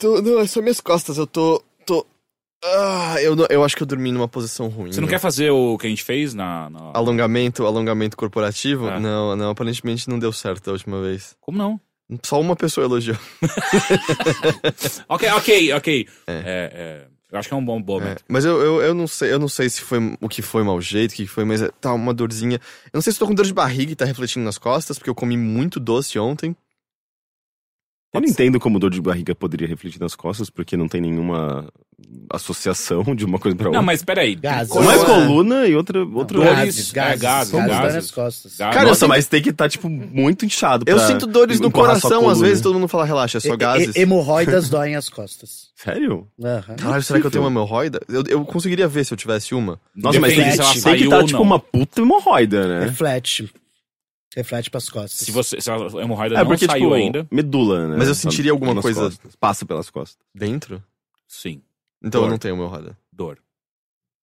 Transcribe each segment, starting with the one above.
tô. Não, é só minhas costas. Eu tô. tô. Ah, eu, não- eu acho que eu dormi numa posição ruim. Você não quer fazer o que a gente fez na. na- Alongamento, alongamento corporativo? É. Não, não, aparentemente não deu certo a última vez. Como não? Só uma pessoa elogiou. Ok, ok, ok. É, é, eu acho que é um bom, bom É, métrica. mas eu, eu, eu não sei, eu não sei se foi o que foi mau jeito, o que foi, mas é- tá uma dorzinha. Eu não sei se tô com dor de barriga e tá refletindo nas costas, porque eu comi muito doce ontem. Eu não entendo como dor de barriga poderia refletir nas costas, porque não tem nenhuma associação de uma coisa pra outra. Não, mas peraí. Gases. Uma é é- coluna e outra. outra... Dores, Gases, é, gases, gases, gases, gases. nas costas. Gases. Cara, eu Nossa, mas tem que estar, tipo, muito inchado Eu sinto dores no coração, às vezes todo mundo fala, relaxa, é só gases. e- hemorroidas doem as costas. Sério? Aham. Caralho, será que eu tenho uma hemorroida? Eu, eu conseguiria ver se eu tivesse uma. Nossa, mas tem, Depende se ela tem saiu que estar, tipo, uma puta hemorroida, né? Reflete. Reflete pras costas. Se, você, se a hemorroida É, não porque, saiu tipo, ainda, medula, né? Mas eu sentiria alguma coisa- costas. Passa pelas costas. Dentro? sim, Então Dor. eu não tenho hemorroida. dor.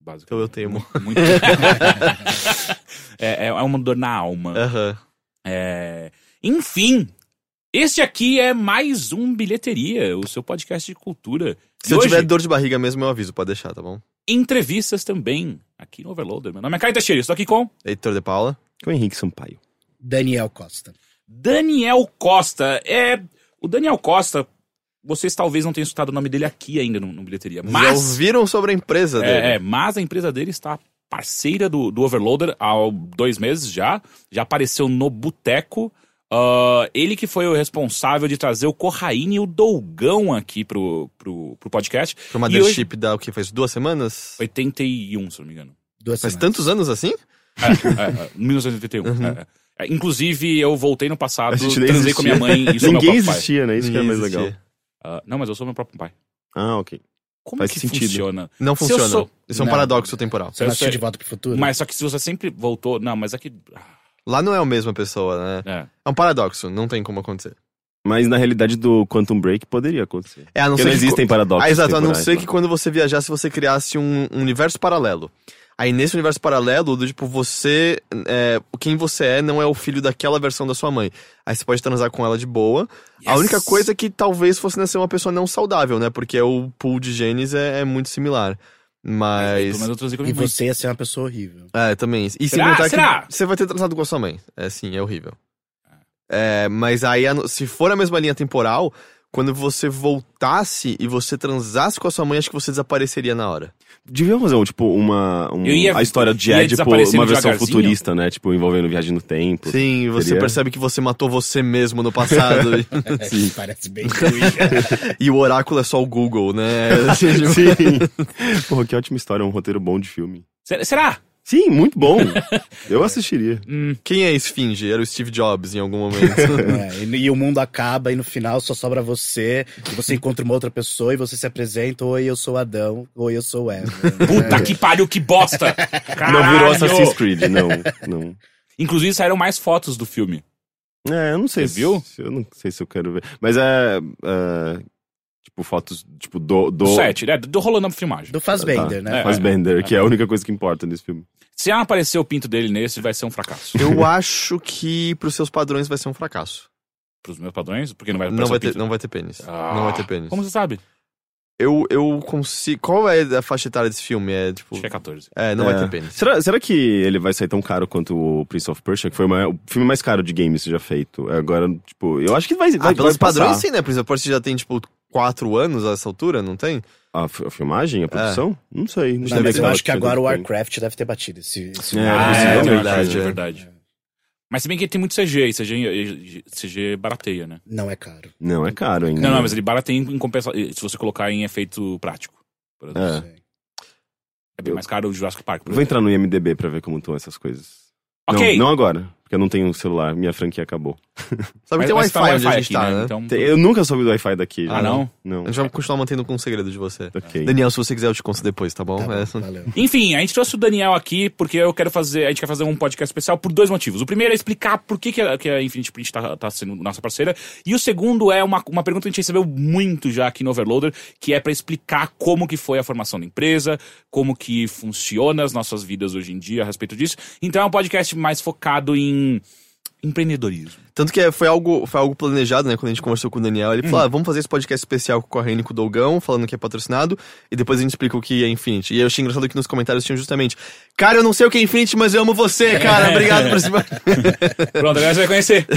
Basicamente. Então eu tenho. Muito. é, é uma dor na alma. Aham. É, Enfim, este aqui é mais um Bilheteria, o seu podcast de cultura. Se E eu hoje, tiver dor de barriga mesmo, eu aviso, pode deixar, tá bom? entrevistas também, aqui no Overloader. Meu nome é Caio Teixeira, estou aqui com Heitor de Paula. Com o Henrique Sampaio. Daniel Costa. Daniel Costa. É, o Daniel Costa, vocês talvez não tenham escutado o nome dele aqui ainda no, no Bilheteria, Já mas... ouviram sobre a empresa dele? É, é, mas a empresa dele está parceira do, do Overloader há dois meses já. Já apareceu no Boteco. Ah, ele que foi o responsável de trazer o Corraine e o Dolgão aqui pro, pro, pro podcast. Pro Mothership da o que? Faz duas semanas? 81, se não me engano. Duas Faz semanas. tantos anos assim? É, é, é, 1981. é, é. É, inclusive, eu voltei no passado, A transei com minha mãe e sou meu Ninguém próprio pai. existia, né? Isso que é mais existia. legal. Ah, não, mas eu sou meu próprio pai. Ah, ok. Como Faz que sentido. funciona? Não Se funciona. sou- Isso é um Não. paradoxo temporal. Você não Eu assistiu sei. de volta pro futuro? Mas só que se você sempre voltou... Não, mas aqui... Lá não é a mesma pessoa, né? É. É um paradoxo, não tem como acontecer. Mas na realidade do Quantum Break poderia acontecer. É, a não Porque ser não que- existem paradoxos. Ah, exato, a não ser né? que quando você viajasse, você criasse um universo paralelo. Aí nesse universo paralelo, do tipo, você. É, quem você é não é o filho daquela versão da sua mãe. Aí você pode transar com ela de boa. A Yes. única coisa é que talvez fosse nascer uma pessoa não saudável, né? Porque o pool de genes é, é muito similar. Mas. Mas eu transei com E você ia ser uma pessoa horrível. É, também. E sem Será? contar Será? que você vai ter transado com a sua mãe. É, sim, é horrível. É, mas aí, a se for a mesma linha temporal, quando você voltasse e você transasse com a sua mãe, acho que você desapareceria na hora. Devia fazer, um, tipo, uma. um- ia- a história de Edipo, desaparecendo uma versão futurista, né? Tipo, envolvendo viagem no tempo. Sim, você Seria? percebe que você matou você mesmo no passado. Sim. Parece bem ruim. e o oráculo é só o Google, né? Tipo, Sim. Porra, que ótima história, um roteiro bom de filme. Será- Será? Sim, muito bom. Eu assistiria. Hum, Quem é a Esfinge? Era o Steve Jobs em algum momento. É, e, e o mundo acaba e no final só sobra você. E você encontra uma outra pessoa e você se apresenta: Oi, eu sou Adão. Oi, eu sou Eva. Puta que pariu, que bosta! Não virou Caralho! Assassin's Creed, não. não. Inclusive saíram mais fotos do filme. É, eu não sei Você se, viu? Eu não sei se eu quero ver. Mas é. é, tipo, fotos, tipo, do. do Do set, né? Do rolando a filmagem. Do Fassbender, tá, né? É. Fassbender, que é a única coisa que importa nesse filme. Se não aparecer o pinto dele nesse, vai ser um fracasso. Eu acho que pros seus padrões vai ser um fracasso. Pros meus padrões, porque não vai Não aparecer vai, o pinto. ter, não vai ter pênis. Ah, não vai ter pênis. Como você sabe? Eu, eu consigo. Qual é a faixa etária desse filme? É tipo. Acho que é 14. É, não É. vai ter pênis. Será, será que ele vai sair tão caro quanto o Prince of Persia, que foi o maior- o filme mais caro de games já feito? Agora, tipo, eu acho que vai, vai, Ah, pelos vai passar. padrões sim, né? Por exemplo, você já tem, tipo, quatro anos a essa altura, não tem? A, a filmagem, a produção? Não sei. Não, Não, sabia mas eu acho que agora o. Warcraft deve ter batido esse. esse É. Ah, é é verdade, verdade, é. é verdade. Mas se bem que tem muito CG, e CG, CG barateia, né? Não é caro. Não, é caro ainda. Não, não, mas ele barateia em compensação. Se você colocar em efeito prático. por exemplo. É. É bem mais caro o Jurassic Park. por Vou exemplo. entrar no IMDB pra ver como estão essas coisas. Ok. Não, não agora, porque eu não tenho um celular, minha franquia acabou. Sabe que tem tá Wi-Fi onde a gente aqui, tá, né? Então, Tem- Eu nunca soube do Wi-Fi daqui. Ah, já. não? Não. A gente vai continuar mantendo com um segredo de você. Ok. Daniel, se você quiser, eu te conto depois, tá bom? Tá bom, É, valeu. Enfim, a gente trouxe o Daniel aqui porque eu quero fazer. A gente quer fazer um podcast especial por dois motivos. O primeiro é explicar por que, que, a, que a Infinity Print tá, tá sendo nossa parceira. E o segundo é uma, uma pergunta que a gente recebeu muito já aqui no Overloader, que é pra explicar como que foi a formação da empresa, como que funciona as nossas vidas hoje em dia a respeito disso. Então é um podcast mais focado em empreendedorismo. Tanto que é- foi algo, foi algo planejado, né? Quando a gente conversou com o Daniel, ele falou: ah, vamos fazer esse podcast especial com o Corrêne e com o Dolgão, falando que é patrocinado, e depois a gente explica o que é Infinity. E eu achei engraçado que nos comentários tinham justamente: Cara, eu não sei o que é Infinity, mas eu amo você, cara. Obrigado por esse. Pronto, agora você vai conhecer.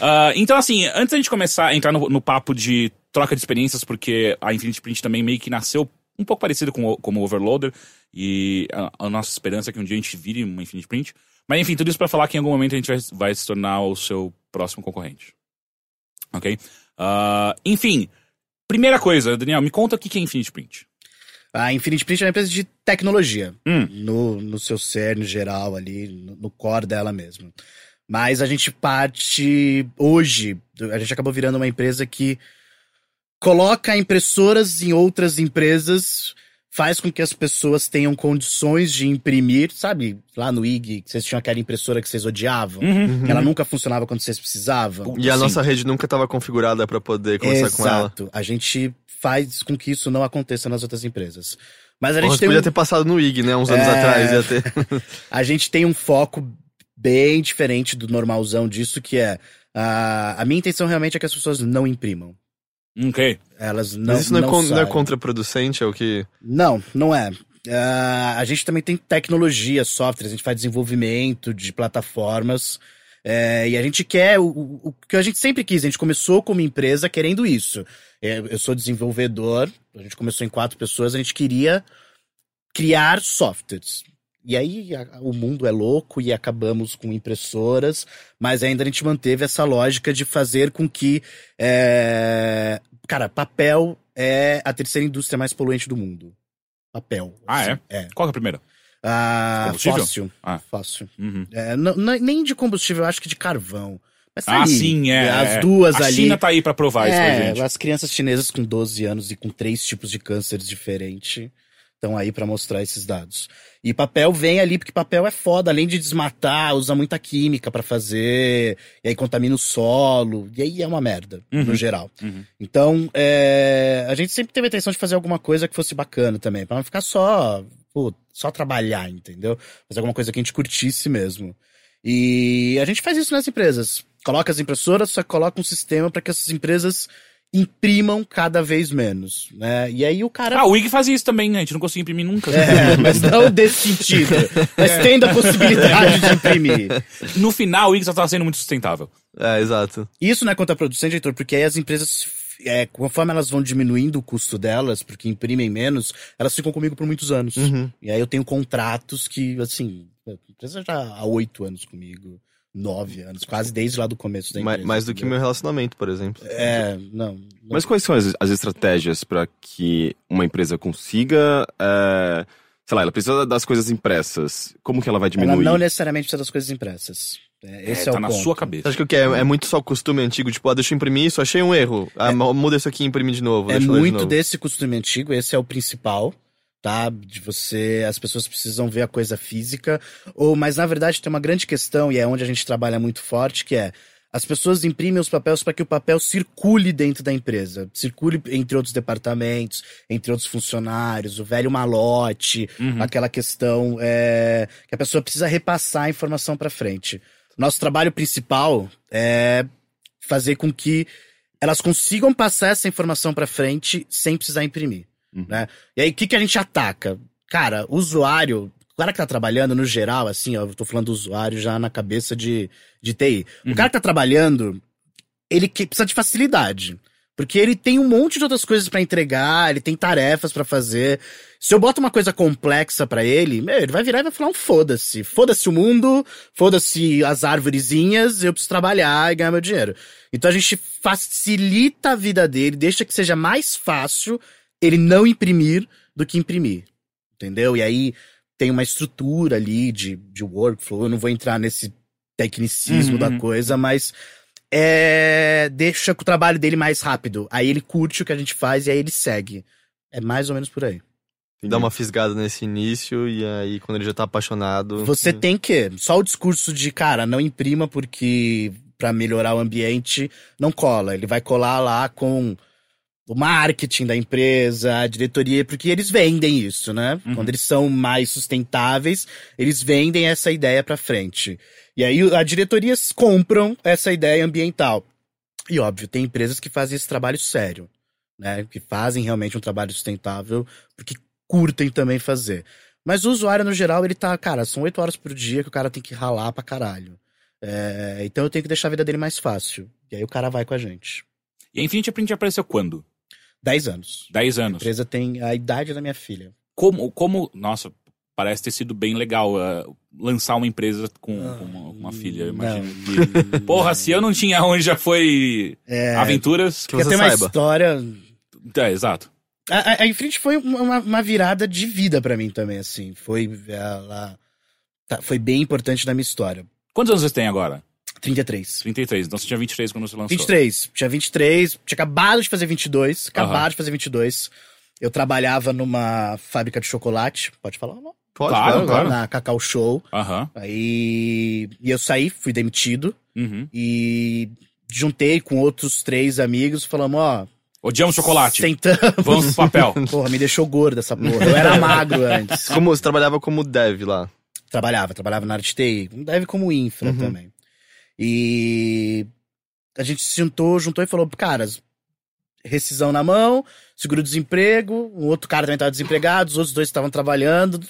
Ah, então, assim, antes da gente começar a entrar no, no papo de troca de experiências, porque a Infinity Print também meio que nasceu um pouco parecido com o, como o Overloader, e a, a nossa esperança é que um dia a gente vire uma Infinity Print. Mas enfim, tudo isso pra falar que em algum momento a gente vai, vai se tornar o seu próximo concorrente. Ok? Ah, enfim, primeira coisa, Daniel, me conta o que é Infinity Print. A Infinity Print é uma empresa de tecnologia. Hum. No, no seu ser, no geral, ali, no, no core dela mesmo. Mas a gente parte. Hoje, a gente acabou virando uma empresa que coloca impressoras em outras empresas, faz com que as pessoas tenham condições de imprimir, sabe? Lá no IG, vocês tinham aquela impressora que vocês odiavam. Uhum. que Ela nunca funcionava quando vocês precisavam. E a Sim. nossa rede nunca estava configurada pra poder conversar com ela. Exato. A gente faz com que isso não aconteça nas outras empresas. Mas a Porra, gente tem podia um... ter passado no IG, né? Uns anos É. atrás. Ia ter. A gente tem um foco bem diferente do normalzão disso, que é. a a minha intenção realmente é que as pessoas não imprimam. Ok. Elas não. Mas isso não, é, con- não é contraproducente, é o que. Não, não é. Ah, a gente também tem tecnologia, software, a gente faz desenvolvimento de plataformas. é, e a gente quer o, o- o que a gente sempre quis. A gente começou como empresa querendo isso. É, eu sou desenvolvedor, a gente começou em quatro pessoas, a gente queria criar softwares. E aí a- o mundo é louco e acabamos com impressoras, mas ainda a gente manteve essa lógica de fazer com que. é, Cara, papel é a terceira indústria mais poluente do mundo. Papel. Ah, assim, é? Qual que é a primeira? Ah, fóssil. Ah. Fóssil. Uhum. É, não- não- nem de combustível, acho que de carvão. Mas tá Ah, ali, sim, é. As é. duas a ali. China tá aí pra provar isso pra é, gente. as crianças chinesas com 12 anos e com três tipos de cânceres diferentes estão aí pra mostrar esses dados. E papel vem ali porque papel é foda, além de desmatar, usa muita química pra fazer, e aí contamina o solo, e aí é uma merda, Uhum. no geral. Uhum. Então, é, a gente sempre teve a intenção de fazer alguma coisa que fosse bacana também, pra não ficar só, pô, só trabalhar, entendeu? Fazer alguma coisa que a gente curtisse mesmo. E a gente faz isso nas empresas. Coloca as impressoras, só coloca um sistema para que essas empresas imprimam cada vez menos, né? E aí o cara Ah, o IG fazia isso também, né? A gente não conseguia imprimir nunca. é, mas não desse sentido. Mas tendo a possibilidade de imprimir. No final, o IG só tava sendo muito sustentável. É, exato. Isso não é contraproducente, Heitor, porque aí as empresas, é, conforme elas vão diminuindo o custo delas, porque imprimem menos, elas ficam comigo por muitos anos. Uhum. E aí eu tenho contratos que, assim, a empresa já há oito anos comigo, nove anos, quase desde lá do começo da empresa. mais do que meu relacionamento, por exemplo. É, não. não- Mas quais são as, as estratégias para que uma empresa consiga. é, sei lá, ela precisa das coisas impressas. Como que ela vai ela diminuir? não necessariamente precisa das coisas impressas. É, esse é, tá o na ponto. sua cabeça. acha que o que é? É muito só costume antigo, tipo, ah, deixa eu imprimir isso, achei um erro. Ah, muda isso aqui e imprime de novo. É deixa eu ler de muito novo. desse costume antigo, esse é o principal, tá? De você, as pessoas precisam ver a coisa física, ou mas na verdade tem uma grande questão e é onde a gente trabalha muito forte, que é as pessoas imprimem os papéis para que o papel circule dentro da empresa, circule entre outros departamentos, entre outros funcionários, o velho malote, Uhum. aquela questão é, que a pessoa precisa repassar a informação para frente. Nosso trabalho principal é fazer com que elas consigam passar essa informação para frente sem precisar imprimir, Uhum. né? E aí o que que a gente ataca? Cara, o usuário, o cara que tá trabalhando no geral, assim, ó, eu tô falando do usuário já na cabeça de, de TI. Uhum. O cara que tá trabalhando, ele que- precisa de facilidade. Porque ele tem um monte de outras coisas pra entregar, ele tem tarefas pra fazer. Se eu boto uma coisa complexa pra ele, meu, ele vai virar e vai falar um foda-se. Foda-se o mundo, foda-se as árvorezinhas, eu preciso trabalhar e ganhar meu dinheiro. Então a gente facilita a vida dele, deixa que seja mais fácil ele não imprimir do que imprimir. Entendeu? E aí tem uma estrutura ali de, de workflow. Eu não vou entrar nesse tecnicismo Uhum, da coisa, mas é, deixa o trabalho dele mais rápido. Aí ele curte o que a gente faz e aí ele segue. É mais ou menos por aí. Dá uma fisgada nesse início e aí quando ele já tá apaixonado. Você tem que. Só o discurso de, cara, não imprima porque pra melhorar o ambiente não cola. Ele vai colar lá com o marketing da empresa, a diretoria, porque eles vendem isso, né? Uhum. Quando eles são mais sustentáveis, eles vendem essa ideia pra frente. E aí a diretorias compram essa ideia ambiental. E óbvio, tem empresas que fazem esse trabalho sério, né? Que fazem realmente um trabalho sustentável, porque curtem também fazer. Mas o usuário, no geral, ele tá, cara, são oito horas por dia que o cara tem que ralar pra caralho. É, então eu tenho que deixar a vida dele mais fácil. E aí o cara vai com a gente. E a Infinity Print apareceu quando? Dez anos. 10 A anos. empresa tem a idade da minha filha. Como, como. Nossa, parece ter sido bem legal uh, lançar uma empresa com, com uma, uma filha. eu Imagino que. Porra, se eu não tinha onde já foi É, aventuras. Que você tem uma história. É, exato. A, a- a Infinity foi uma, uma virada de vida pra mim também, assim. Foi ela tá- foi bem importante na minha história. Quantos anos você tem agora? 33. 33. Então você tinha 23 quando você lançou. 23. Tinha 23, tinha acabado de fazer 22, acabado Aham. de fazer 22. Eu trabalhava numa fábrica de chocolate, pode falar? Não? Pode, Claro, claro, claro. Na Cacau Show. Aham. Aí e eu saí, fui demitido Uhum. e juntei com outros três amigos, falamos, ó, Odiamos chocolate. sentamos. Vamos pro papel. Porra, me deixou gordo essa porra. Eu era magro antes. Como você trabalhava como dev lá? Trabalhava, trabalhava na área de TI. Deve como infra Uhum. também. E a gente se juntou, juntou e falou, caras, rescisão na mão, seguro-desemprego, um outro cara também estava desempregado, os outros dois estavam trabalhando.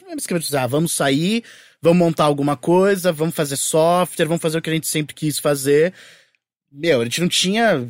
Ah, vamos sair, vamos montar alguma coisa, vamos fazer software, vamos fazer o que a gente sempre quis fazer. Meu, a gente não tinha,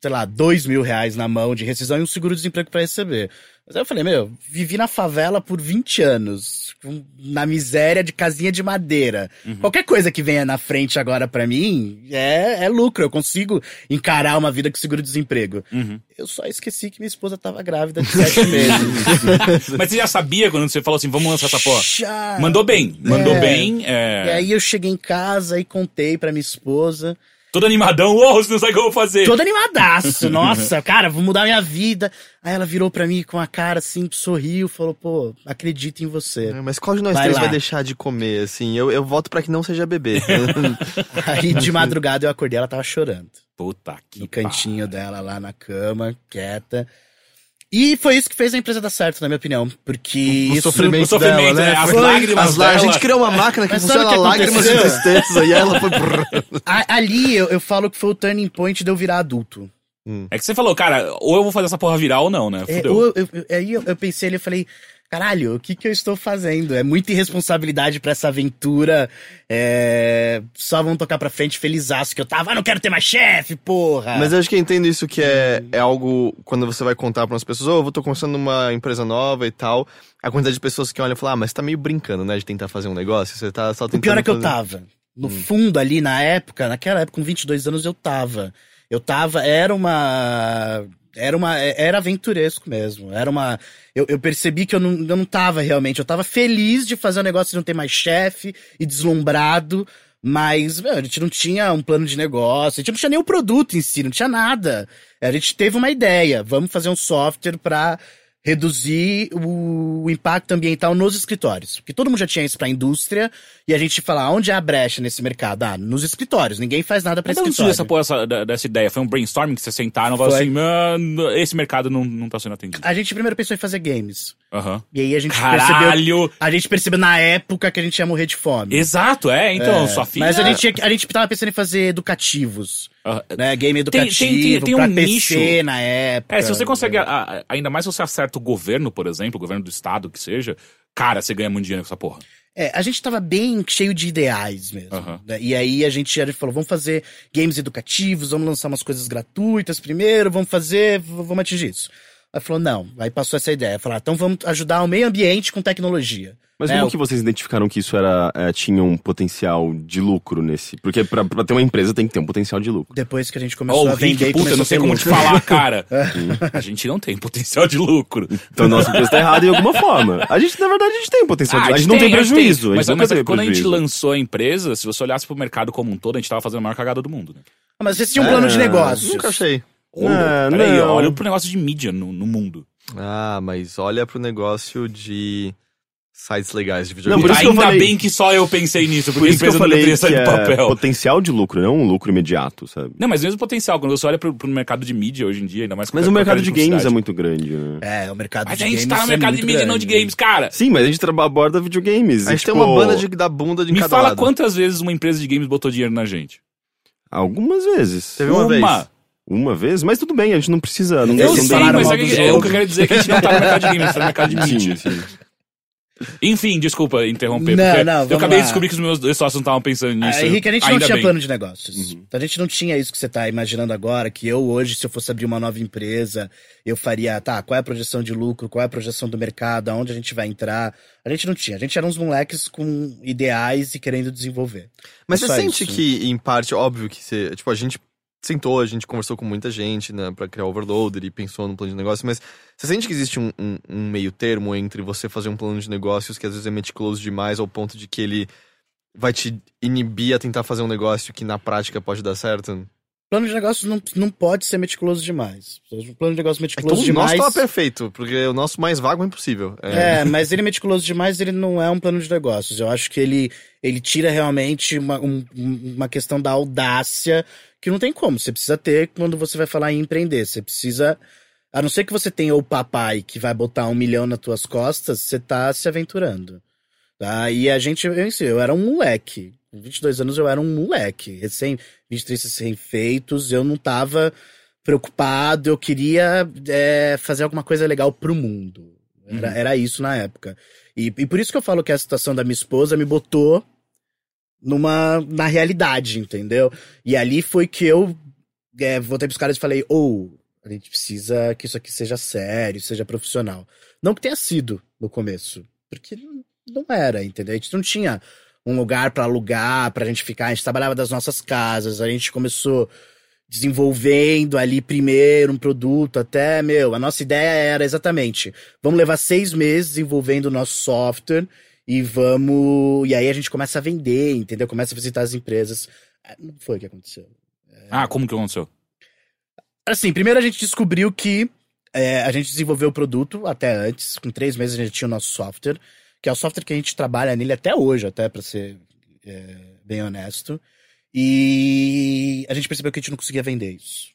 sei lá, dois mil reais na mão de rescisão e um seguro-desemprego para receber. Mas aí eu falei, meu, vivi na favela por 20 anos, na miséria de casinha de madeira. Qualquer coisa que venha na frente agora pra mim é, é lucro, eu consigo encarar uma vida com seguro-desemprego. Uhum. Eu só esqueci que minha esposa tava grávida de sete meses. Mas você já sabia quando você falou assim, vamos lançar essa porra? Já. Mandou bem. Mandou É. bem. E É... aí eu cheguei em casa e contei pra minha esposa. Todo animadão. Uou, você não sabe o que eu vou fazer. Todo animadaço, nossa, cara, vou mudar minha vida. Aí ela virou pra mim com a cara assim, sorriu, falou, pô, acredito em você. É, Mas qual de nós Vai três lá. vai deixar de comer, assim? Eu, eu voto pra que não seja bebê. Aí de madrugada eu acordei, ela tava chorando. Puta que no cantinho dela lá na cama, quieta. E foi isso que fez a empresa dar certo, na minha opinião. Porque o isso... sofrimento, o sofrimento, dela, né? é, as Foi- lágrimas as lá- A gente criou uma máquina que Mas funciona que lágrimas e aconteceu? tristeza. E aí ela foi... A- ali eu, eu falo que foi o turning point de eu virar adulto. É que você falou, cara, ou eu vou fazer essa porra virar ou não, né? É, Fudeu. ou eu- eu- aí eu, eu pensei ali, eu falei, caralho, o que que eu estou fazendo? É muita irresponsabilidade pra essa aventura. É... Só vamos tocar pra frente felizaço que eu tava, ah, não quero ter mais chefe, porra. Mas eu acho que eu entendo isso que é, é algo quando você vai contar para umas pessoas, ô, eu tô começando uma empresa nova e tal. A quantidade de pessoas que olham e falam, ah, mas você tá meio brincando, né, de tentar fazer um negócio, você tá só tentando O pior é que eu fazer- tava. No fundo, ali na época, naquela época, com 22 anos, eu tava. Eu tava, era uma. Era uma. Era aventuresco mesmo. Era uma. Eu, eu percebi que eu não, eu não tava realmente. Eu tava feliz de fazer o negócio de não ter mais chefe e deslumbrado. Mas, meu, a gente não tinha um plano de negócio, a gente não tinha nem o produto em si, não tinha nada. A gente teve uma ideia, vamos fazer um software pra reduzir o, impacto ambiental nos escritórios. Porque todo mundo já tinha isso pra indústria, e a gente fala, onde é a brecha nesse mercado? Ah, nos escritórios, ninguém faz nada pra de onde escritório. essa, porra, essa, dessa ideia? Foi um brainstorming que vocês sentaram e falaram assim, mano, esse mercado não, não tá sendo atendido. A gente primeiro pensou em fazer games. Aham. E aí a gente percebeu. Caralho! A gente percebeu na época que a gente ia morrer de fome. Exato, é. Então, É, sua filha... Mas a gente, tinha- a gente tava pensando em fazer educativos. Ah, Né? Game Tem- tem- educativo, tem- tem pra um PC nicho. na época. É, se você consegue, a- ainda mais se você acerta o governo, por exemplo, o governo do estado, que seja, cara, você ganha muito dinheiro com essa porra. É, a gente tava bem cheio de ideais mesmo. Aham. né? E aí a gente, gente falou, vamos fazer games educativos, vamos lançar umas coisas gratuitas primeiro, vamos fazer, vamos atingir isso. Aí falou, não, aí passou essa ideia. Falou, ah, então vamos ajudar o meio ambiente com tecnologia. Mas É, como que vocês identificaram que isso era, é, tinha um potencial de lucro nesse? Porque pra, pra ter uma empresa tem que ter um potencial de lucro. Depois que a gente começou Ô, a vender Rick, e puta, começou eu não a sei ter como te lucro. falar, cara. a gente não tem potencial de lucro. Então nossa empresa tá errada em alguma forma. A gente, na verdade, a gente tem um potencial de Ah, A gente não tem prejuízo. Mas, a gente mas teve quando a gente prejuízo. lançou a empresa, se você olhasse pro mercado como um todo, a gente tava fazendo a maior cagada do mundo, né? Ah, Mas vocês tinham um plano de É, negócios. Nunca achei. Ô, Ah, peraí, não. olha pro negócio de mídia no, no mundo. Ah, mas olha pro negócio de sites legais de Não, videogame. por isso que eu Ainda falei- bem que só eu pensei nisso, porque Por a isso que eu empresa não falei deveria que sair do é papel. potencial de lucro, não um lucro imediato, sabe? Não, mas mesmo potencial, quando você olha pro, pro mercado de mídia hoje em dia, ainda mais com Mas o mercado de games é muito grande, né? É, o mercado Mas de a gente games tá no é mercado de muito mídia e não de grande. games, cara. Sim, mas a gente traba- aborda videogames. A e, gente tem tipo, uma banda de, da bunda de Me cada fala lado. quantas vezes uma empresa de games botou dinheiro na gente. Algumas vezes. Teve uma vez. Uma vez? Mas tudo bem, a gente não precisa. Não Eu Eles sei, mas é, é o que eu quero dizer é que a gente não tá no mercado de games, a gente tá no mercado de mídia. Sim, sim. Enfim, desculpa interromper, Não, porque não, eu acabei lá. de descobrir que os meus dois sócios não estavam pensando nisso. Ah, Henrique, a gente não tinha bem. plano de negócios. A gente não tinha isso que você tá imaginando agora, que eu hoje, se eu fosse abrir uma nova empresa, eu faria, tá, qual é a projeção de lucro, qual é a projeção do mercado, aonde a gente vai entrar. A gente não tinha. A gente era uns moleques com ideais e querendo desenvolver. Mas É você sente isso. que, em parte, óbvio que você. Tipo, a gente sentou, a gente conversou com muita gente, né, pra criar o Overloader e pensou no plano de negócio, mas você sente que existe um, um- um meio termo entre você fazer um plano de negócios que às vezes é meticuloso demais ao ponto de que ele vai te inibir a tentar fazer um negócio que na prática pode dar certo? Plano de negócios não, não pode ser meticuloso demais. O plano de negócio É que meticuloso o nosso demais. tava perfeito, porque o nosso mais vago é impossível. É, mas ele é meticuloso demais, ele não é um plano de negócios. Eu acho que ele, ele tira realmente uma, um- uma questão da audácia que não tem como. Você precisa ter quando você vai falar em empreender. Você precisa. A não ser que você tenha o papai que vai botar um milhão nas tuas costas, você tá se aventurando. Tá? E a gente, eu, eu era um moleque. Com 22 anos eu era um moleque. Recém, 23 recém-feitos, eu não tava preocupado, eu queria é, fazer alguma coisa legal pro mundo. Era, era isso na época. E, e por isso que eu falo que a situação da minha esposa me botou numa na realidade, entendeu? E ali foi que eu é, voltei pros caras e falei, ou a gente precisa que isso aqui seja sério, seja profissional. Não que tenha sido no começo, porque não- era, entendeu? A gente não tinha um lugar pra alugar, pra gente ficar, a gente trabalhava das nossas casas, a gente começou desenvolvendo ali primeiro um produto, até, meu, a nossa ideia era exatamente, vamos levar seis meses desenvolvendo o nosso software e vamos. E aí a gente começa a vender, entendeu? Começa a visitar as empresas. Ah, Não foi o que aconteceu. Ah, como que aconteceu? Assim, primeiro a gente descobriu que é, a gente desenvolveu o produto até antes, com três meses a gente tinha o nosso software, que é o software que a gente trabalha nele até hoje, até pra ser é, bem honesto. E a gente percebeu que a gente não conseguia vender isso.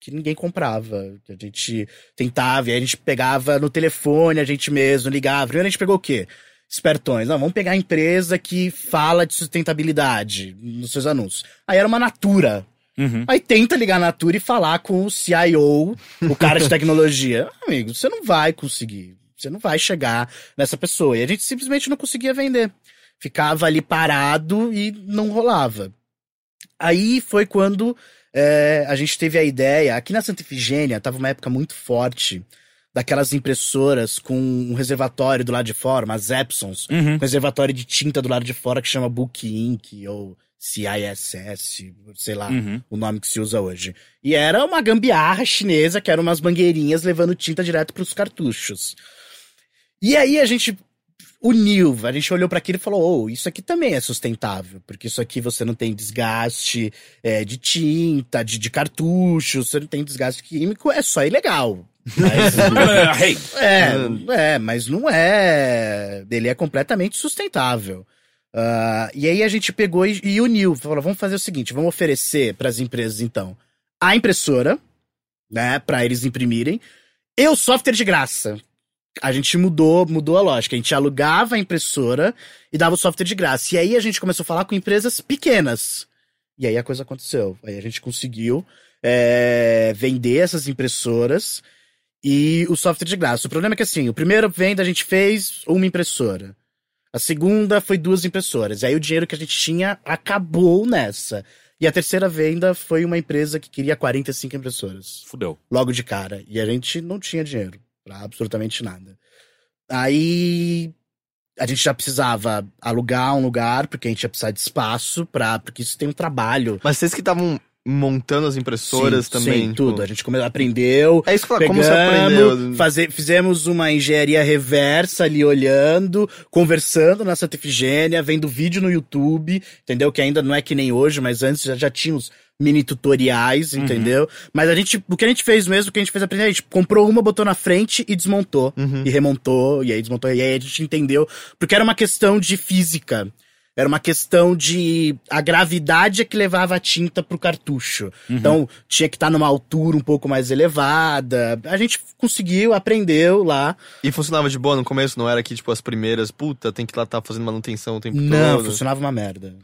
Que ninguém comprava. Que a gente tentava, e aí a gente pegava no telefone, a gente mesmo ligava. Primeiro a gente pegou o quê? Espertões. Não, vamos pegar a empresa que fala de sustentabilidade nos seus anúncios. Aí era uma Natura. Uhum. Aí tenta ligar na Natura e falar com o CIO, o cara de tecnologia. Amigo, você não vai conseguir. Você não vai chegar nessa pessoa. E a gente simplesmente não conseguia vender. Ficava ali parado e não rolava. Aí foi quando é, a gente teve a ideia. Aqui na Santa Efigênia tava uma época muito forte daquelas impressoras com um reservatório do lado de fora, umas Epsons, Uhum. um reservatório de tinta do lado de fora que chama Book Ink ou CISS, sei lá Uhum. o nome que se usa hoje. E era uma gambiarra chinesa que eram umas mangueirinhas levando tinta direto pros cartuchos. E aí a gente uniu, a gente olhou para aquilo e falou: oh, isso aqui também é sustentável, porque isso aqui você não tem desgaste é, de tinta, de, de cartucho, você não tem desgaste químico, é só ilegal. Mas, Hey. é, é, mas não é. Ele é completamente sustentável. Ah, e aí a gente pegou e, e uniu. Falou: vamos fazer o seguinte: vamos oferecer para as empresas, então, a impressora, né, para eles imprimirem, e o software de graça. A gente mudou, mudou a lógica. A gente alugava a impressora e dava o software de graça. E aí a gente começou a falar com empresas pequenas. E aí a coisa aconteceu. Aí a gente conseguiu é, vender essas impressoras e o software de graça. O problema é que assim, o primeiro venda a gente fez uma impressora. A segunda foi duas impressoras. E aí o dinheiro que a gente tinha acabou nessa. E a terceira venda foi uma empresa que queria 45 impressoras. Fudeu. Logo de cara. E a gente não tinha dinheiro pra absolutamente nada. Aí a gente já precisava alugar um lugar, porque a gente ia precisar de espaço, pra, porque isso tem um trabalho. Mas vocês que estavam montando as impressoras Sim, também. Sim, tipo, tudo. A gente aprendeu. É isso que eu falo, como você aprendeu? fazer, fizemos uma engenharia reversa ali olhando, conversando na Santa Efigênia, vendo vídeo no YouTube, entendeu? Que ainda não é que nem hoje, mas antes já, já tínhamos mini tutoriais, Uhum. entendeu? Mas a gente, o que a gente fez mesmo, o que a gente fez aprender, a gente comprou uma, botou na frente e desmontou. Uhum. E remontou, e aí desmontou, e aí a gente entendeu. Porque era uma questão de física. Era uma questão de. A gravidade é que levava a tinta pro cartucho. Uhum. Então, tinha que estar numa altura um pouco mais elevada. A gente conseguiu, aprendeu lá. E funcionava de boa no começo, não era que, tipo, as primeiras, puta, tem que lá estar fazendo manutenção o tempo Não, todo. funcionava uma merda.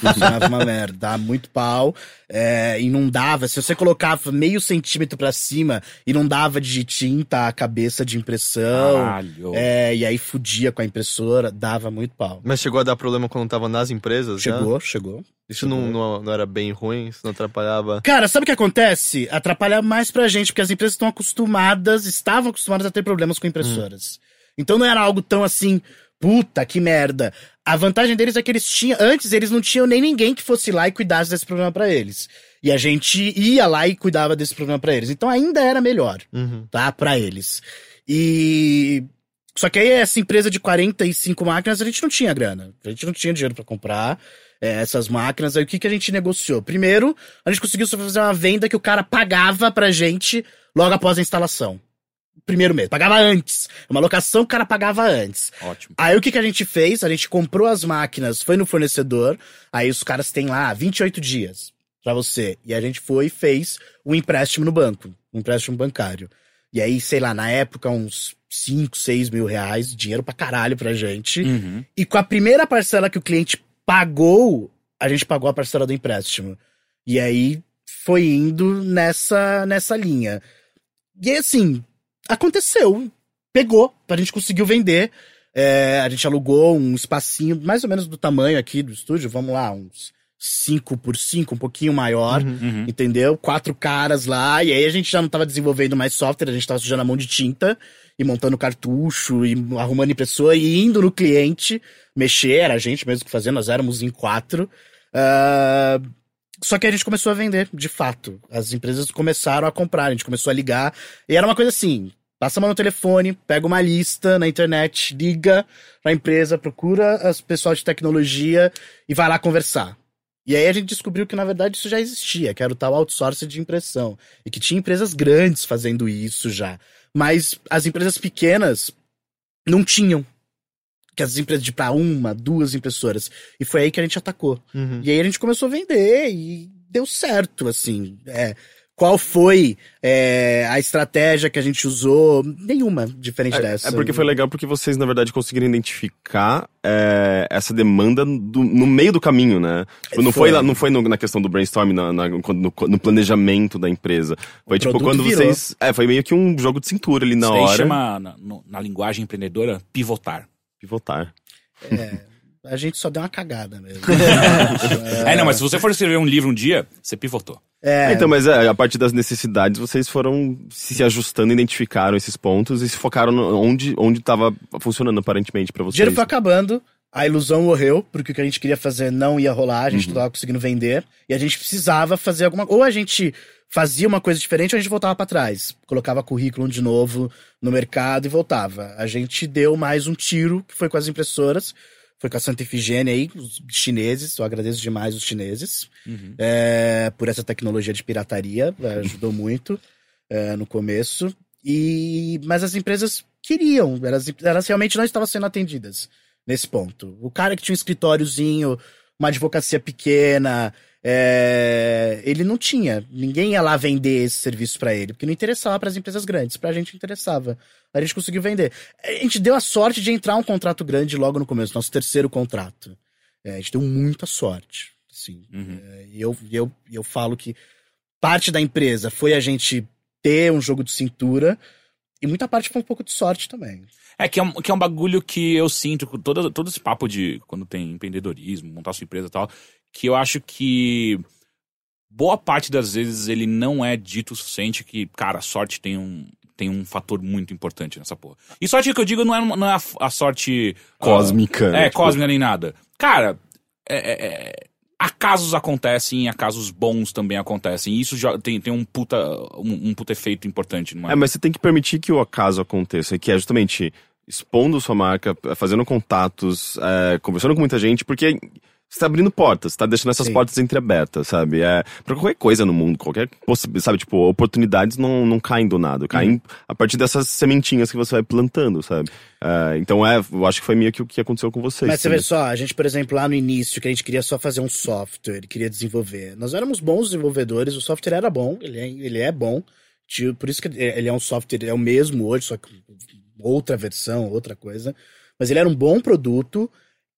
funcionava uma merda. Dava muito pau. É, inundava. Se você colocava meio centímetro pra cima, inundava de tinta a cabeça de impressão. Caralho. É, e aí fudia com a impressora. Dava muito pau. Mas chegou a dar problema quando tava nas empresas? já? Chegou, chegou. Isso não, não, não era bem ruim? Isso não atrapalhava? Cara, sabe o que acontece? Atrapalha mais pra gente, porque as empresas estão acostumadas, estavam acostumadas a ter problemas com impressoras. Então não era algo tão assim, puta, que merda. A vantagem deles é que eles tinham, antes eles não tinham nem ninguém que fosse lá e cuidasse desse problema pra eles. E a gente ia lá e cuidava desse problema pra eles. Então ainda era melhor, Uhum. tá? Pra eles. E. Só que aí essa empresa de 45 máquinas, a gente não tinha grana. A gente não tinha dinheiro pra comprar é, essas máquinas. Aí o que, que a gente negociou? Primeiro, a gente conseguiu fazer uma venda que o cara pagava pra gente logo após a instalação. Primeiro mês. Pagava antes. Uma locação que o cara pagava antes. Ótimo. Aí o que, que a gente fez? A gente comprou as máquinas, foi no fornecedor. Aí os caras têm lá 28 dias pra você. E a gente foi e fez um empréstimo no banco. Um empréstimo bancário. E aí, sei lá, na época, uns 5, 6 mil reais, dinheiro pra caralho pra gente. Uhum. E com a primeira parcela que o cliente pagou, a gente pagou a parcela do empréstimo. E aí foi indo nessa, nessa linha. E aí, assim, aconteceu. Pegou, a gente conseguiu vender. É, a gente alugou um espacinho mais ou menos do tamanho aqui do estúdio, vamos lá, uns 5 por 5, um pouquinho maior, Uhum. entendeu? Quatro caras lá, e aí a gente já não tava desenvolvendo mais software, a gente tava sujando a mão de tinta e montando cartucho e arrumando impressora e indo no cliente mexer, era a gente mesmo que fazia, nós éramos em quatro. Ah, só que a gente começou a vender, de fato. As empresas começaram a comprar, a gente começou a ligar. E era uma coisa assim: passa a mão no telefone, pega uma lista na internet, liga pra empresa, procura as pessoal de tecnologia e vai lá conversar. E aí a gente descobriu que, na verdade, isso já existia, que era o tal outsourcing de impressão. E que tinha empresas grandes fazendo isso já. Mas as empresas pequenas não tinham. Que as empresas de pra uma, duas impressoras. E foi aí que a gente atacou. Uhum. E aí a gente começou a vender e deu certo, assim. É, qual foi é, a estratégia que a gente usou? Nenhuma diferente É, dessa. é porque foi legal porque vocês, na verdade, conseguiram identificar é, essa demanda do- no meio do caminho, né? Tipo, não foi, Foi. lá, não foi no- na questão do brainstorm, na, no, no planejamento da empresa. Foi tipo produto quando virou. vocês. É, foi meio que um jogo de cintura ali na Isso hora. chama, na, na linguagem empreendedora, pivotar. Pivotar. É, a gente só deu uma cagada mesmo. É. não, mas se você for escrever um livro um dia, você pivotou. É, Então, mas é, a partir das necessidades, vocês foram se ajustando, identificaram esses pontos e se focaram onde, onde tava funcionando aparentemente pra o vocês. dinheiro foi acabando, a ilusão morreu, porque o que a gente queria fazer não ia rolar, a gente Uhum. não tava conseguindo vender, e a gente precisava fazer alguma Ou a gente fazia uma coisa diferente ou a gente voltava pra trás. Colocava currículo de novo no mercado e voltava. A gente deu mais um tiro, que foi com as impressoras, foi com a Santa Efigênia aí, os chineses, eu agradeço demais os chineses. Uhum. é, por essa tecnologia de pirataria, é, ajudou muito é, no começo. E mas as empresas queriam, elas, elas realmente não estavam sendo atendidas nesse ponto. O cara que tinha um escritóriozinho, uma advocacia pequena, é, ele não tinha. Ninguém ia lá vender esse serviço pra ele, porque não interessava para as empresas grandes. Pra gente interessava. A gente conseguiu vender. A gente deu a sorte de entrar um contrato grande logo no começo, nosso terceiro contrato. É, a gente deu muita sorte. Assim, Uhum. é, e eu, eu, eu falo que parte da empresa foi a gente ter um jogo de cintura e muita parte foi um pouco de sorte também. É que é um, que é um bagulho que eu sinto com todo, todo esse papo de quando tem empreendedorismo, montar sua empresa e tal, que eu acho que boa parte das vezes ele não é dito o suficiente que, cara, a sorte tem um, tem um fator muito importante nessa porra. E sorte que eu digo não é, não é a, a sorte ah, Cósmica. É, tipo, cósmica nem nada. Cara, é, é, é, acasos acontecem, acasos bons também acontecem. E isso já tem, tem um, puta, um, um puta efeito importante. Numa... É, mas você tem que permitir que o acaso aconteça, que é justamente expondo sua marca, fazendo contatos, é, conversando com muita gente, porque Você tá abrindo portas, você tá deixando essas Sim. portas entreabertas, sabe? É, pra qualquer coisa no mundo, qualquer possibilidade, sabe? Tipo, oportunidades não, não caem do nada, caem Uhum. a partir dessas sementinhas que você vai plantando, sabe? É, então é, eu acho que foi meio que o que aconteceu com vocês. Mas você vê só, a gente, por exemplo, lá no início, que a gente queria só fazer um software, queria desenvolver. Nós éramos bons desenvolvedores, o software era bom, ele é, ele é bom. Tio, Por isso que ele é um software, é o mesmo hoje, só que outra versão, outra coisa. Mas ele era um bom produto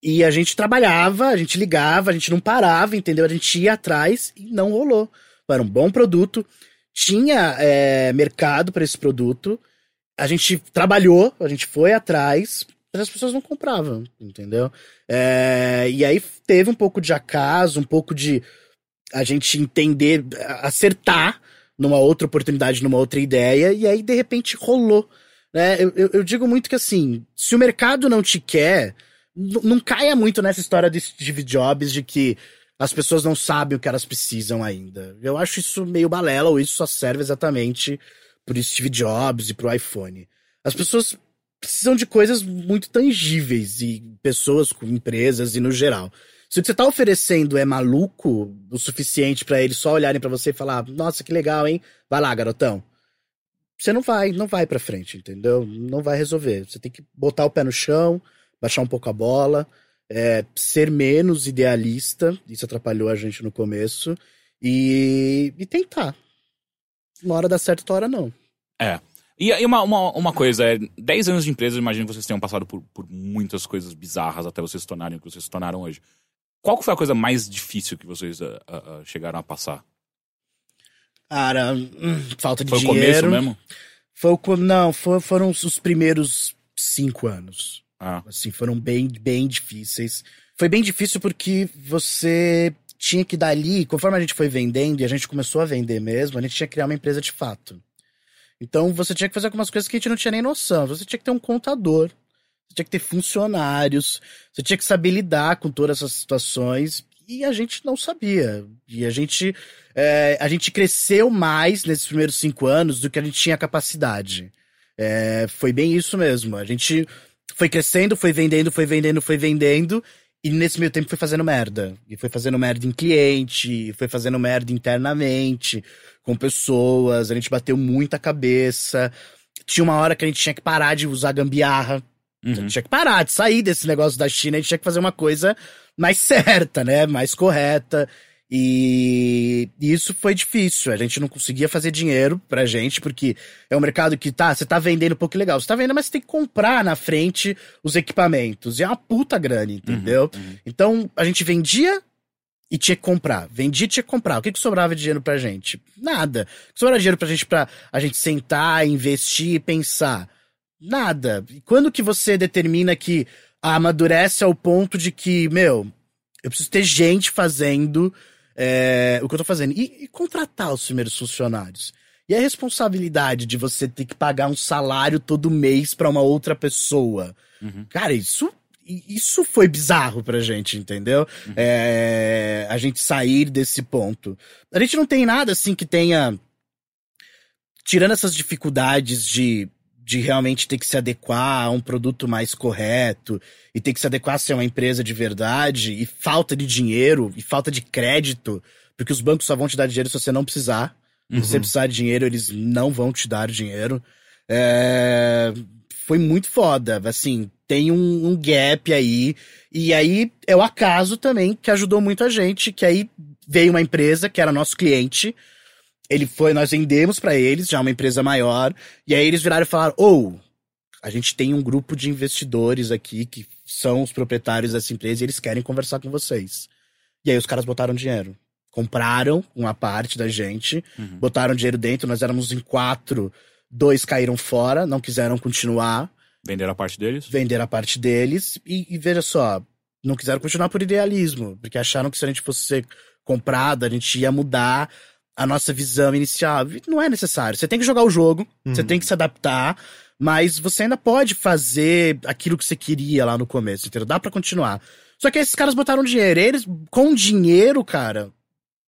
e a gente trabalhava, a gente ligava, a gente não parava, entendeu? A gente ia atrás e não rolou. Era um bom produto, tinha é, mercado para esse produto, a gente trabalhou, a gente foi atrás, mas as pessoas não compravam, entendeu? É, e aí teve um pouco de acaso, um pouco de a gente entender, acertar numa outra oportunidade, numa outra ideia, e aí de repente rolou. Né? Eu, eu, eu digo muito que assim, se o mercado não te quer, não caia muito nessa história de Steve Jobs de que as pessoas não sabem o que elas precisam ainda. Eu acho isso meio balela, ou isso só serve exatamente pro Steve Jobs e pro iPhone. As pessoas precisam de coisas muito tangíveis e pessoas com empresas e no geral. Se o que você tá oferecendo é maluco o suficiente pra eles só olharem pra você e falar, nossa, que legal, hein? Vai lá, garotão. Você não vai, não vai pra frente, entendeu? Não vai resolver. Você tem que botar o pé no chão, baixar um pouco a bola, é, ser menos idealista. Isso atrapalhou a gente no começo. E, e tentar. Uma hora dá certo, outra hora não. E aí uma, uma, uma coisa, é 10 anos de empresa, eu imagino que vocês tenham passado por, por muitas coisas bizarras até vocês se tornarem o que vocês se tornaram hoje. Qual foi a coisa mais difícil que vocês ah, ah, ah, chegaram a passar? Cara, hum, falta de Foi o dinheiro. começo mesmo? Foi o não, foi- foram os os primeiros cinco anos. Ah, Assim, foram bem, bem difíceis. Foi bem difícil porque você tinha que dali, conforme a gente foi vendendo e a gente começou a vender mesmo, a gente tinha que criar uma empresa de fato. Então você tinha que fazer algumas coisas que a gente não tinha nem noção. Você tinha que ter um contador, você tinha que ter funcionários, você tinha que saber lidar com todas essas situações e a gente não sabia. E a gente, é, a gente cresceu mais nesses primeiros cinco anos do que a gente tinha capacidade. É, foi bem isso mesmo. A gente foi crescendo, foi vendendo, foi vendendo, foi vendendo. E nesse meio tempo foi fazendo merda. E foi fazendo merda em cliente, foi fazendo merda internamente, com pessoas. A gente bateu muita cabeça. Tinha uma hora que a gente tinha que parar de usar gambiarra. A uhum. gente tinha que parar de sair desse negócio da China, a gente tinha que fazer uma coisa mais certa, né? Mais correta. E, e isso foi difícil. A gente não conseguia fazer dinheiro pra gente, porque é um mercado que tá, você tá vendendo um pouco legal. Você tá vendendo, mas você tem que comprar na frente os equipamentos. E é uma puta grana, entendeu? uhum. Então a gente vendia e tinha que comprar. Vendia e tinha que comprar. O que, que sobrava de dinheiro pra gente? Nada. O que sobrava dinheiro pra gente pra a gente sentar, investir e pensar? Nada. E quando que você determina que amadurece ao ponto de que, meu, eu preciso ter gente fazendo é, o que eu tô fazendo. E, e contratar os primeiros funcionários. E a responsabilidade de você ter que pagar um salário todo mês pra uma outra pessoa. Uhum. Cara, isso, isso foi bizarro pra gente, entendeu? É, a gente sair desse ponto. A gente não tem nada assim que tenha. Tirando essas dificuldades de, de realmente ter que se adequar a um produto mais correto e ter que se adequar a ser uma empresa de verdade e falta de dinheiro e falta de crédito, porque os bancos só vão te dar dinheiro se você não precisar. Se você precisar de dinheiro, eles não vão te dar dinheiro. É, Foi muito foda. Assim, tem um, um gap aí. E aí é o acaso também que ajudou muito a gente. Que aí veio uma empresa que era nosso cliente. Ele foi, nós vendemos pra eles, já uma empresa maior. E aí eles viraram e falaram: ou a gente tem um grupo de investidores aqui que são os proprietários dessa empresa e eles querem conversar com vocês. E aí os caras botaram dinheiro. Compraram uma parte da gente, Uhum. botaram dinheiro dentro, nós éramos em quatro, dois caíram fora, não quiseram continuar, Venderam a parte deles? venderam a parte deles, e, e veja só, não quiseram continuar por idealismo, porque acharam que se a gente fosse ser comprado, a gente ia mudar a nossa visão inicial. Não é necessário. Você tem que jogar o jogo, você tem que se adaptar, mas você ainda pode fazer aquilo que você queria lá no começo, entendeu? Dá pra continuar. Só que esses caras botaram dinheiro. Eles, com dinheiro, cara,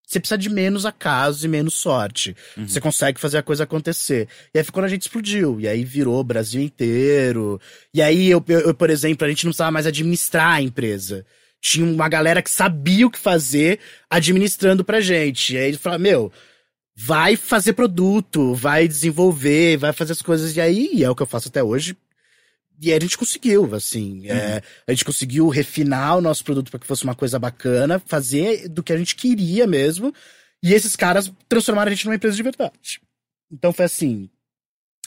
você precisa de menos acaso e menos sorte. Uhum. Você consegue fazer a coisa acontecer. E aí foi quando a gente explodiu. E aí virou o Brasil inteiro. E aí, eu, eu, eu, por exemplo, a gente não precisava mais administrar a empresa. Tinha uma galera que sabia o que fazer administrando pra gente. E aí ele fala, meu, vai fazer produto, vai desenvolver, vai fazer as coisas. E aí, e é o que eu faço até hoje. E aí a gente conseguiu, assim. é, a gente conseguiu refinar o nosso produto para que fosse uma coisa bacana, fazer do que a gente queria mesmo. E esses caras transformaram a gente numa empresa de verdade. Então foi assim.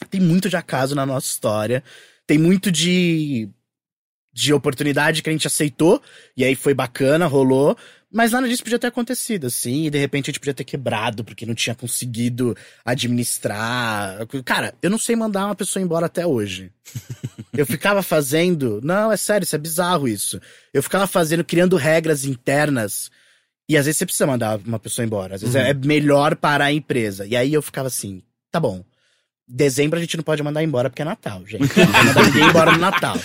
Tem muito de acaso na nossa história. Tem muito de de oportunidade que a gente aceitou, e aí foi bacana, rolou, mas nada disso podia ter acontecido, assim, e de repente a gente podia ter quebrado, porque não tinha conseguido administrar. Cara, eu não sei mandar uma pessoa embora até hoje. Eu ficava fazendo. Não, é sério, isso é bizarro isso. Eu ficava fazendo, criando regras internas. E às vezes você precisa mandar uma pessoa embora. Às vezes é melhor para a empresa. E aí eu ficava assim, tá bom. Dezembro a gente não pode mandar embora porque é Natal, gente. Não pode mandar ninguém embora no Natal.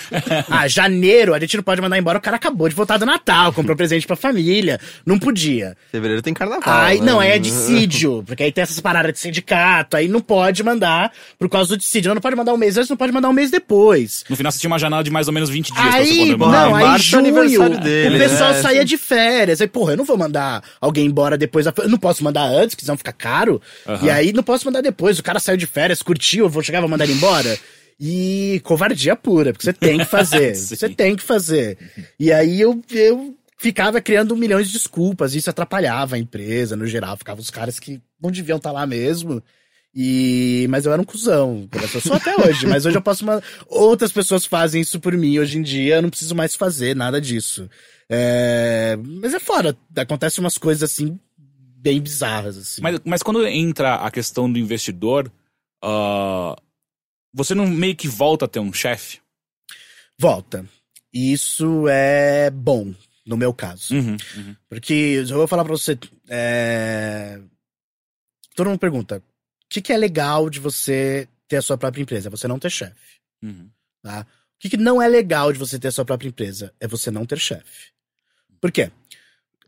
Ah, janeiro a gente não pode mandar embora, o cara acabou de voltar do Natal, comprou presente pra família. Não podia. Fevereiro tem carnaval. Aí, né? não, aí é dissídio, porque aí tem essas paradas de sindicato, aí não pode mandar por causa do dissídio. Não pode mandar um mês antes, não pode mandar um mês depois. No final você tinha uma janela de mais ou menos 20 dias pra você Aí, poder mandar. não, aí março é o junho, aniversário dele, o pessoal né? saía de férias. Aí, porra, eu não vou mandar alguém embora depois. da- Eu não posso mandar antes, que senão fica caro. Aham. E aí não posso mandar depois. O cara saiu de férias, curtiu, eu vou chegar, vou mandar ele embora. E covardia pura, porque você tem que fazer. Você tem que fazer. E aí eu, eu ficava criando milhões de desculpas. Isso atrapalhava a empresa, no geral. Ficava os caras que não deviam estar lá mesmo. E, mas eu era um cuzão. Eu sou até hoje, mas hoje eu posso. ma- Outras pessoas fazem isso por mim. Hoje em dia eu não preciso mais fazer nada disso. É, Mas é fora. Acontecem umas coisas assim, bem bizarras. Assim. Mas, mas quando entra a questão do investidor, ah, você não meio que volta a ter um chefe? Volta. E Isso é bom, no meu caso. Uhum, uhum. Porque eu vou falar pra você. É... Todo mundo pergunta: o que, que é legal de você ter a sua própria empresa? É você não ter chefe. Uhum. Tá? O que, que não é legal de você ter a sua própria empresa? É você não ter chefe. Por quê?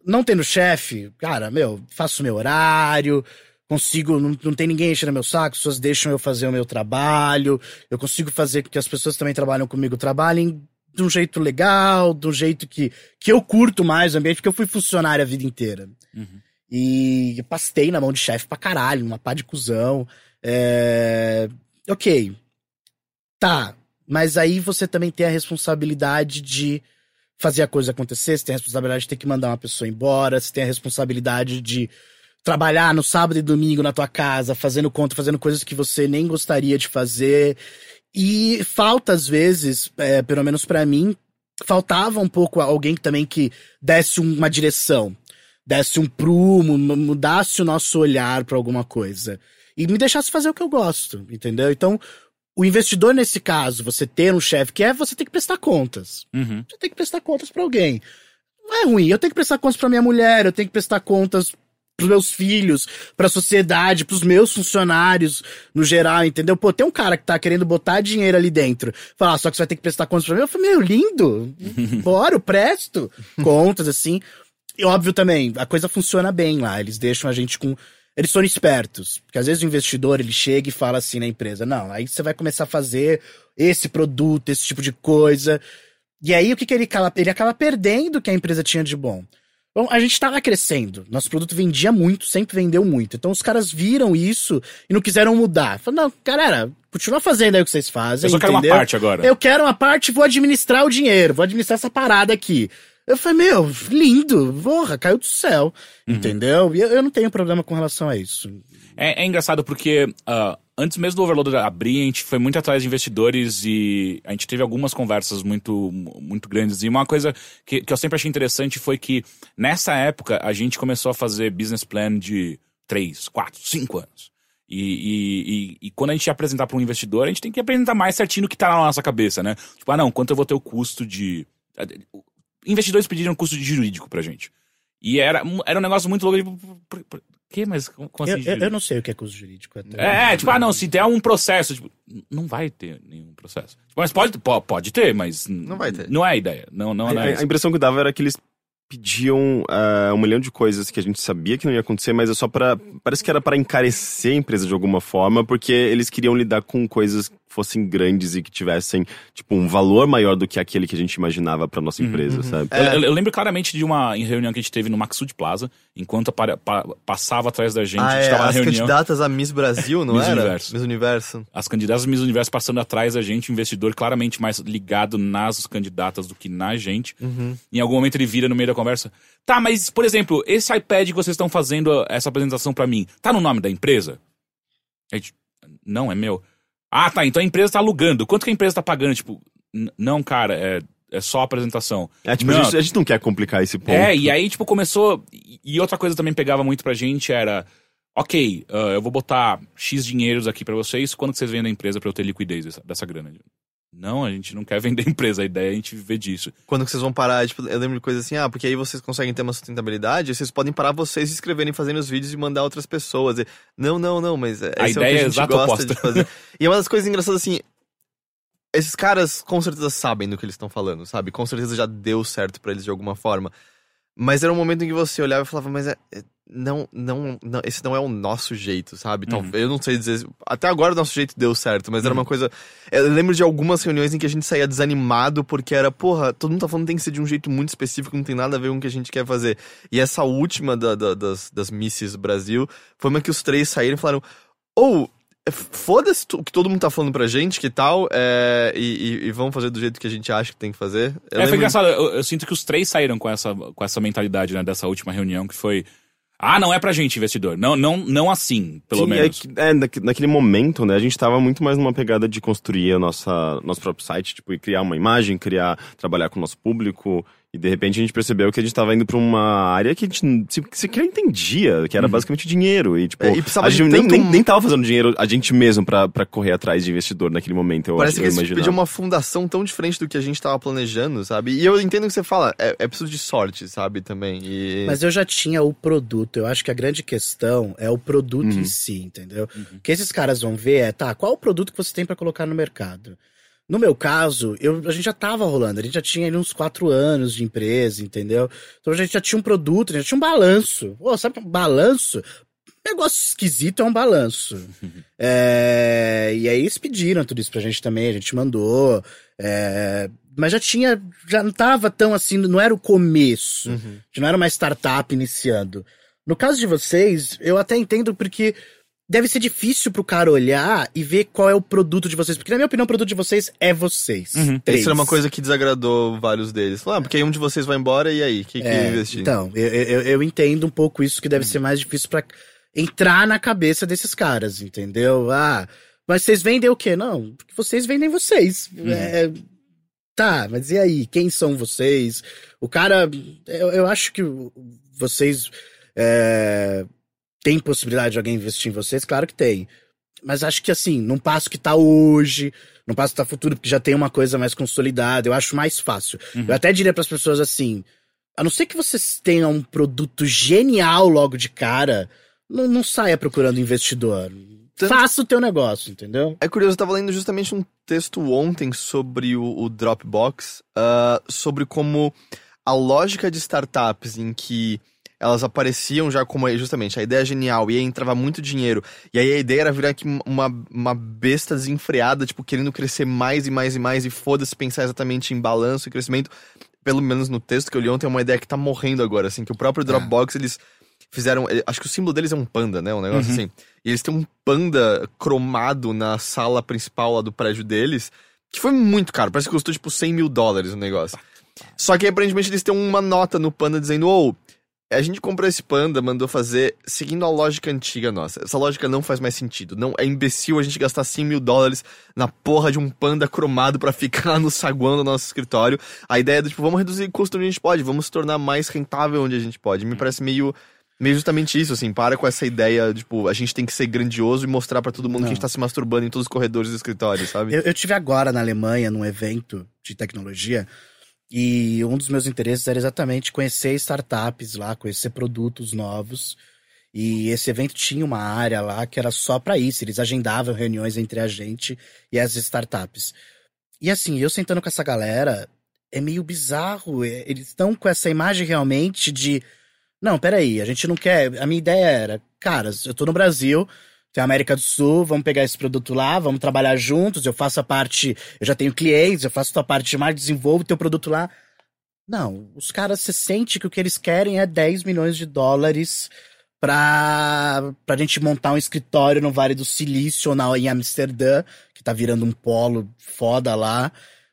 Não tendo chefe, cara, meu, faço meu horário, consigo, não, não tem ninguém enchendo meu saco, as pessoas deixam eu fazer o meu trabalho, eu consigo fazer com que as pessoas que também trabalham comigo trabalhem de um jeito legal, de um jeito que, que eu curto mais o ambiente, porque eu fui funcionário a vida inteira. Uhum. E pastei na mão de chefe pra caralho, uma pá de cuzão. É... Ok. Tá. Mas aí você também tem a responsabilidade de fazer a coisa acontecer, você tem a responsabilidade de ter que mandar uma pessoa embora, você tem a responsabilidade de trabalhar no sábado e domingo na tua casa, fazendo conta, fazendo coisas que você nem gostaria de fazer. E falta, às vezes, é, pelo menos pra mim, faltava um pouco alguém que também que desse uma direção, desse um prumo, mu- mudasse o nosso olhar pra alguma coisa. E me deixasse fazer o que eu gosto, entendeu? Então, o investidor, nesse caso, você ter um chefe que é, você tem que prestar contas. Uhum. Você tem que prestar contas pra alguém. Não é ruim. Eu tenho que prestar contas pra minha mulher, eu tenho que prestar contas pros meus filhos, pra sociedade, pros meus funcionários, no geral, entendeu? Pô, tem um cara que tá querendo botar dinheiro ali dentro. Falar, ah, só que você vai ter que prestar contas pra mim. Eu falei, meu, lindo. Bora, eu presto. Contas, assim. E óbvio também, a coisa funciona bem lá. Eles deixam a gente com. Eles são espertos. Porque às vezes o investidor ele chega e fala assim na empresa: não, aí você vai começar a fazer esse produto, esse tipo de coisa. E aí o que, que ele acaba? Ele acaba perdendo o que a empresa tinha de bom. Bom, a gente tava crescendo. Nosso produto vendia muito, sempre vendeu muito. Então os caras viram isso e não quiseram mudar. Falaram, não, galera, continua fazendo aí o que vocês fazem. Eu só quero uma entendeu? parte agora. Eu quero uma parte e vou administrar o dinheiro, vou administrar essa parada aqui. Eu falei, meu, lindo, porra, caiu do céu. Uhum. Entendeu? E eu, eu não tenho problema com relação a isso. É, é engraçado porque ah, antes mesmo do Overloader abrir, a gente foi muito atrás de investidores e a gente teve algumas conversas muito, muito grandes. E uma coisa que, que eu sempre achei interessante foi que nessa época a gente começou a fazer business plan de 3, 4, 5 anos. E, e, e, e quando a gente apresentar para um investidor, a gente tem que apresentar mais certinho o que tá na nossa cabeça, né? Tipo, ah, não, quanto eu vou ter o custo de. Investidores pediram custo de jurídico pra gente. E era, era um negócio muito louco. Tipo, que? Mas como Eu, eu, eu não sei o que é custo jurídico até. É, tipo, ah, não, se der um processo, tipo, não vai ter nenhum processo. Tipo, Mas pode, po- pode ter, mas. Não vai ter. Não é a ideia. Não, não, A, não é a- a impressão que dava era que eles pediam ah, um milhão de coisas que a gente sabia que não ia acontecer, mas é só para parece que era para encarecer a empresa de alguma forma, porque eles queriam lidar com coisas fossem grandes e que tivessem, tipo, um valor maior do que aquele que a gente imaginava pra nossa empresa, sabe? Eu, eu- eu lembro claramente de uma reunião que a gente teve no Maxud Plaza, enquanto apare- pa- passava atrás da gente, ah, a gente é, tava na as reunião. candidatas a Miss Brasil, não Miss era? Universo. Miss Universo. As candidatas Miss Universo passando atrás da gente, o investidor claramente mais ligado nas candidatas do que na gente. Uhum. Em algum momento ele vira no meio da conversa. Tá, mas, por exemplo, esse iPad que vocês estão fazendo essa apresentação pra mim, tá no nome da empresa? A gente, não, é meu. Ah, tá, então a empresa tá alugando. Quanto que a empresa tá pagando? Tipo, "N- não, cara, é, é só apresentação. É, tipo, Não. a, gente, a gente não quer complicar esse ponto. É, e aí, tipo, começou. E outra coisa também pegava muito pra gente era. Ok, ah, eu vou botar X dinheiros aqui pra vocês. Quando que vocês vendem a empresa pra eu ter liquidez dessa, dessa grana? Não, a gente não quer vender a empresa, a ideia é a gente viver disso. Quando vocês vão parar, tipo, eu lembro de coisa assim, ah, porque aí vocês conseguem ter uma sustentabilidade, vocês podem parar vocês se inscreverem, fazendo os vídeos e mandar outras pessoas. E, não, não, não, mas é, A ideia é é o que a gente exato gosta oposta. de fazer. e é uma das coisas engraçadas assim, esses caras com certeza sabem do que eles estão falando, sabe? Com certeza já deu certo pra eles de alguma forma. Mas era um momento em que você olhava e falava, mas é, é- não, não, não, esse não é o nosso jeito, sabe? Tal- Uhum. Eu não sei dizer. Até agora o nosso jeito deu certo, mas era uma coisa. Eu lembro de algumas reuniões em que a gente saía desanimado porque era, porra, todo mundo tá falando que tem que ser de um jeito muito específico, não tem nada a ver com o que a gente quer fazer. E essa última da- da- das, das Misses Brasil foi uma que os três saíram e falaram: ou. Foda-se o que todo mundo tá falando pra gente, que tal, é, e, e- e vamos fazer do jeito que a gente acha que tem que fazer. Eu é, foi lembro- engraçado, eu, eu sinto que os três saíram com essa, com essa mentalidade, né, dessa última reunião, que foi. Ah, não é pra gente, investidor. Não, não, não assim, pelo Sim, menos. É, que- é, naque- naquele momento, né, a gente tava muito mais numa pegada de construir a nossa, nosso próprio site, tipo, e criar uma imagem, criar, trabalhar com o nosso público. E de repente a gente percebeu que a gente tava indo pra uma área que a gente se- sequer entendia, que era basicamente dinheiro. E, tipo, É, e precisava a de gente nem, nem, nem tava fazendo dinheiro a gente mesmo pra, pra correr atrás de investidor naquele momento. Eu, Parece eu que eles imaginava. pediam uma fundação tão diferente do que a gente tava planejando, sabe? E eu entendo o que você fala, é, é preciso de sorte, sabe, também. E... Mas eu já tinha o produto. Eu acho que a grande questão é o produto em si, entendeu? O que esses caras vão ver é, tá, qual o produto que você tem pra colocar no mercado? No meu caso, eu, a gente já tava rolando, a gente já tinha ali uns quatro anos de empresa, entendeu? Então a gente já tinha um produto, a gente já tinha um balanço. Pô, sabe um balanço? Negócio esquisito é um balanço. É, e aí eles pediram tudo isso pra gente também, a gente mandou. é, mas já tinha, já não tava tão assim, não era o começo. Uhum. Não era uma startup iniciando. No caso de vocês, eu até entendo porque deve ser difícil pro cara olhar e ver qual é o produto de vocês. Porque, na minha opinião, o produto de vocês é vocês. Uhum. Isso era uma coisa que desagradou vários deles. Falaram, ah, porque aí um de vocês vai embora e aí? O que, que É, investir? então, eu, eu, eu entendo um pouco isso que deve ser mais difícil pra entrar na cabeça desses caras, entendeu? Ah, mas vocês vendem o quê? Não, porque vocês vendem vocês. É, tá, mas e aí? Quem são vocês? O cara, eu, eu acho que vocês é, tem possibilidade de alguém investir em vocês? Claro que tem. Mas acho que assim, num passo que tá hoje, num passo que tá futuro, porque já tem uma coisa mais consolidada, eu acho mais fácil. Eu até diria pras pessoas assim: a não ser que vocês tenham um produto genial logo de cara, não, não saia procurando investidor. Tanto- Faça o teu negócio, entendeu? É curioso, eu tava lendo justamente um texto ontem sobre o, o Dropbox, ah, sobre como a lógica de startups em que elas apareciam já como justamente a ideia é genial e aí entrava muito dinheiro. E aí a ideia era virar aqui uma, uma besta desenfreada, tipo, querendo crescer mais e mais e mais e foda-se pensar exatamente em balanço e crescimento. Pelo menos no texto que eu li ontem, é uma ideia que tá morrendo agora, assim, que o próprio Dropbox, eles fizeram. eh, Acho que o símbolo deles é um panda, né? Um negócio assim. E eles têm um panda cromado na sala principal lá do prédio deles, que foi muito caro. Parece que custou tipo 100 mil dólares o negócio. Só que aparentemente eles têm uma nota no panda dizendo: Ô, a gente comprou esse panda, mandou fazer seguindo a lógica antiga nossa. Essa lógica não faz mais sentido. Não é imbecil a gente gastar 100 mil dólares na porra de um panda cromado pra ficar no saguão do nosso escritório. A ideia é do tipo, vamos reduzir custo onde a gente pode, vamos se tornar mais rentável onde a gente pode. Me parece meio. Meio justamente isso, assim, para com essa ideia, tipo, a gente tem que ser grandioso e mostrar pra todo mundo que a gente tá se masturbando em todos os corredores do escritório, sabe? Eu, eu tive agora na Alemanha, num evento de tecnologia, e um dos meus interesses era exatamente conhecer startups lá, conhecer produtos novos. E esse evento tinha uma área lá que era só pra isso. Eles agendavam reuniões entre a gente e as startups. E assim, eu sentando com essa galera, é meio bizarro. é- Eles estão com essa imagem realmente de. Não, peraí, a gente não quer. A minha ideia era, cara, eu tô no Brasil, tem a América do Sul, vamos pegar esse produto lá, vamos trabalhar juntos, eu faço a parte, eu já tenho clientes, eu faço a tua parte de mais desenvolvo teu produto lá. Não, os caras se sentem que o que eles querem é 10 milhões de dólares pra, pra gente montar um escritório no Vale do Silício, na, em Amsterdã, que tá virando um polo foda lá.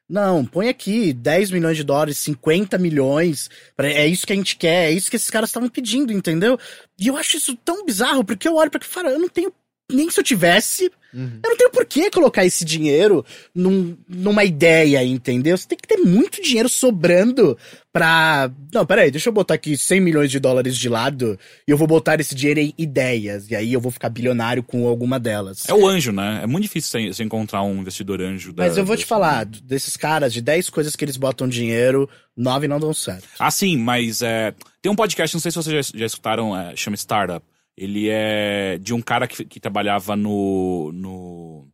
Não, põe aqui 10 milhões de dólares, 50 milhões. É isso que a gente quer, é isso que esses caras estavam pedindo, entendeu? E eu acho isso tão bizarro, porque eu olho pra que falo, eu não tenho nem se eu tivesse, uhum. eu não tenho por que colocar esse dinheiro num, numa ideia, entendeu? Você tem que ter muito dinheiro sobrando pra. Não, peraí, deixa eu botar aqui 100 milhões de dólares de lado e eu vou botar esse dinheiro em ideias. E aí eu vou ficar bilionário com alguma delas. É o anjo, né? É muito difícil você encontrar um investidor anjo. Da, Mas eu vou te falar, desses caras, de 10 coisas que eles botam dinheiro, 9 não dão certo. Ah, sim, mas é, tem um podcast, não sei se vocês já, já escutaram, é, chama Startup ele é de um cara que, que trabalhava no, no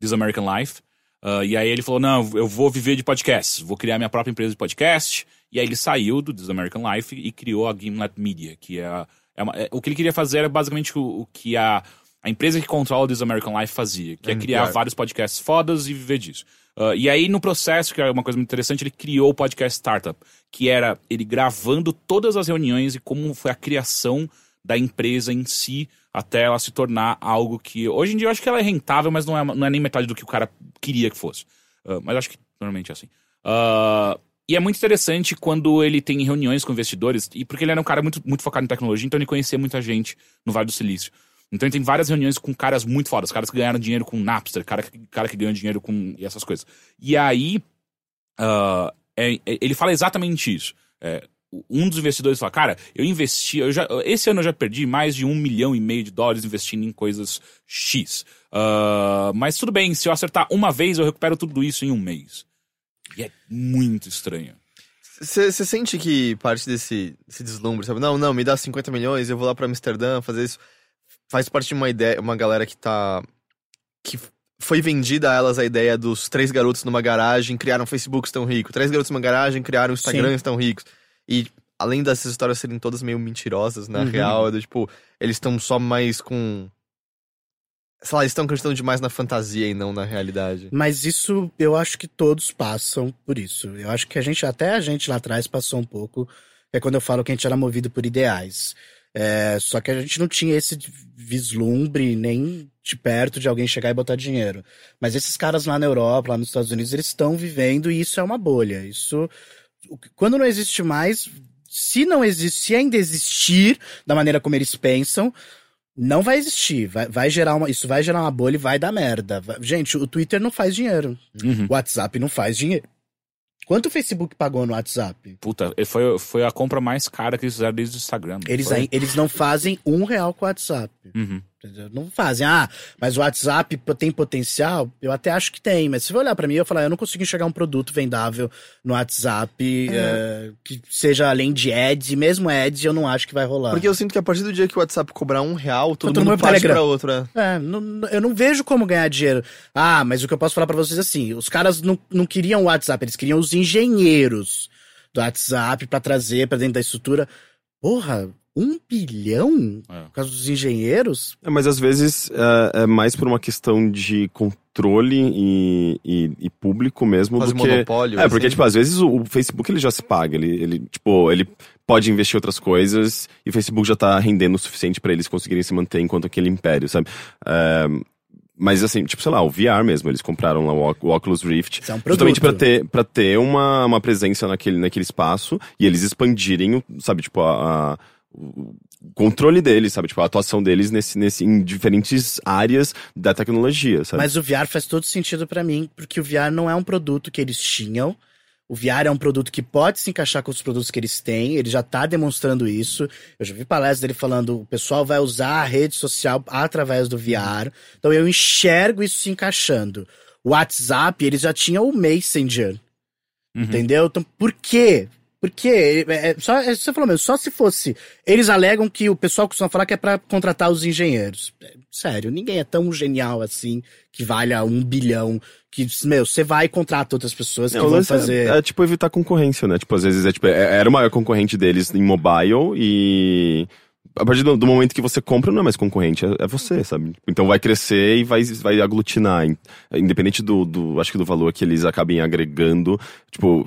This American Life. Uh, e aí ele falou: Não, eu vou viver de podcast, vou criar minha própria empresa de podcast. E aí ele saiu do This American Life e criou a Gimlet Media, que é, é, uma, é o que ele queria fazer era basicamente o, o, que a, a empresa que controla o This American Life fazia, que é criar vários podcasts fodas e viver disso. Uh, e aí, no processo, que é uma coisa muito interessante, ele criou o podcast Startup, que era ele gravando todas as reuniões e como foi a criação da empresa em si até ela se tornar algo que. Hoje em dia eu acho que ela é rentável, mas não é, não é nem metade do que o cara queria que fosse. Uh, mas acho que normalmente é assim. Uh, e é muito interessante quando ele tem reuniões com investidores, e porque ele era um cara muito, muito focado em tecnologia, então ele conhecia muita gente no Vale do Silício. Então ele tem várias reuniões com caras muito fodas, caras que ganharam dinheiro com Napster, cara, cara que ganhou dinheiro com essas coisas. E aí, uh, é, é, ele fala exatamente isso. É, um dos investidores fala, cara, eu investi, eu já, esse ano eu já perdi mais de um milhão e meio de dólares investindo em coisas X. Uh, mas tudo bem, se eu acertar uma vez, eu recupero tudo isso em um mês. E é muito estranho. Você sente que parte desse, desse deslumbre, sabe? Não, não, me dá 50 milhões, eu vou lá pra Amsterdã fazer isso. Faz parte de uma ideia, uma galera que tá. que foi vendida a elas a ideia dos três garotos numa garagem, criaram um Facebook estão ricos. Três garotos numa garagem, criaram um Instagram estão ricos. E além dessas histórias serem todas meio mentirosas, na uhum. real, é do, tipo, eles estão só mais com. Sei lá, eles estão acreditando demais na fantasia e não na realidade. Mas isso eu acho que todos passam por isso. Eu acho que a gente, até a gente lá atrás, passou um pouco. É quando eu falo que a gente era movido por ideais. É, só que a gente não tinha esse vislumbre nem de perto de alguém chegar e botar dinheiro. Mas esses caras lá na Europa, lá nos Estados Unidos, eles estão vivendo e isso é uma bolha. Isso quando não existe mais, se não existe, se ainda existir da maneira como eles pensam, não vai existir. Vai, vai gerar uma, isso vai gerar uma bolha e vai dar merda. Gente, o Twitter não faz dinheiro. Uhum. O WhatsApp não faz dinheiro. Quanto o Facebook pagou no WhatsApp? Puta, foi, foi a compra mais cara que eles fizeram desde o Instagram. Eles, aí, eles não fazem um real com o WhatsApp. Uhum. Não fazem. Ah, mas o WhatsApp tem potencial? Eu até acho que tem, mas se você olhar para mim, eu falar, eu não consigo enxergar um produto vendável no WhatsApp é. que seja além de ads, e mesmo ads eu não acho que vai rolar. Porque eu sinto que a partir do dia que o WhatsApp cobrar um real, todo, todo mundo, mundo parte pra outro. É, é não, eu não vejo como ganhar dinheiro. Ah, mas o que eu posso falar para vocês é assim, os caras não, não queriam o WhatsApp, eles queriam os engenheiros do WhatsApp para trazer para dentro da estrutura. Porra, um bilhão? É. Por causa dos engenheiros? É, mas às vezes é, é, mais por uma questão de controle e, e, e público mesmo Quase do que... monopólio. É, assim. porque, tipo, às vezes o, o, Facebook ele já se paga, ele, ele, tipo, ele pode investir em outras coisas e o Facebook já tá rendendo o suficiente para eles conseguirem se manter enquanto aquele império, sabe? É, mas assim, tipo, sei lá, o VR mesmo, eles compraram lá o Oculus Rift. é um justamente pra ter, pra ter uma, uma presença naquele, naquele espaço e eles expandirem, sabe, tipo, a, a o controle deles, sabe? Tipo, a atuação deles nesse, nesse, em diferentes áreas da tecnologia, sabe? Mas o VR faz todo sentido para mim, porque o VR não é um produto que eles tinham. O VR é um produto que pode se encaixar com os produtos que eles têm, ele já tá demonstrando isso. Eu já vi palestras dele falando, o pessoal vai usar a rede social através do VR. Então eu enxergo isso se encaixando. O WhatsApp, eles já tinham o Messenger. Uhum. Entendeu? Então, por quê? Porque, é, é, só, é, você falou mesmo, só se fosse. Eles alegam que o pessoal costuma falar que é para contratar os engenheiros. É, sério, ninguém é tão genial assim que valha um bilhão. Que, meu, você vai e contrata outras pessoas que Não, vão fazer. É, é, tipo evitar concorrência, né? Tipo, às vezes é tipo, é, era uma concorrente deles em mobile e a partir do, do momento que você compra, não é mais concorrente, é, é você, sabe? Então vai crescer e vai, vai aglutinar. In- Independente do, do, acho que do valor que eles acabem agregando, tipo,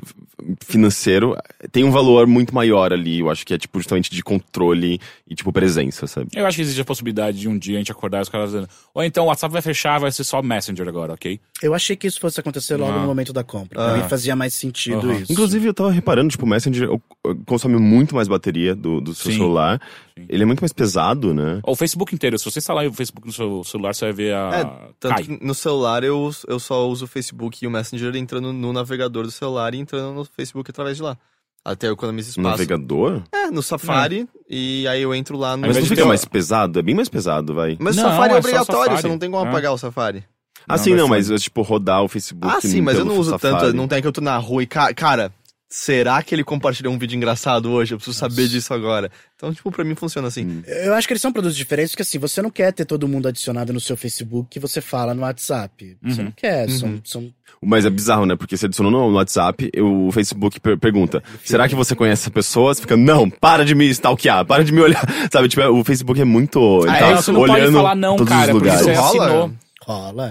financeiro, tem um valor muito maior ali, eu acho que é, tipo, justamente de controle e, tipo, presença, sabe? Eu acho que existe a possibilidade de um dia a gente acordar e os caras dizendo, ou então o WhatsApp vai fechar, vai ser só Messenger agora, ok? Eu achei que isso fosse acontecer logo Ah. no momento da compra. Ah. Pra mim fazia mais sentido isso. Inclusive, eu tava reparando, tipo, o Messenger consome muito mais bateria do, do seu Sim. celular. Sim. Ele é muito mais pesado, né? O Facebook inteiro, se você instalar o Facebook no seu celular, você vai ver a. É, tanto Cai. que no celular eu, eu só uso o Facebook e o Messenger entrando no navegador do celular e entrando no Facebook através de lá. Até eu economizo No espaço. navegador? É, no Safari, e aí eu entro lá no. Mas não fica mais pesado? É bem mais pesado, vai. Mas o Não, Safari é, é obrigatório, Safari. você não tem como É. apagar o Safari. Ah, Não, sim, não, mas, tipo, rodar o Facebook Ah, sim, mas eu não uso Safari. tanto, não tem que eu tô na rua e, ca- cara, será que ele compartilhou um vídeo engraçado hoje? Eu preciso saber disso agora. Então, tipo, pra mim funciona assim. Hum. Eu acho que eles são produtos diferentes, porque assim, você não quer ter todo mundo adicionado no seu Facebook que você fala no WhatsApp. Você Uhum. não quer, Uhum. são, são Mas é bizarro, né? Porque você adicionou no WhatsApp, eu- o Facebook per- pergunta: será que você conhece essa pessoa? Você fica, não, para de me stalkear, para de me olhar. Sabe, tipo, o Facebook é muito. Ele Ah, tá é, você não pode olhando falar não, todos cara, os porque lugares. você Rola? assinou. rola.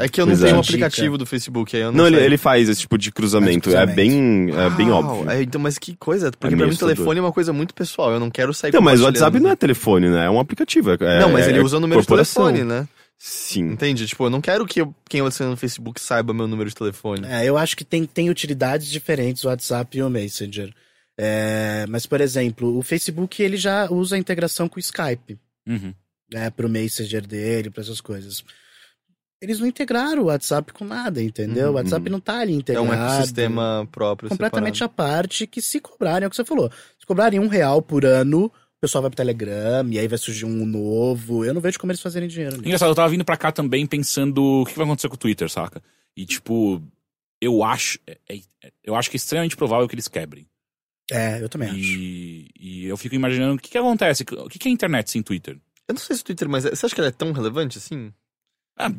É que eu não Pois tenho é. o aplicativo do Facebook, aí eu não, Não, ele, sei. ele faz esse tipo de cruzamento. É cruzamento. bem, é bem Uau, óbvio. é, então, mas que coisa, porque É pra meio mim o telefone é uma coisa muito pessoal, eu não quero sair Então, mas o. WhatsApp não é telefone, né? É um aplicativo. é- Não, mas é- ele é usa o número de corporação. telefone, né? Sim. Entende? Tipo, eu não quero que eu- quem eu no Facebook saiba meu número de telefone. É, eu acho que tem, tem utilidades diferentes o WhatsApp e o Messenger. É, mas, por exemplo, o Facebook ele já usa a integração com o Skype, Uhum. né, pro Messenger dele, para essas coisas. Eles não integraram o WhatsApp com nada, entendeu? Uhum, o WhatsApp não tá ali É integrado. um ecossistema próprio. completamente separado. à parte que se cobrarem, é o que você falou. Se cobrarem um real por ano, o pessoal vai pro Telegram e aí vai surgir um novo. Eu não vejo como eles fazerem dinheiro. nisso. Engraçado, eu tava vindo pra cá também pensando o que vai acontecer com o Twitter, saca? E tipo, eu acho. é- é- eu acho que é extremamente provável que eles quebrem. É, eu também acho. E, e eu fico imaginando o que, que acontece. O que, que é a internet sem Twitter? Eu não sei se o Twitter, mas é- você acha que ele é tão relevante assim? Ah,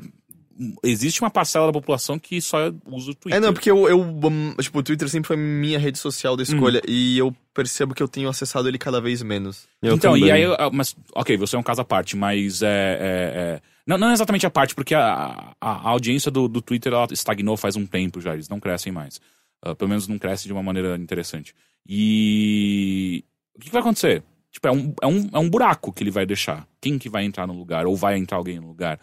existe uma parcela da população que só usa o Twitter. É, não, porque eu, eu, hum, tipo, o Twitter sempre foi minha rede social Hum. da escolha e eu percebo que eu tenho acessado ele cada vez menos. Eu então, e também. aí, eu- ah, mas, ok, você é um caso à parte, mas é. é- é- não, não exatamente a parte, porque a, a, a audiência do, do Twitter ela estagnou faz um tempo já, eles não crescem mais. Ah, pelo menos não cresce de uma maneira interessante. E. O que, que vai acontecer? Tipo, é um, é, um, é um buraco que ele vai deixar. Quem que vai entrar no lugar? Ou vai entrar alguém no lugar?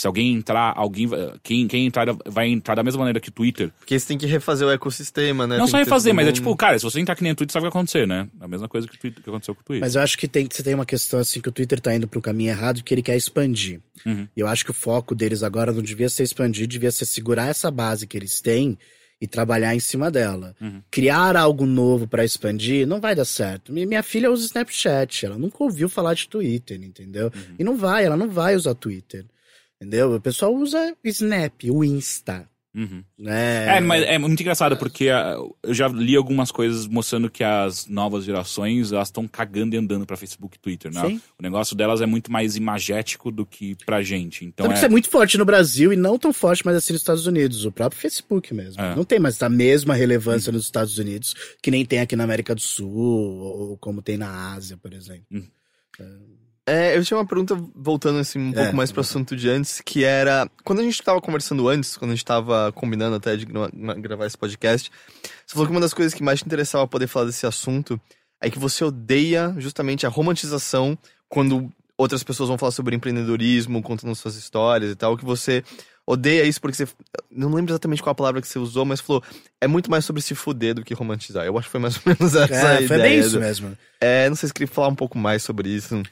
Se alguém entrar, alguém. vai- Quem, quem entrar vai entrar da mesma maneira que o Twitter. Porque você tem que refazer o ecossistema, né? não Tem só refazer, mas é mundo- tipo, cara, se você entrar que nem o Twitter, sabe o que vai acontecer, né? A mesma coisa que, Twitter, que aconteceu com o Twitter. Mas eu acho que tem, você tem uma questão assim que o Twitter tá indo pro caminho errado que ele quer expandir. Uhum. E eu acho que o foco deles agora não devia ser expandir, devia ser segurar essa base que eles têm e trabalhar em cima dela. Uhum. Criar algo novo pra expandir não vai dar certo. Mi- Minha filha usa Snapchat, ela nunca ouviu falar de Twitter, entendeu? Uhum. E não vai, ela não vai usar Twitter. Entendeu? O pessoal usa Snap, o Insta, Uhum. né? É, mas é muito engraçado porque ah, eu já li algumas coisas mostrando que as novas gerações elas estão cagando e andando pra Facebook e Twitter, né? Sim. O negócio delas é muito mais imagético do que pra gente. Então Tanto é, isso é muito forte no Brasil e não tão forte mais assim nos Estados Unidos. O próprio Facebook mesmo. É. Não tem mais a mesma relevância nos Estados Unidos que nem tem aqui na América do Sul ou como tem na Ásia, por exemplo. É, eu tinha uma pergunta voltando assim um É, pouco mais pro vamos assunto de antes, que era quando a gente tava conversando antes, quando a gente tava combinando até de gra- gravar esse podcast, você falou que uma das coisas que mais te interessava poder falar desse assunto é que você odeia justamente a romantização quando outras pessoas vão falar sobre empreendedorismo, contando suas histórias e tal, que você odeia isso porque você não lembro exatamente qual a palavra que você usou, mas falou é muito mais sobre se fuder do que romantizar. Eu acho que foi mais ou menos essa a É, ideia. foi bem isso do- mesmo. É, não sei se queria falar um pouco mais sobre isso.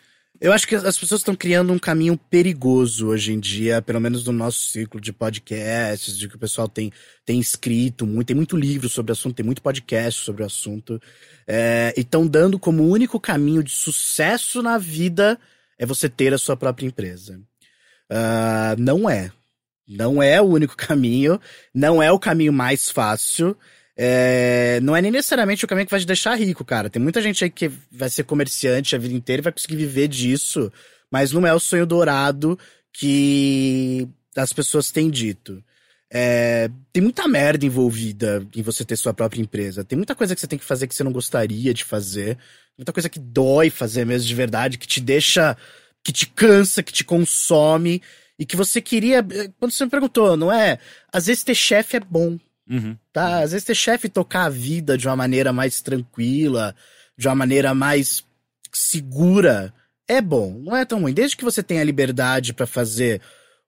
Eu acho que as pessoas estão criando um caminho perigoso hoje em dia, pelo menos no nosso ciclo de podcasts, de que o pessoal tem, tem escrito muito, tem muito livro sobre o assunto, tem muito podcast sobre o assunto. É, e estão dando como único caminho de sucesso na vida é você ter a sua própria empresa. Ah, não é. Não é o único caminho, não é o caminho mais fácil. É, não é nem necessariamente o caminho que vai te deixar rico, cara. Tem muita gente aí que vai ser comerciante a vida inteira e vai conseguir viver disso, mas não é o sonho dourado que as pessoas têm dito. É, tem muita merda envolvida em você ter sua própria empresa. Tem muita coisa que você tem que fazer que você não gostaria de fazer. muita coisa que dói fazer mesmo de verdade, que te deixa, que te cansa, que te consome e que você queria. eh, Quando você me perguntou, não é? Às vezes ter chefe é bom, Uhum. tá? Às vezes ter chefe tocar a vida de uma maneira mais tranquila, de uma maneira mais segura, é bom. Não é tão ruim. Desde que você tenha liberdade pra fazer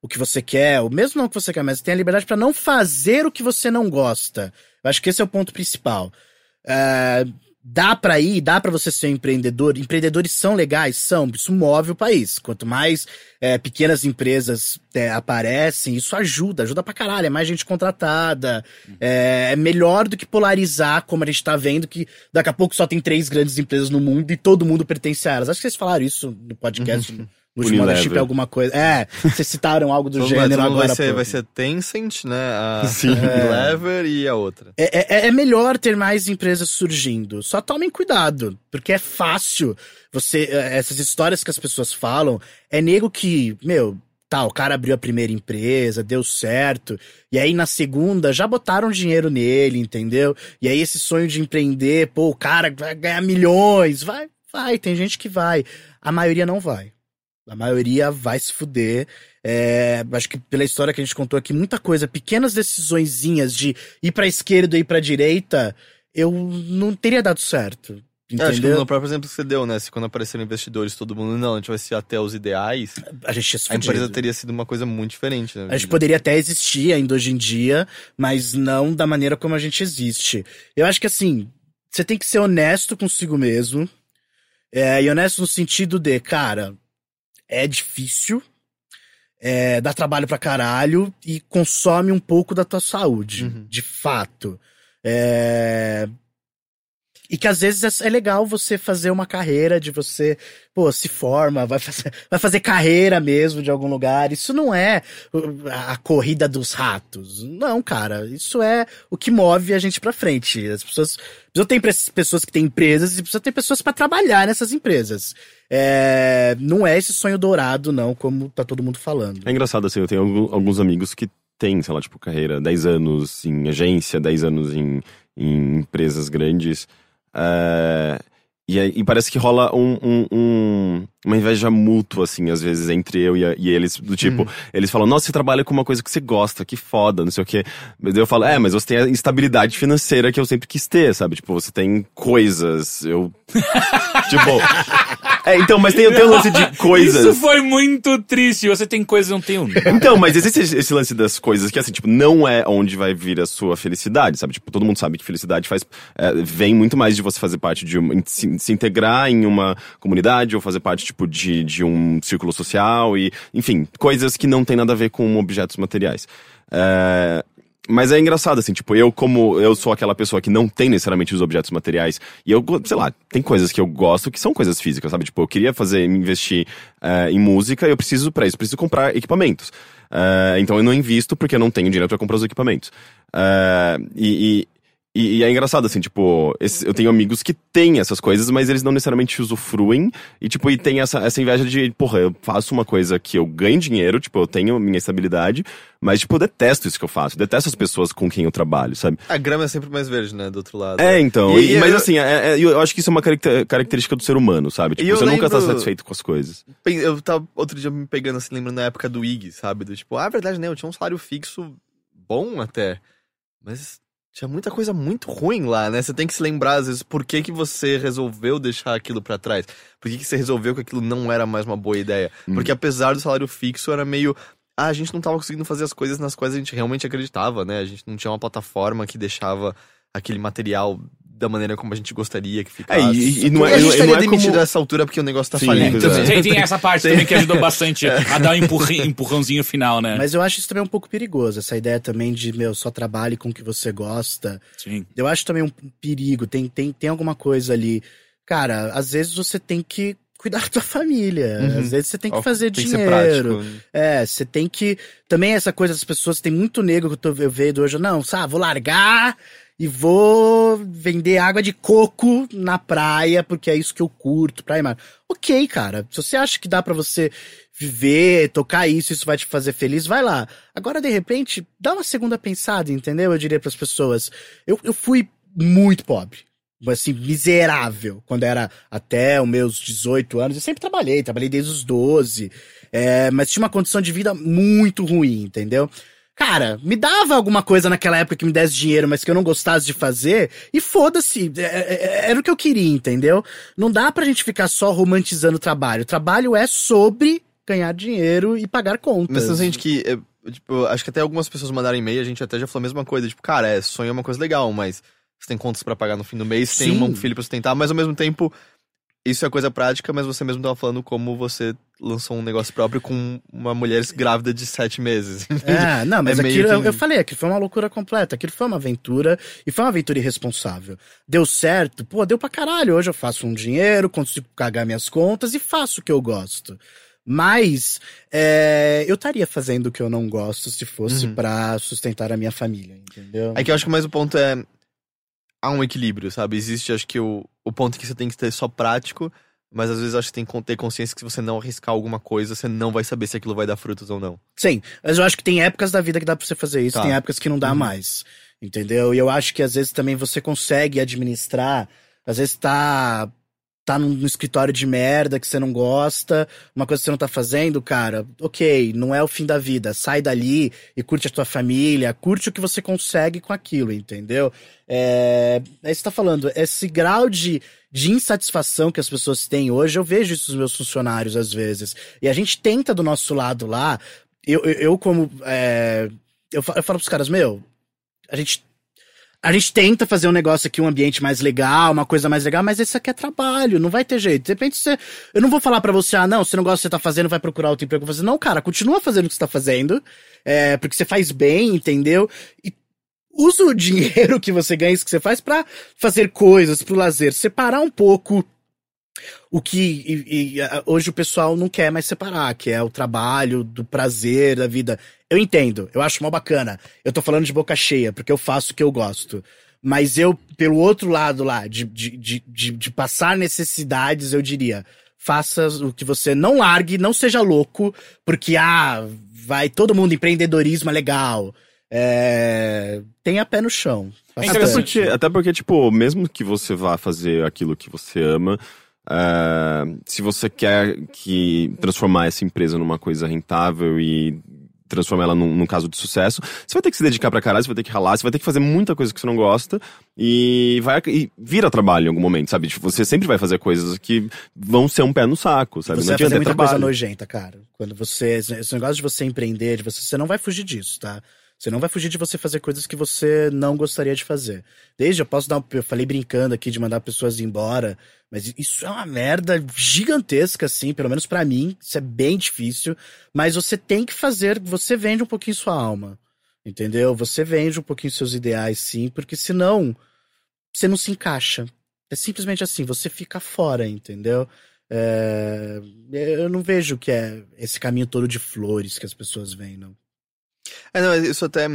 o que você quer, ou mesmo não o que você quer, mas tenha liberdade pra não fazer o que você não gosta. Eu acho que esse é o ponto principal. É, dá pra ir, dá pra você ser um empreendedor. Empreendedores são legais, são. Isso move o país. Quanto mais é, pequenas empresas é, aparecem, isso ajuda, ajuda pra caralho. É mais gente contratada. É, é melhor do que polarizar, como a gente tá vendo, que daqui a pouco só tem três grandes empresas no mundo e todo mundo pertence a elas. Acho que vocês falaram isso no podcast. No último. Mothership, alguma coisa. É, vocês citaram algo do gênero agora. vai ser, pô. vai ser Tencent, né? A Sim. Unilever e a outra. É, é- é melhor ter mais empresas surgindo. Só tomem cuidado, porque é fácil. Você, eh, essas histórias que as pessoas falam, é nego que, meu, tá, o cara abriu a primeira empresa, deu certo, e aí na segunda já botaram dinheiro nele, entendeu? E aí esse sonho de empreender, pô, o cara vai ganhar milhões, vai, vai, tem gente que vai. A maioria não vai. A maioria vai se fuder. É, acho que pela história que a gente contou aqui, muita coisa, pequenas decisõezinhas de ir pra esquerda e ir pra direita, eu não teria dado certo. É, acho que Entendeu? no próprio exemplo que você deu, né? Se quando apareceram investidores, todo mundo, não, a gente vai ser até os ideais, A gente a empresa teria sido uma coisa muito diferente, né? A gente poderia até existir ainda hoje em dia, mas não da maneira como a gente existe. Eu acho que assim, você tem que ser honesto consigo mesmo. É, e honesto no sentido de, cara, é difícil, é, dá trabalho pra caralho e consome um pouco da tua saúde, Uhum. de fato. É, E que às vezes é é legal você fazer uma carreira de você, pô, se forma, vai fazer, vai fazer carreira mesmo de algum lugar. Isso não é a corrida dos ratos. Não, cara. Isso é o que move a gente pra frente. As pessoas. Precisa ter pessoas que têm empresas e precisa ter pessoas pra trabalhar nessas empresas. É, não é esse sonho dourado, não, como tá todo mundo falando. É engraçado, assim, eu tenho alguns amigos que têm, sei lá, tipo, carreira 10 anos em agência, 10 anos em, em empresas grandes. É, e, e parece que rola um, um- um- uma inveja mútua, assim, às vezes, entre eu e, a- e eles. Do tipo, eles falam, nossa, você trabalha com uma coisa que você gosta, que foda, não sei o quê. Mas eu falo, é, mas você tem a instabilidade financeira que eu sempre quis ter, sabe? Tipo, você tem coisas, eu. tipo. É, então, mas tem, tem um lance de coisas. Isso foi muito triste. Você tem coisas, não tem um. Então, mas existe esse, esse lance das coisas que, assim, tipo, não é onde vai vir a sua felicidade, sabe? Tipo, todo mundo sabe que felicidade faz. é, vem muito mais de você fazer parte de uma. Se, se integrar em uma comunidade ou fazer parte, tipo, de, de um círculo social e. Enfim, coisas que não tem nada a ver com objetos materiais. É, mas é engraçado, assim, tipo, eu como eu sou aquela pessoa que não tem necessariamente os objetos materiais, e eu, sei lá, tem coisas que eu gosto que são coisas físicas, sabe? Tipo, eu queria fazer, investir eh, em música, eu preciso pra isso, preciso comprar equipamentos. Eh, então eu não invisto porque eu não tenho dinheiro pra comprar os equipamentos. Eh, e, e, e- e é engraçado, assim, tipo, esse- eu tenho amigos que têm essas coisas, mas eles não necessariamente usufruem. E, tipo, e tem essa, essa inveja de, porra, eu faço uma coisa que eu ganho dinheiro, tipo, eu tenho minha estabilidade, mas, tipo, eu detesto isso que eu faço. Eu detesto as pessoas com quem eu trabalho, sabe? A grama é sempre mais verde, né? Do outro lado. É, então. E- e- mas eu- assim, é- é- eu acho que isso é uma caracter- característica do ser humano, sabe? Tipo, eu você nunca tá lembro- satisfeito com as coisas. Eu tava outro dia me pegando assim, lembrando da época do IG, sabe? Do tipo, ah, verdade, né? Eu tinha um salário fixo bom até. Mas tinha muita coisa muito ruim lá, né? Você tem que se lembrar, às vezes, por que, que você resolveu deixar aquilo pra trás. Por que, que você resolveu que aquilo não era mais uma boa ideia. Hum. Porque apesar do salário fixo, era meio. Ah, a gente não tava conseguindo fazer as coisas nas quais a gente realmente acreditava, né? A gente não tinha uma plataforma que deixava aquele material da maneira como a gente gostaria que ficasse. É, e- e não é- a gente não é estaria demitido como- nessa altura porque o negócio tá Sim, falindo. pois é. né? Tem, tem essa parte também que ajudou bastante a dar um empurri- empurrãozinho final, né? Mas eu acho isso também um pouco perigoso, essa ideia também de, meu, só trabalhe com o que você gosta. Sim. Eu acho também um perigo, tem, tem, tem alguma coisa ali. Cara, às vezes você tem que cuidar da tua família, Uhum. às vezes você tem que Ó, fazer tem que ser dinheiro. prático. É, você tem que. Também essa coisa das pessoas, tem muito negro que eu, tô, eu vejo hoje, não, sabe, vou largar e vou vender água de coco na praia, porque é isso que eu curto, praia e mar. Ok, cara, se você acha que dá pra você viver, tocar isso, isso vai te fazer feliz, vai lá. Agora, de repente, dá uma segunda pensada, entendeu? Eu diria pras pessoas. Eu, eu fui muito pobre. assim, miserável. Quando era até os meus 18 anos, eu sempre trabalhei, trabalhei desde os 12. É, mas tinha uma condição de vida muito ruim, entendeu? Cara, me dava alguma coisa naquela época que me desse dinheiro, mas que eu não gostasse de fazer, e foda-se, é, é, era o que eu queria, entendeu? Não dá pra gente ficar só romantizando o trabalho. O trabalho é sobre ganhar dinheiro e pagar contas. Mas você sente que, é, tipo, acho que até algumas pessoas mandaram e-mail, a gente até já falou a mesma coisa, tipo, cara, é, sonho é uma coisa legal, mas você tem contas pra pagar no fim do mês, tem Sim. um filho pra sustentar, mas ao mesmo tempo, isso é coisa prática, mas você mesmo tava falando como você lançou um negócio próprio com uma mulher grávida de sete meses. É, não, mas É aquilo, eu, que- eu falei, aquilo foi uma loucura completa, aquilo foi uma aventura, e foi uma aventura irresponsável. Deu certo, pô, deu pra caralho, hoje eu faço um dinheiro, consigo pagar minhas contas e faço o que eu gosto. Mas, é, eu estaria fazendo o que eu não gosto se fosse Uhum. pra sustentar a minha família, entendeu? É que eu acho que mais o ponto é. Há um equilíbrio, sabe? Existe, acho que, o, o ponto que você tem que ter só prático, mas às vezes acho que tem que ter consciência que se você não arriscar alguma coisa, você não vai saber se aquilo vai dar frutos ou não. Sim, mas eu acho que tem épocas da vida que dá pra você fazer isso, Tá. tem épocas que não dá Uhum. mais. Entendeu? E eu acho que às vezes também você consegue administrar, às vezes tá tá num, num escritório de merda que você não gosta, uma coisa que você não tá fazendo, cara, ok, não é o fim da vida. Sai dali e curte a tua família, curte o que você consegue com aquilo, entendeu? É, aí você tá falando, esse grau de, de insatisfação que as pessoas têm hoje, eu vejo isso nos meus funcionários às vezes. E a gente tenta do nosso lado lá, eu, eu, eu como. é, eu, fa- eu falo pros caras, meu, a gente. A gente tenta fazer um negócio aqui, um ambiente mais legal, uma coisa mais legal, mas isso aqui é trabalho, não vai ter jeito. De repente você. Eu não vou falar pra você, ah, não, você não gosta do que você tá fazendo, vai procurar outro emprego fazer. Não, cara, continua fazendo o que você tá fazendo, é, porque você faz bem, entendeu? E usa o dinheiro que você ganha, isso que você faz, pra fazer coisas, pro lazer. Separar um pouco o que e- e, hoje o pessoal não quer mais separar, que é o trabalho, do prazer, da vida. Eu entendo, eu acho mó bacana. Eu tô falando de boca cheia, porque eu faço o que eu gosto. Mas eu, pelo outro lado lá, de, de, de, de, de passar necessidades, eu diria, faça o que você não largue, não seja louco, porque, ah, vai todo mundo, empreendedorismo é legal. É, tenha pé no chão. Até porque, até porque, tipo, mesmo que você vá fazer aquilo que você ama, é, se você quer que transformar essa empresa numa coisa rentável e transformar ela num, num caso de sucesso, você vai ter que se dedicar pra caralho, você vai ter que ralar, você vai ter que fazer muita coisa que você não gosta e vai e vira trabalho em algum momento, sabe? Tipo, você sempre vai fazer coisas que vão ser um pé no saco, sabe? Você não vai fazer é muita trabalho. coisa nojenta, cara. Quando você. Esse negócio de você empreender, de você, você não vai fugir disso, tá? Você não vai fugir de você fazer coisas que você não gostaria de fazer. Desde eu posso dar Eu falei brincando aqui de mandar pessoas embora, mas isso é uma merda gigantesca, assim, pelo menos pra mim. Isso é bem difícil. Mas você tem que fazer. Você vende um pouquinho sua alma. Entendeu? Você vende um pouquinho seus ideais, sim, porque senão você não se encaixa. É simplesmente assim, você fica fora, entendeu? É, eu não vejo que é esse caminho todo de flores que as pessoas veem, não. É, não, isso até,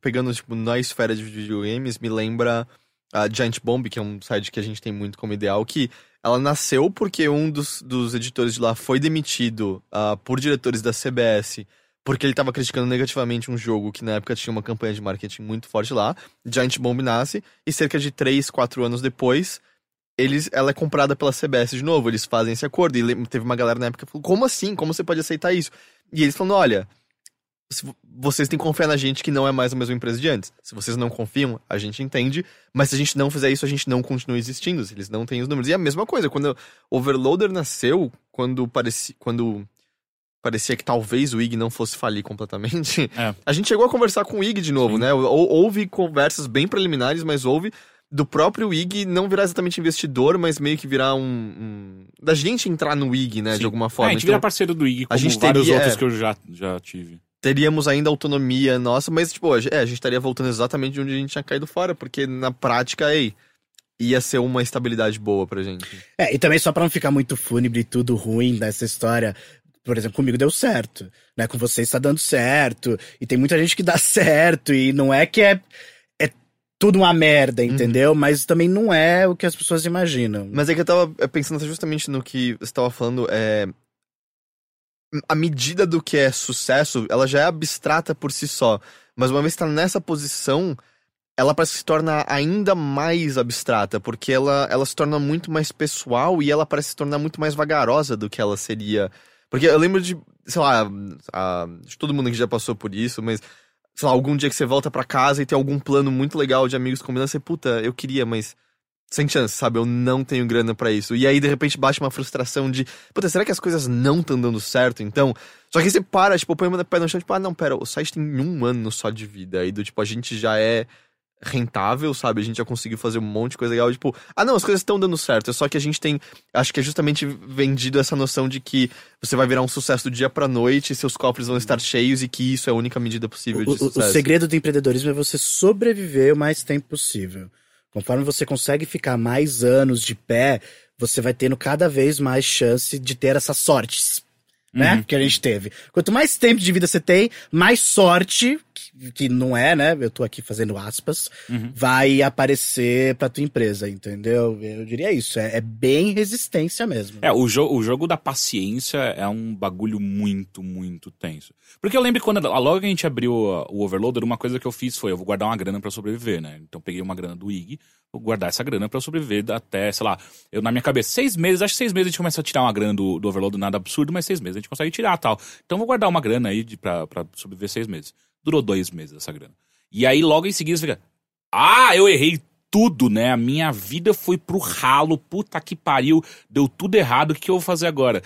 pegando, tipo, na esfera de videogames, me lembra a Giant Bomb, que é um site que a gente tem muito como ideal, que ela nasceu porque um dos, dos editores de lá foi demitido ah, por diretores da CBS, porque ele tava criticando negativamente um jogo que na época tinha uma campanha de marketing muito forte lá. Giant Bomb nasce, e cerca de 3, 4 anos depois, eles, ela é comprada pela CBS de novo, eles fazem esse acordo. E teve uma galera na época que falou: como assim? Como você pode aceitar isso? E eles falando: olha, vocês têm que confiar na gente que não é mais a mesma empresa de antes. Se vocês não confiam, a gente entende, mas se a gente não fizer isso, a gente não continua existindo, se eles não têm os números. E é a mesma coisa, quando o Overloader nasceu, quando parecia, quando parecia que talvez o IG não fosse falir completamente, É. a gente chegou a conversar com o IG de novo, Sim. né? Ou- Houve conversas bem preliminares, mas houve do próprio IG não virar exatamente investidor, mas meio que virar um... um- da gente entrar no IG, né, Sim. de alguma É, forma. a gente Então- vira parceiro do IG, a como gente vários teria- outros é. que eu já, já tive. Teríamos ainda autonomia nossa, mas, tipo, é, a gente estaria voltando exatamente de onde a gente tinha caído fora, porque na prática, ei, ia ser uma estabilidade boa pra gente. É, e também só pra não ficar muito fúnebre e tudo ruim dessa história. Por exemplo, comigo deu certo, né? Com vocês está dando certo. E tem muita gente que dá certo. E não é que é, é tudo uma merda, entendeu? Mas também não é o que as pessoas imaginam. Mas é que eu tava é, pensando justamente no que você tava falando, é... A medida do que é sucesso, ela já é abstrata por si só. Mas uma vez que tá nessa posição, ela parece que se torna ainda mais abstrata, porque ela, ela se torna muito mais pessoal e ela parece se tornar muito mais vagarosa do que ela seria. Porque eu lembro de, sei lá, a, de todo mundo que já passou por isso, mas, sei lá, algum dia que você volta pra casa e tem algum plano muito legal de amigos combinando, você, puta, eu queria, mas sem chance, sabe? Eu não tenho grana para isso. E aí, de repente, bate uma frustração de, puta, será que as coisas não estão dando certo? Então, só que aí você para, tipo, põe o pé no chão, tipo, ah, não, pera, o site tem um ano só de vida. E do tipo, a gente já é rentável, sabe? A gente já conseguiu fazer um monte de coisa legal. Tipo, ah, não, as coisas estão dando certo. É só que a gente tem. Acho que é justamente vendido essa noção de que você vai virar um sucesso do dia pra noite, seus cofres vão estar cheios e que isso é a única medida possível de O, sucesso. o segredo do empreendedorismo é você sobreviver o mais tempo possível. Conforme você consegue ficar mais anos de pé, você vai tendo cada vez mais chance de ter essas sortes. Né? Uhum. Que a gente teve. Quanto mais tempo de vida você tem, mais sorte, que, que não é, né? Eu tô aqui fazendo aspas, Uhum. vai aparecer pra tua empresa, entendeu? Eu diria isso. É, é bem resistência mesmo. É, o, jo o jogo da paciência é um bagulho muito, muito tenso. Porque eu lembro quando, logo que a gente abriu o Overloader, uma coisa que eu fiz foi, eu vou guardar uma grana pra sobreviver, né? Então peguei uma grana do IG, vou guardar essa grana pra eu sobreviver até, sei lá, eu na minha cabeça, seis meses, acho que seis meses a gente começa a tirar uma grana do, do Overloader, nada absurdo, mas seis meses a gente consegue tirar tal. Então vou guardar uma grana aí de, pra, pra sobreviver seis meses. Durou dois meses essa grana. E aí logo em seguida você fica, ah, eu errei tudo, né? A minha vida foi pro ralo, puta que pariu, deu tudo errado, o que, eu vou fazer agora?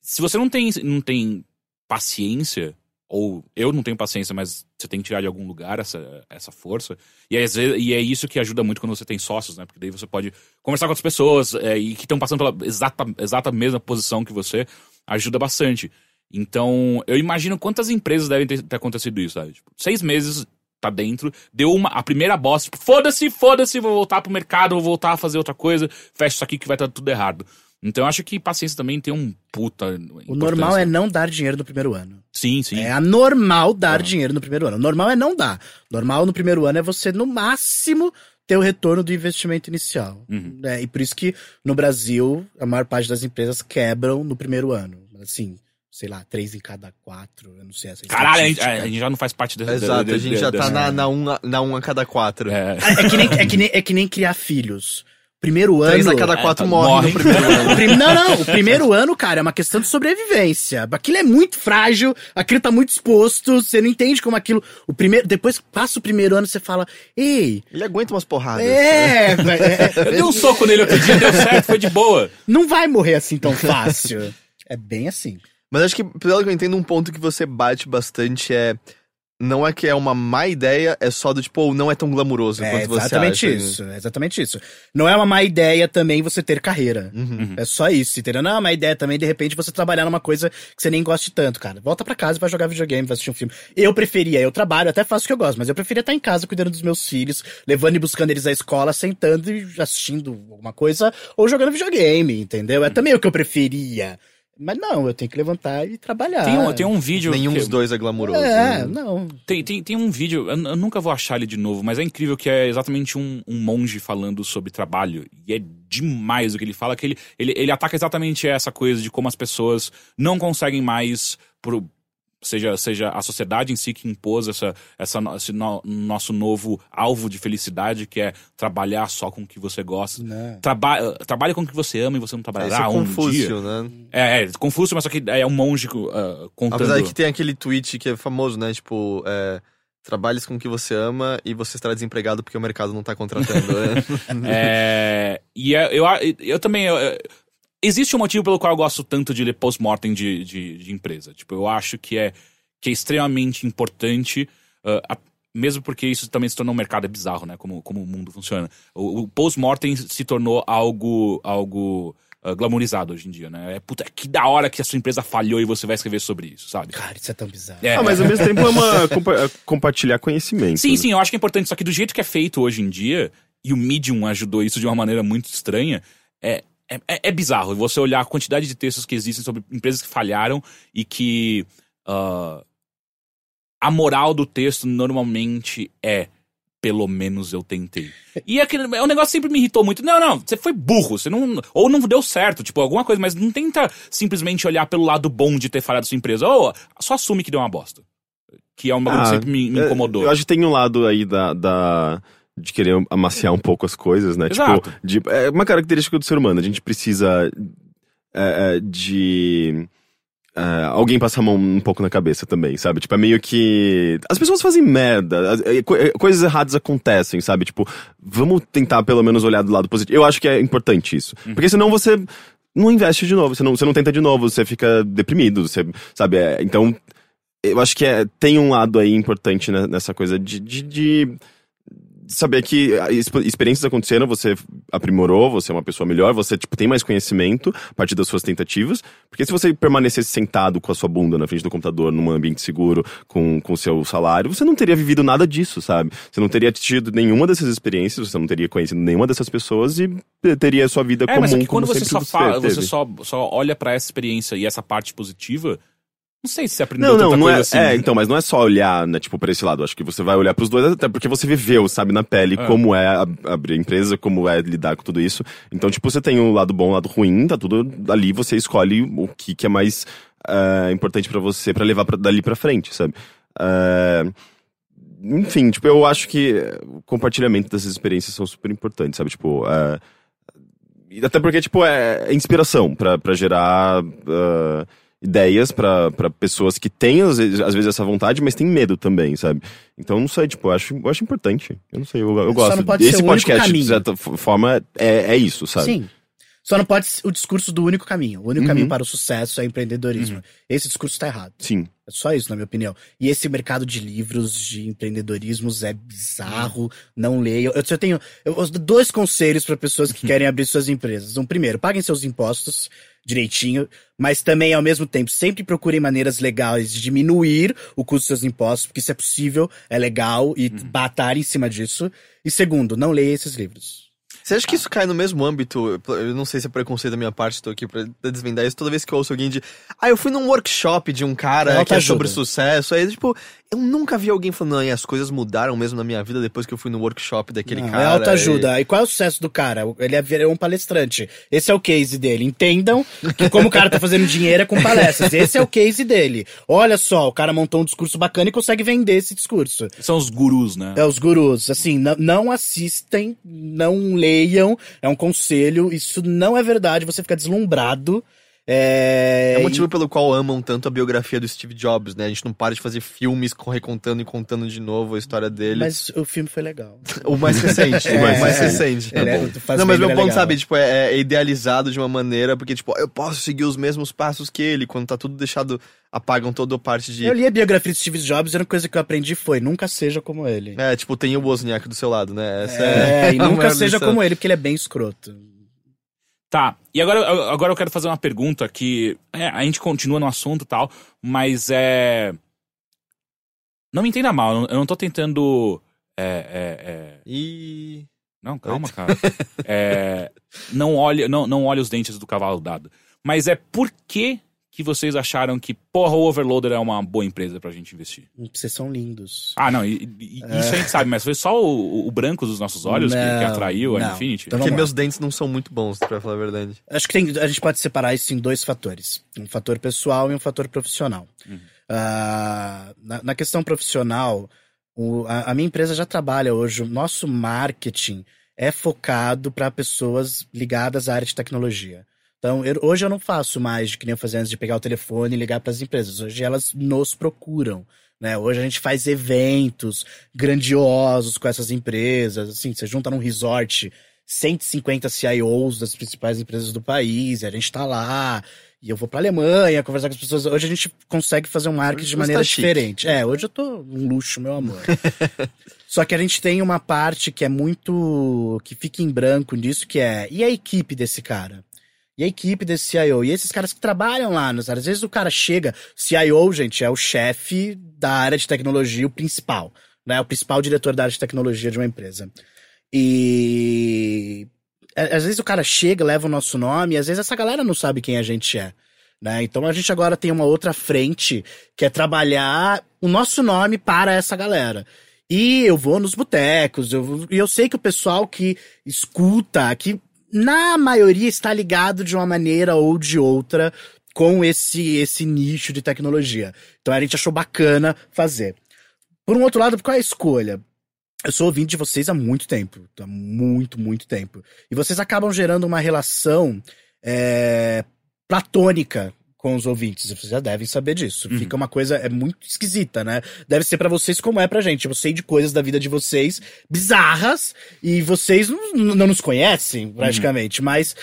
Se você não tem, não tem paciência, ou eu não tenho paciência, mas você tem que tirar de algum lugar essa, essa força, e, às vezes- e é isso que ajuda muito quando você tem sócios, né? Porque daí você pode conversar com outras pessoas é, e que estão passando pela exata, exata mesma posição que você, ajuda bastante. Então, eu imagino quantas empresas devem ter, ter acontecido isso, sabe? Tipo, seis meses tá dentro, deu uma, a primeira bosta, tipo, foda-se, foda-se, vou voltar pro mercado, vou voltar a fazer outra coisa, fecha isso aqui que vai estar tudo errado. Então eu acho que paciência também tem um puta. O normal é não dar dinheiro no primeiro ano. Sim, sim. É anormal dar dinheiro no primeiro ano. O normal é não dar. Normal no primeiro ano é você, no máximo, ter o retorno do investimento inicial. Uhum. É, e por isso que no Brasil, a maior parte das empresas quebram no primeiro ano. Assim, sei lá, três em cada quatro, eu não sei essa Caralho, a gente, estatística. a gente já não faz parte dessa. Exato, a gente já tá na, na, um, a- na um a cada quatro. É. É que, nem, é, que nem, é que nem criar filhos. Primeiro ano. Três a cada quatro É, morrem morrem. no primeiro ano. Não, não, o primeiro ano, cara, é uma questão de sobrevivência. Aquilo é muito frágil, aquilo tá muito exposto, você não entende como aquilo. O primeiro, depois que passa o primeiro ano, você fala, ei, Ele aguenta umas porradas. é, é, Eu dei um soco nele outro dia, deu certo, foi de boa. não vai morrer assim tão fácil. É bem assim. Mas acho que, pelo que eu entendo, um ponto que você bate bastante é. Não é que é uma má ideia, é só do tipo, ou não é tão glamuroso É quanto você exatamente acha. isso, é exatamente isso. Não é uma má ideia também você ter carreira. Uhum. É só isso, entendeu? Não é uma má ideia também, de repente, você trabalhar numa coisa que você nem goste tanto, cara. Volta pra casa e vai jogar videogame, vai assistir um filme. Eu preferia, eu trabalho, até faço o que eu gosto, mas eu preferia estar em casa cuidando dos meus filhos, levando e buscando eles à escola, sentando e assistindo alguma coisa, ou jogando videogame, entendeu? É também o que eu preferia. Mas não, eu tenho que levantar e trabalhar. Tem um, tem um vídeo. Nenhum que- dos dois é glamuroso. É, né? não. Tem, tem, tem um vídeo, eu, eu nunca vou achar ele de novo, mas é incrível que é exatamente um, um monge falando sobre trabalho. E é demais o que ele fala, que ele, ele, ele ataca exatamente essa coisa de como as pessoas não conseguem mais, por, seja, seja a sociedade em si que impôs essa, essa, esse no- nosso novo alvo de felicidade, que é trabalhar só com o que você gosta. Não. Traba, trabalhe com o que você ama e você não trabalhará é um dia. Confúcio, né? É, é, Confúcio, mas só que é um monge uh, contando... Apesar de que tem aquele tweet que é famoso, né? Tipo, é, trabalhes com o que você ama e você estará desempregado porque o mercado não tá contratando. né? É, e é- eu, eu também. eu- eu- existe um motivo pelo qual eu gosto tanto de ler post-mortem de, de, de empresa. Tipo, eu acho que é, que é extremamente importante, ah, a- mesmo porque isso também se tornou um mercado é bizarro, né? Como, como o mundo funciona. O, o post-mortem se tornou algo. algo ah, glamourizado hoje em dia, né? É, puta, que da hora que a sua empresa falhou e você vai escrever sobre isso, sabe? Cara, isso é tão bizarro. É, Ah, mas ao mesmo tempo é uma compa- é compartilhar conhecimento. Sim, né? sim, eu acho que é importante. Só que do jeito que é feito hoje em dia, e o Medium ajudou isso de uma maneira muito estranha, é, é, é- é bizarro você olhar a quantidade de textos que existem sobre empresas que falharam e que ah, a moral do texto normalmente é. Pelo menos eu tentei. E aquele, é um negócio que sempre me irritou muito. Não, não, você foi burro, você não. Ou não deu certo, tipo, alguma coisa, mas não tenta simplesmente olhar pelo lado bom de ter falhado sua empresa. Ou só assume que deu uma bosta. Que é um bagulho que Ah, sempre me, me é, incomodou. Eu acho que tem um lado aí da, da, de querer amaciar um pouco as coisas, né? Exato. Tipo, de, é uma característica do ser humano. A gente precisa é, é, de. é, alguém passar a mão um pouco na cabeça também, sabe? Tipo, é meio que. As pessoas fazem merda, é, co- coisas erradas acontecem, sabe? Tipo, vamos tentar pelo menos olhar do lado positivo. Eu acho que é importante isso. Porque senão você não investe de novo, você não, você não tenta de novo, você fica deprimido, você, sabe? É, então, eu acho que é, tem um lado aí importante nessa coisa de, de, de saber que a exp- experiências aconteceram, você aprimorou, você é uma pessoa melhor, você tipo, tem mais conhecimento a partir das suas tentativas. Porque se você permanecesse sentado com a sua bunda na frente do computador, num ambiente seguro, com o seu salário, você não teria vivido nada disso, sabe? Você não teria tido nenhuma dessas experiências, você não teria conhecido nenhuma dessas pessoas e teria a sua vida É, comum mas é que como quando você só fala, você só, só olha pra essa experiência e essa parte positiva, não sei se você aprendeu Não, não, não é, assim. é, então, mas não é só olhar, né, tipo, pra esse lado. Acho que você vai olhar pros dois, até porque você viveu, sabe, na pele, É. como é ab- abrir a empresa, como é lidar com tudo isso. Então, tipo, você tem o lado bom, o lado ruim, tá tudo ali, você escolhe o que, que é mais é, importante pra você, pra levar pra, dali pra frente, sabe? É, enfim, tipo, eu acho que o compartilhamento dessas experiências são super importantes, sabe? Tipo, e até porque, tipo, é, é inspiração pra, pra gerar ideias pra, pra pessoas que têm, às vezes, às vezes, essa vontade, mas têm medo também, sabe? Então, não sei, tipo, eu acho, eu acho importante. Eu não sei, eu, eu gosto. Esse podcast, de certa forma, é, é isso, sabe? Sim. Só não pode ser o discurso do único caminho. O único Uhum. caminho para o sucesso é empreendedorismo. Esse discurso tá errado. Sim. É só isso, na minha opinião. E esse mercado de livros de empreendedorismos é bizarro. Não leiam. Eu, eu tenho eu, dois conselhos para pessoas que querem abrir suas empresas. Um, primeiro, paguem seus impostos direitinho, mas também, ao mesmo tempo, sempre procurem maneiras legais de diminuir o custo dos seus impostos, porque isso é possível, é legal, e batalhem em cima disso. E segundo, não leia esses livros. Você acha que isso cai no mesmo âmbito? Eu não sei se é preconceito da minha parte, tô aqui pra desvendar isso. Toda vez que eu ouço alguém de. Ah, eu fui num workshop de um cara que é Autoajuda. sobre sucesso. Aí, tipo, eu nunca vi alguém falando, não, e as coisas mudaram mesmo na minha vida depois que eu fui no workshop daquele Não, cara. É autoajuda. E... qual é o sucesso do cara? Ele é virou um palestrante. Esse é o case dele. Entendam que como o cara tá fazendo dinheiro é com palestras. Esse é o case dele. Olha só, o cara montou um discurso bacana e consegue vender esse discurso. São os gurus, né? É os gurus. Assim, não, não assistem, não leiam. É um conselho. Isso não é verdade. Você fica deslumbrado. É, É o e- motivo pelo qual amam tanto a biografia do Steve Jobs, né? A gente não para de fazer filmes recontando e contando de novo a história dele. Mas o filme foi legal. O mais recente. É, o mais é. recente. É- faz não, mas meu é ponto, legal. sabe, tipo, é, é idealizado de uma maneira, porque, tipo, eu posso seguir os mesmos passos que ele, quando tá tudo deixado, apagam toda a parte de. Eu li a biografia de Steve Jobs e a única coisa que eu aprendi foi nunca seja como ele. É, tipo, tem o Wozniak do seu lado, né? Essa É, e a nunca seja lição. como ele, porque ele é bem escroto. Tá, e agora, agora eu quero fazer uma pergunta que é, a gente continua no assunto e tal, mas é. Não me entenda mal, eu não- tô tentando. É, é, é... E. Não, calma, cara. É, não, olhe, não, não olhe os dentes do cavalo dado. Mas é por que, que vocês acharam que, porra, o Overloader é uma boa empresa pra gente investir? Vocês são lindos. Ah, não, e- e- isso a gente sabe, mas foi só o, o branco dos nossos olhos que, que Não, atraiu a não. Infinity? Então Porque meus dentes não são muito bons, pra falar a verdade. Acho que tem- a gente pode separar isso em dois fatores: um fator pessoal e um fator profissional. Uhum. Ah, na, na questão profissional, o- a, a minha empresa já trabalha hoje. O nosso marketing é focado para pessoas ligadas à área de tecnologia. Então, eu- hoje eu não faço mais que nem eu fazia antes de pegar o telefone e ligar para as empresas. Hoje elas nos procuram. Né? Hoje a gente faz eventos grandiosos com essas empresas. Assim, você junta num resort 150 CIOs das principais empresas do país, e a gente tá lá, e eu vou pra Alemanha conversar com as pessoas. Hoje a gente consegue fazer um marketing de maneira tá chique. diferente. É, hoje eu tô um luxo, meu amor. Só que a gente tem uma parte que é muito. que fica em branco nisso, que é. E a equipe desse cara? E a equipe desse CIO? E esses caras que trabalham lá áreas? Às vezes o cara chega. CIO, gente, é o chefe da área de tecnologia, o principal. Né? O principal diretor da área de tecnologia de uma empresa. E. Às vezes o cara chega, leva o nosso nome, e às vezes essa galera não sabe quem a gente é. Né? Então a gente agora tem uma outra frente que é trabalhar o nosso nome para essa galera. E eu vou nos botecos, eu, e eu sei que o pessoal que escuta, que na maioria está ligado de uma maneira ou de outra com esse, esse nicho de tecnologia. Então a gente achou bacana fazer. Por um outro lado, qual é a escolha? eu sou ouvinte de vocês há muito tempo. Há muito, muito tempo. E vocês acabam gerando uma relação é, platônica com os ouvintes. Vocês já devem saber disso. Uhum. Fica uma coisa é muito esquisita, né? Deve ser pra vocês como é pra gente. Eu sei de coisas da vida de vocês bizarras e vocês não, não nos conhecem praticamente, mas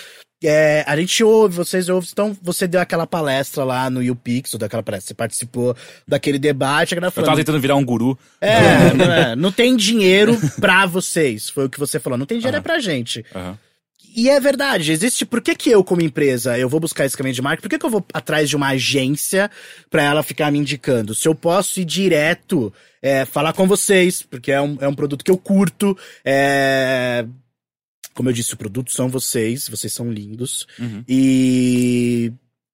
é, a gente ouve, vocês ouvem. Então, você deu aquela palestra lá no YouPix, ou daquela palestra, você participou daquele debate. A galera Eu tava falando, tentando virar um guru. é, não, é, não tem dinheiro pra vocês. Foi o que você falou. Não tem dinheiro é Aham. pra gente. Aham. E é verdade, existe. Por que, que eu, como empresa, eu vou buscar esse caminho de marketing? Por que, que eu vou atrás de uma agência pra ela ficar me indicando? Se eu posso ir direto, é, falar com vocês, porque é um, é um produto que eu curto. É... Como eu disse, o produto são vocês, vocês são lindos. Uhum. E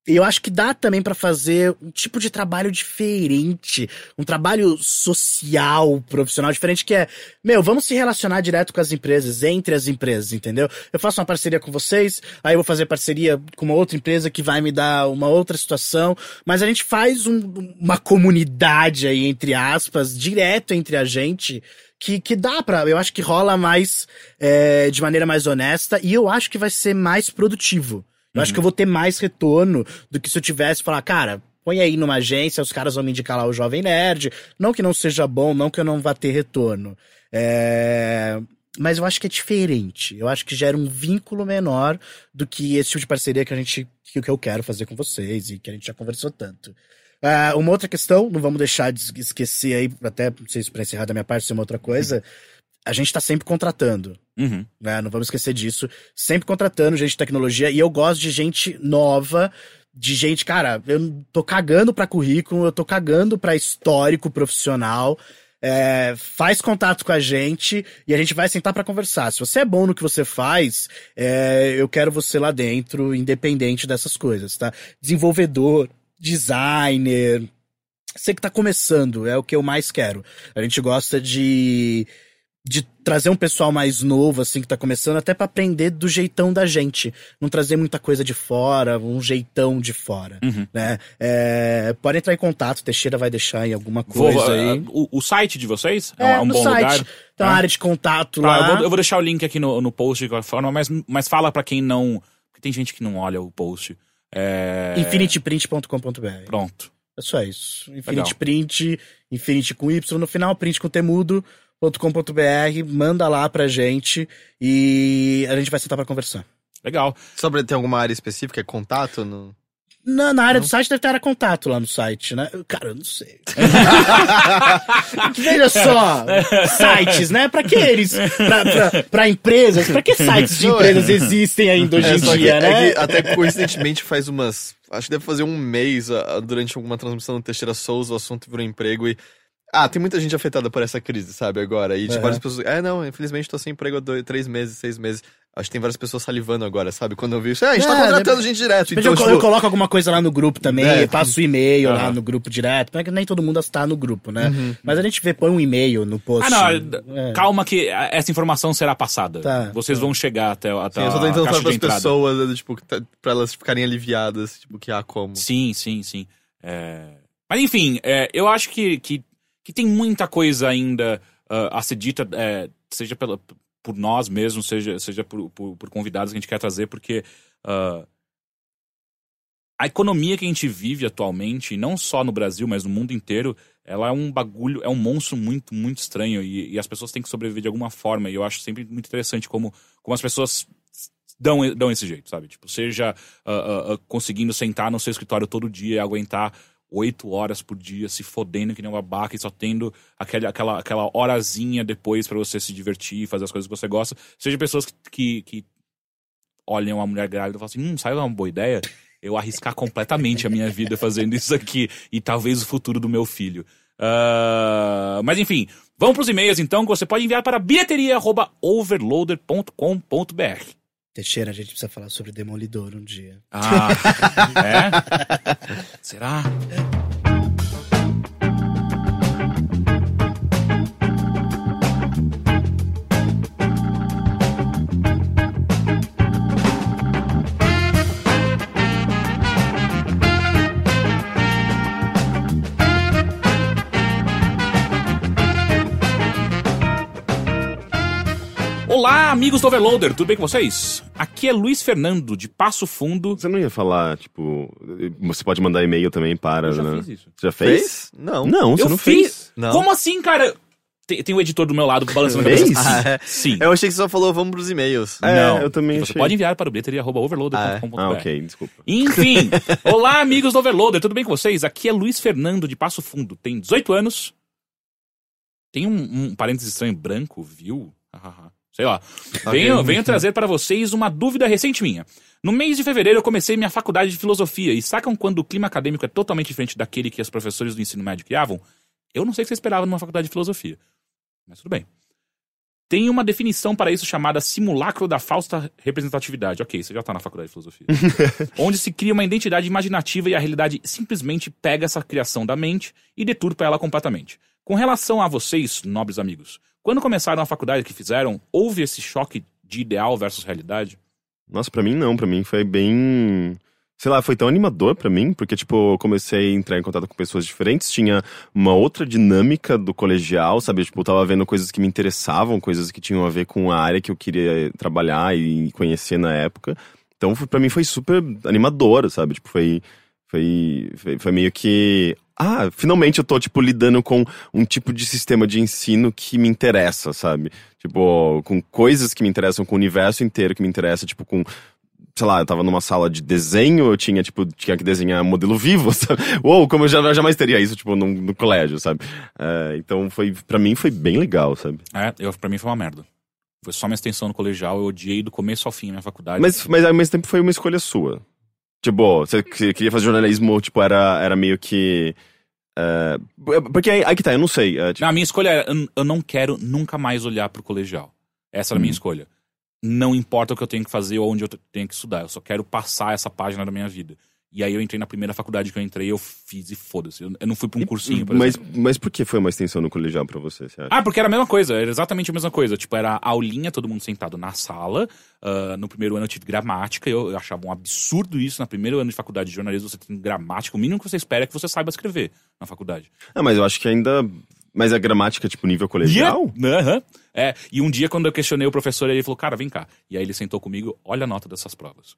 e eu acho que dá também pra fazer um tipo de trabalho diferente, um trabalho social, profissional diferente que é, meu, vamos se relacionar direto com as empresas, entre as empresas, entendeu? Eu faço uma parceria com vocês, aí eu vou fazer parceria com uma outra empresa que vai me dar uma outra situação, mas a gente faz um- uma comunidade aí entre aspas, direto entre a gente. Que, que dá pra. Eu acho que rola mais é, de maneira mais honesta e eu acho que vai ser mais produtivo. Eu acho que eu vou ter mais retorno do que se eu tivesse falar, cara, põe aí numa agência, os caras vão me indicar lá o Jovem Nerd. Não que não seja bom, não que eu não vá ter retorno. É... Mas eu acho que é diferente. Eu acho que gera um vínculo menor do que esse tipo de parceria que a gente. que eu quero fazer com vocês e que a gente já conversou tanto. Ah, uma outra questão, não vamos deixar de esquecer aí, até não sei se pra encerrar da minha parte, se é uma outra coisa. A gente tá sempre contratando Uhum. né? Não vamos esquecer disso. Sempre contratando gente de tecnologia. E eu gosto de gente nova, de gente, cara, eu tô cagando pra currículo, eu tô cagando pra histórico profissional. É, faz contato com a gente e a gente vai sentar pra conversar. Se você é bom no que você faz, é, eu quero você lá dentro, independente dessas coisas, tá? Desenvolvedor, designer, você que tá começando, é o que eu mais quero. A gente gosta de de trazer um pessoal mais novo, assim, que tá começando, até pra aprender do jeitão da gente. Não trazer muita coisa de fora, um jeitão de fora, Uhum. né? É, pode entrar em contato, Teixeira vai deixar em alguma Vou- coisa uh, aí. o, o site de vocês é, É, um bom site. lugar. Tem uma Ah. área de contato Tá, lá. eu, vou, eu vou deixar o link aqui no, no post de qualquer forma, mas, mas fala pra quem não. Porque tem gente que não olha o post. É... infinityprint.com.br. Pronto. É só isso. Infinity Legal. Print, Infinity com Y no final, print com temudo.com.br, manda lá pra gente e a gente vai sentar pra conversar. Legal. Sobre tem alguma área específica? É contato? No... Na, na área do site deve ter área contato lá no site, né? Cara, eu não sei. Veja só, sites, né? Pra que eles? Pra, pra, pra empresas? Pra que sites de Não, é. empresas existem ainda hoje É, em só que- dia, é né? que até coincidentemente faz umas. Acho que deve fazer um mês ah, durante alguma transmissão do Teixeira Souza, o assunto virou emprego e. Ah, tem muita gente afetada por essa crise, sabe, agora. E tipo, Aham. várias pessoas. É, não, infelizmente tô sem emprego há dois, três meses, seis meses. Acho que tem várias pessoas salivando agora, sabe? Quando eu vi isso. É, a gente tá É, contratando gente direto. Mas Então, eu, tipo, eu coloco alguma coisa lá no grupo também, É. eu passo o e-mail lá Aham. no grupo direto. Porque nem todo mundo está no grupo, né? Uhum. Mas a gente vê, põe um e-mail no post. Ah, não. É. Calma que essa informação será passada. Tá. Vocês vão chegar até, até Sim, eu só tô tentando falar pras entrada. pessoas, né, tipo, que tá- pra elas ficarem aliviadas, tipo, que há como. Sim, sim, sim. É, Mas enfim, é, eu acho que, que, que tem muita coisa ainda ah, a ser dita, é, seja pela, por nós mesmos, seja, seja por, por, por convidados que a gente quer trazer, porque ah, a economia que a gente vive atualmente, não só no Brasil, mas no mundo inteiro, ela é um bagulho, é um monstro muito, muito estranho e, e as pessoas têm que sobreviver de alguma forma. E eu acho sempre muito interessante como, como as pessoas dão, dão esse jeito, sabe? Tipo, seja ah, ah, conseguindo sentar no seu escritório todo dia e aguentar oito horas por dia se fodendo que nem um babaca e só tendo aquela, aquela, aquela horazinha depois pra você se divertir, fazer as coisas que você gosta. Seja pessoas que, que, que olham uma mulher grávida e falam assim, hum, sabe uma boa ideia? Eu arriscar completamente a minha vida fazendo isso aqui e talvez o futuro do meu filho. Ah, mas enfim, vamos pros e-mails então, que você pode enviar para bilheteria.overloader.com.br. Teixeira, a gente precisa falar sobre Demolidor um dia. Ah, é? Será? Olá, amigos do Overloader, tudo bem com vocês? Aqui é Luiz Fernando, de Passo Fundo. Você não ia falar, tipo, você pode mandar e-mail também para, Eu já né? fiz isso. Você já fez? Fez? Não. Não, você Eu não fiz. fez. Não. Como assim, cara? Tem, tem o editor do meu lado balançando a Fez? cabeça. Ah, é. Sim. Eu achei que você só falou vamos pros e-mails. É, Não. eu também E você achei. pode enviar para o bilheteria.overloader.com.br. Ah, ok, desculpa. Enfim, olá amigos do Overloader, tudo bem com vocês? Aqui é Luiz Fernando de Passo Fundo, tem 18 anos. Tem um, um parênteses estranho branco, viu? Hahaha. Sei lá. Venho, venho trazer para vocês uma dúvida recente minha. No mês de fevereiro eu comecei minha faculdade de filosofia e sacam quando o clima acadêmico é totalmente diferente daquele que os professores do ensino médio criavam? Eu não sei o que você esperava numa faculdade de filosofia. Mas tudo bem. Tem uma definição para isso chamada simulacro da falsa representatividade. Ok, você já tá na faculdade de filosofia. Onde se cria uma identidade imaginativa e a realidade simplesmente pega essa criação da mente e deturpa ela completamente. Com relação a vocês, nobres amigos, quando começaram a faculdade que fizeram, houve esse choque de ideal versus realidade? Nossa, pra mim não, pra mim foi bem. Sei lá, foi tão animador pra mim, porque, tipo, eu comecei a entrar em contato com pessoas diferentes, tinha uma outra dinâmica do colegial, sabe? Tipo, eu tava vendo coisas que me interessavam, coisas que tinham a ver com a área que eu queria trabalhar e conhecer na época. Então, pra mim foi super animador, sabe? Tipo, foi, foi, foi, foi meio que. Ah, finalmente eu tô, tipo, lidando com um tipo de sistema de ensino que me interessa, sabe? Tipo, com coisas que me interessam, com o universo inteiro que me interessa, tipo, com sei lá, eu tava numa sala de desenho, eu tinha, tipo, tinha que desenhar modelo vivo, sabe? Uou, como eu já, jamais teria isso, tipo, no, no colégio, sabe? É, então, foi, pra mim foi bem legal, sabe? É, eu, pra mim foi uma merda. Foi só uma extensão no colegial, eu odiei do começo ao fim a minha faculdade. Mas, mas ao mesmo tempo foi uma escolha sua. Tipo, você que- queria fazer jornalismo, tipo, era, era meio que... é, porque aí, aí que tá, eu não sei. é, tipo, Não, a minha escolha era, eu- eu não quero nunca mais olhar pro colegial. Essa era Hum. a minha escolha. Não importa o que eu tenho que fazer ou onde eu tenho que estudar, eu só quero passar essa página da minha vida. E aí eu entrei na primeira faculdade que eu entrei, eu fiz e foda-se. Eu, não fui pra um cursinho, por mas, exemplo. mas por que foi uma extensão no colegial pra você, você acha? Ah, porque era a mesma coisa, era exatamente a mesma coisa. Tipo, era aulinha, todo mundo sentado na sala. Ah, no primeiro ano eu tive gramática, eu, eu achava um absurdo isso. No primeiro ano de faculdade de jornalismo você tem gramática. O mínimo que você espera é que você saiba escrever na faculdade. Ah, mas eu acho que ainda... Mas a gramática, tipo, nível colegial? Yeah. Aham. É, e um dia quando eu questionei o professor, ele falou, cara, vem cá. E aí ele sentou comigo, olha a nota dessas provas.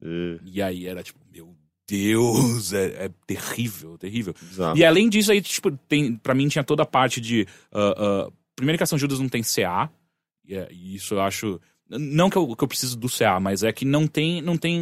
É, E aí era tipo, meu Deus, é, é terrível, terrível. bizarro. E além disso, aí, tipo, tem, pra mim tinha toda a parte de. ah, ah, primeiro que a São Judas não tem CA, e, é- e isso eu acho. Não que eu, que eu preciso do CA, mas é que não tem, não tem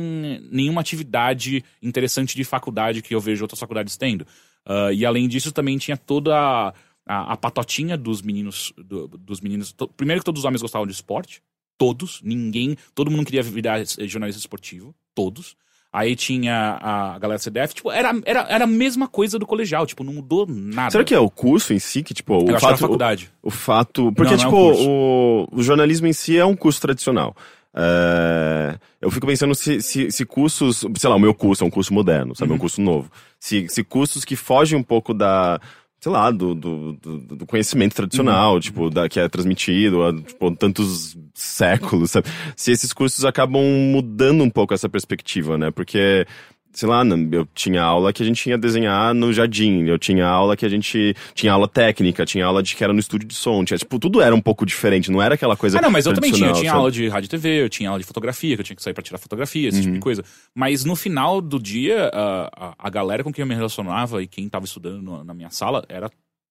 nenhuma atividade interessante de faculdade que eu vejo outras faculdades tendo. Ah, e além disso, também tinha toda a, a, a patotinha dos meninos. do- dos meninos. to- primeiro que todos os homens gostavam de esporte. Todos, ninguém. Todo mundo queria virar jornalista esportivo. Todos. Aí tinha a galera CDF, tipo, era, era, era a mesma coisa do colegial, tipo, não mudou nada. Será que é o curso em si que, tipo, o Eu a fato... faculdade. O fato. Porque, Não, não é tipo, curso. o, o jornalismo em si é um curso tradicional. É, eu fico pensando se, se, se cursos. Sei lá, o meu curso é um curso moderno, sabe? É um Uhum. curso novo. Se, se cursos que fogem um pouco da. Sei lá, do, do, do, do conhecimento tradicional, Uhum. tipo, da, que é transmitido há tipo, tantos séculos, sabe? Se esses cursos acabam mudando um pouco essa perspectiva, né? Porque sei lá, eu tinha aula que a gente tinha desenhar no jardim, eu tinha aula que a gente tinha aula técnica, tinha aula de que era no estúdio de som, tinha, tipo, tudo era um pouco diferente, não era aquela coisa Ah, não, mas eu também tinha. Eu tinha sabe? aula de rádio e TV, eu tinha aula de fotografia, que eu tinha que sair pra tirar fotografia, esse Uhum. tipo de coisa. Mas no final do dia, a, a, a galera com quem eu me relacionava e quem tava estudando na minha sala era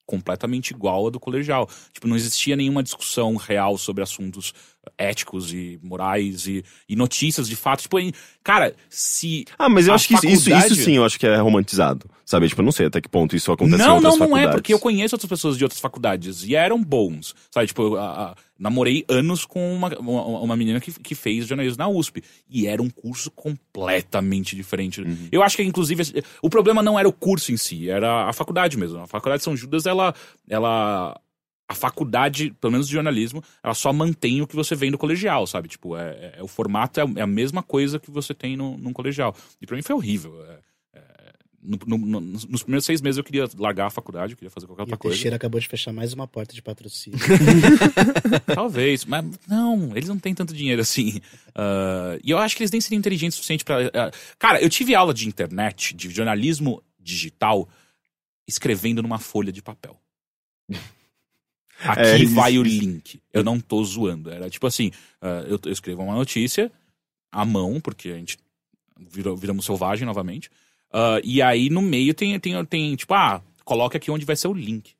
completamente igual a do colegial. Tipo, não existia nenhuma discussão real sobre assuntos éticos e morais e, e notícias de fato. Tipo, em- cara, se. Ah, mas eu acho que isso, isso, faculdade- isso sim, eu acho que é romantizado, sabe? Tipo, eu não sei até que ponto isso acontece em Não, outras não, não faculdades. é, porque eu conheço outras pessoas de outras faculdades e eram bons. Sabe, tipo, a- a- namorei anos com uma, uma, uma menina que, que fez jornalismo na USP. E era um curso completamente diferente. Uhum. Eu acho que, inclusive, o problema não era o curso em si, era a faculdade mesmo. A faculdade de São Judas, ela. ela a faculdade, pelo menos de jornalismo, ela só mantém o que você vem do colegial, sabe? Tipo, é, é- o formato é a- é a mesma coisa que você tem no, num colegial. E pra mim foi horrível. É, no- no- no- nos primeiros seis meses eu queria largar a faculdade, eu queria fazer qualquer E outra o coisa. Teixeira acabou de fechar mais uma porta de patrocínio. Talvez, mas não, eles não têm tanto dinheiro assim. Ah, e eu acho que eles nem seriam inteligentes o suficiente pra. ah, cara, eu tive aula de internet, de jornalismo digital, escrevendo numa folha de papel. Aqui É, vai o link. Eu não tô zoando. Era tipo assim, ah, eu, eu escrevo uma notícia à mão, porque a gente virou, viramos selvagem novamente. Ah, e aí no meio tem, tem, tem, tipo, ah, coloca aqui onde vai ser o link.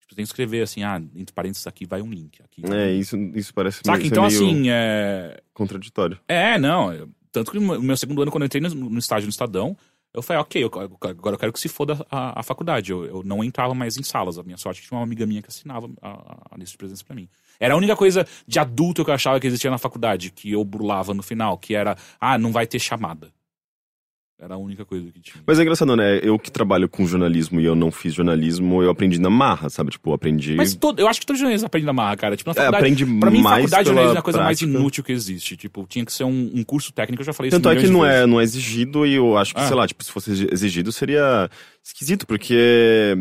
Tipo, tem que escrever assim, ah, entre parênteses aqui vai um link. Aqui. É, isso, isso parece Saca? meio, Então ser meio assim, é... contraditório. É, não. tanto que no meu segundo ano, quando eu entrei no, no estágio no Estadão, eu falei, ok, eu- agora eu quero que se foda a, a faculdade. Eu, eu não entrava mais em salas. A minha sorte é tinha uma amiga minha que assinava a, a lista de presença pra mim. Era a única coisa de adulto que eu achava que existia na faculdade, que eu burlava no final, que era, ah, não vai ter chamada. Era a única coisa que tinha. Mas é engraçado, né? Eu que trabalho com jornalismo e eu não fiz jornalismo, eu aprendi na marra, sabe? Tipo, aprendi. Mas todo, eu acho que todo jornalista aprende na marra, cara. Tipo, na É, faculdade. aprende pra mim, mais faculdade jornalismo é a coisa mais prática. inútil que existe. Tipo, tinha que ser um, um curso técnico, eu já falei isso Tanto é que não vezes. é, não é exigido e eu acho que, Ah. sei lá, tipo, se fosse exigido seria esquisito, porque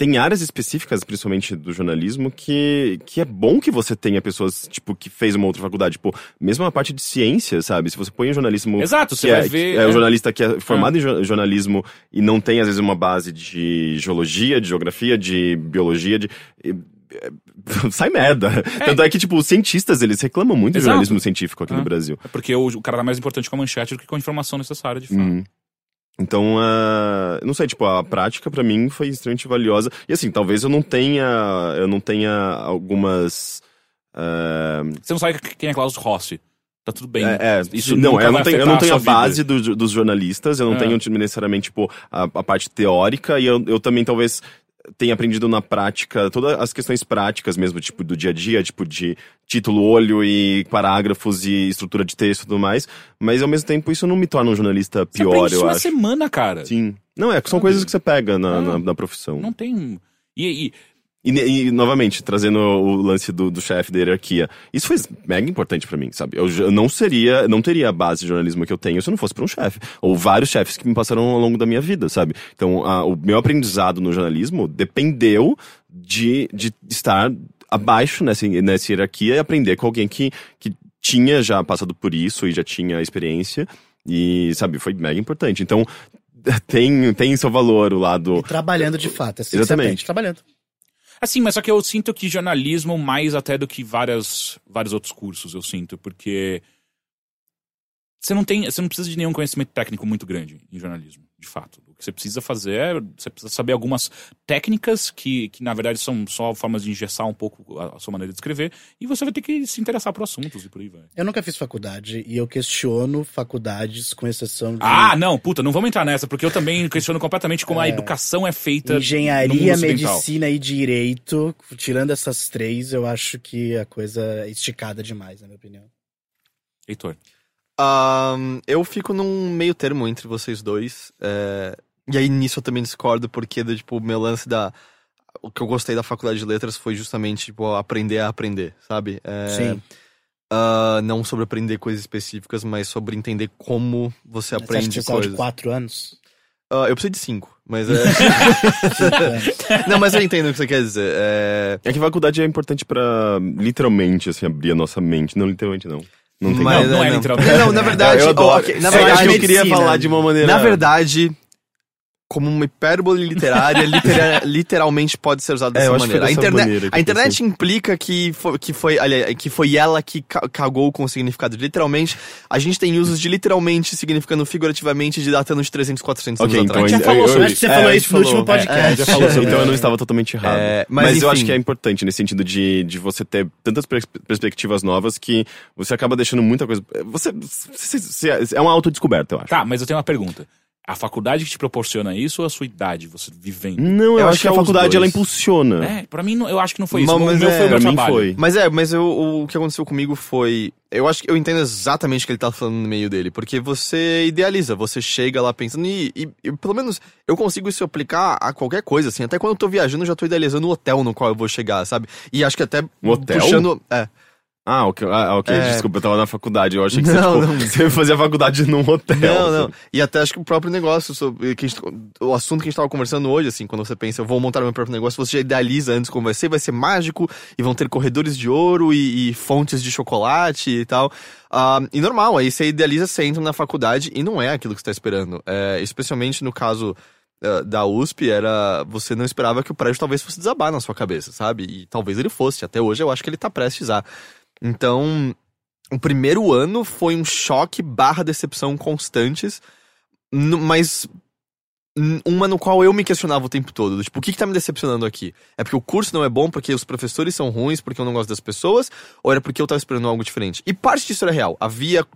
tem áreas específicas, principalmente do jornalismo, que, que é bom que você tenha pessoas, tipo, que fez uma outra faculdade. Tipo, mesmo na parte de ciência, sabe? Se você põe um jornalismo... Exato, você é, vai ver. que é é. um jornalista que é formado em jo- jornalismo e não tem, às vezes, uma base de geologia, de geografia, de biologia, de... é, Sai merda. Tanto é que, tipo, os cientistas, eles reclamam muito do Exato. jornalismo científico aqui Ah. no Brasil. É porque o, o cara tá mais importante com a manchete do que com a informação necessária, de fato. Uhum. Então, ah, não sei, tipo, a prática pra mim foi extremamente valiosa. E assim, talvez eu não tenha, eu não tenha algumas ah, Você não sabe quem é Klaus Rossi. Tá tudo bem. é, é, Isso não, eu não tenho, eu não a tenho a, vida. base do- dos jornalistas, eu não É. tenho tipo, necessariamente tipo, a, a parte teórica, e eu, eu também talvez tenha aprendido na prática todas as questões práticas mesmo, tipo, do dia a dia, tipo, de título, olho e parágrafos e estrutura de texto e tudo mais, mas ao mesmo tempo isso não me torna um jornalista pior, isso eu na acho. semana, cara. Sim. Não, é, são coisas que você pega na, Ah. na, na profissão. Não tem. E, e- E, e, novamente, trazendo o lance do, do chefe da hierarquia. Isso foi mega importante pra mim, sabe? Eu, eu não seria, não teria a base de jornalismo que eu tenho se eu não fosse pra um chefe. Ou vários chefes que me passaram ao longo da minha vida, sabe? Então, a- o meu aprendizado no jornalismo dependeu de, de estar abaixo nessa, nessa hierarquia e aprender com alguém que, que tinha já passado por isso e já tinha experiência. E, sabe, foi mega importante. Então, tem, tem seu valor o lado. E trabalhando de fato. É assim Exatamente. trabalhando. Assim, mas só que eu sinto que jornalismo mais até do que várias, vários outros cursos, eu sinto, porque você não tem, você não precisa de nenhum conhecimento técnico muito grande em jornalismo, de fato. O que você precisa fazer é, você precisa saber algumas técnicas que, que na verdade são só formas de engessar um pouco a, a sua maneira de escrever, e você vai ter que se interessar por assuntos e por aí vai. Eu nunca fiz faculdade e eu questiono faculdades com exceção de Ah, não, puta, não vamos entrar nessa, porque eu também questiono completamente como a educação é feita engenharia, medicina e direito. Tirando essas três, eu acho que a coisa é esticada demais, na minha opinião. Heitor. Ahn, eu fico num meio termo entre vocês dois. é, E aí nisso eu também discordo, porque do, tipo, o meu lance da. O que eu gostei da faculdade de letras foi justamente, tipo, aprender a aprender, sabe? É, Sim. ah, não sobre aprender coisas específicas, mas sobre entender como você Você acha que aprende você saiu de coisas. quatro anos? Ah, eu preciso de cinco, mas é. não, mas eu entendo o que você quer dizer. É... É que a faculdade é importante pra literalmente, assim, abrir a nossa mente. Não, literalmente não. Não tem Mas, não, não é não. literalmente. Não, na verdade, eu adoro. ok, na verdade, eu queria falar de uma maneira. Na verdade, como uma hipérbole literária, litera- literalmente pode ser usado É, dessa maneira. A, dessa interne- maneira a internet implica que foi, que, foi, aliás, que foi ela que ca- cagou com o significado de literalmente. A gente tem usos de literalmente significando figurativamente de datando de 300, 400 Ok, anos então atrás. já falou sobre Acho que você é, falou a gente isso no último falou. podcast. Já falou sobre, É. então eu não estava totalmente errado. É, mas mas eu acho que é importante nesse sentido de, de você ter tantas pers- perspectivas novas que você acaba deixando muita coisa. Você, você- você- é uma autodescoberta, eu acho. Tá, mas eu tenho uma pergunta. A faculdade que te proporciona isso ou a sua idade, você vivendo? Não, eu, Eu acho, acho que a que é faculdade ela impulsiona. É, pra mim, não- eu acho que não foi isso. Mas- o mas meu é, foi o meu trabalho. foi. Mas é, mas eu, o que aconteceu comigo foi. Eu acho que eu entendo exatamente o que ele tá falando no meio dele. Porque você idealiza, você chega lá pensando. E, e- e pelo menos eu consigo isso aplicar a qualquer coisa, assim. Até quando eu tô viajando, eu já tô idealizando o hotel no qual eu vou chegar, sabe? E acho que até. Um hotel? Puxando. É. Ah, ok, ah, ok, É. desculpa, eu tava na faculdade. Eu achei que Não, você, tipo, não. você fazia faculdade num hotel. Não, não. sabe? E até acho que o próprio negócio, sobre, que gente- o assunto que a gente tava conversando hoje, assim, quando você pensa, eu vou montar meu próprio negócio, você já idealiza antes como vai ser, vai ser mágico, e vão ter corredores de ouro e, e fontes de chocolate e tal. Ah, e normal, aí você idealiza, você entra na faculdade e não é aquilo que você tá esperando. É, especialmente no caso eh, da USP era. Você não esperava que o prédio talvez fosse desabar na sua cabeça, sabe? E talvez ele fosse. Até hoje eu acho que ele tá prestes a. Então, o primeiro ano foi um choque barra decepção constantes, mas uma no qual eu me questionava o tempo todo. do Tipo, o que, que tá me decepcionando aqui? É porque o curso não é bom, porque os professores são ruins, porque eu não gosto das pessoas, ou era porque eu tava esperando algo diferente? E parte disso era real. Havia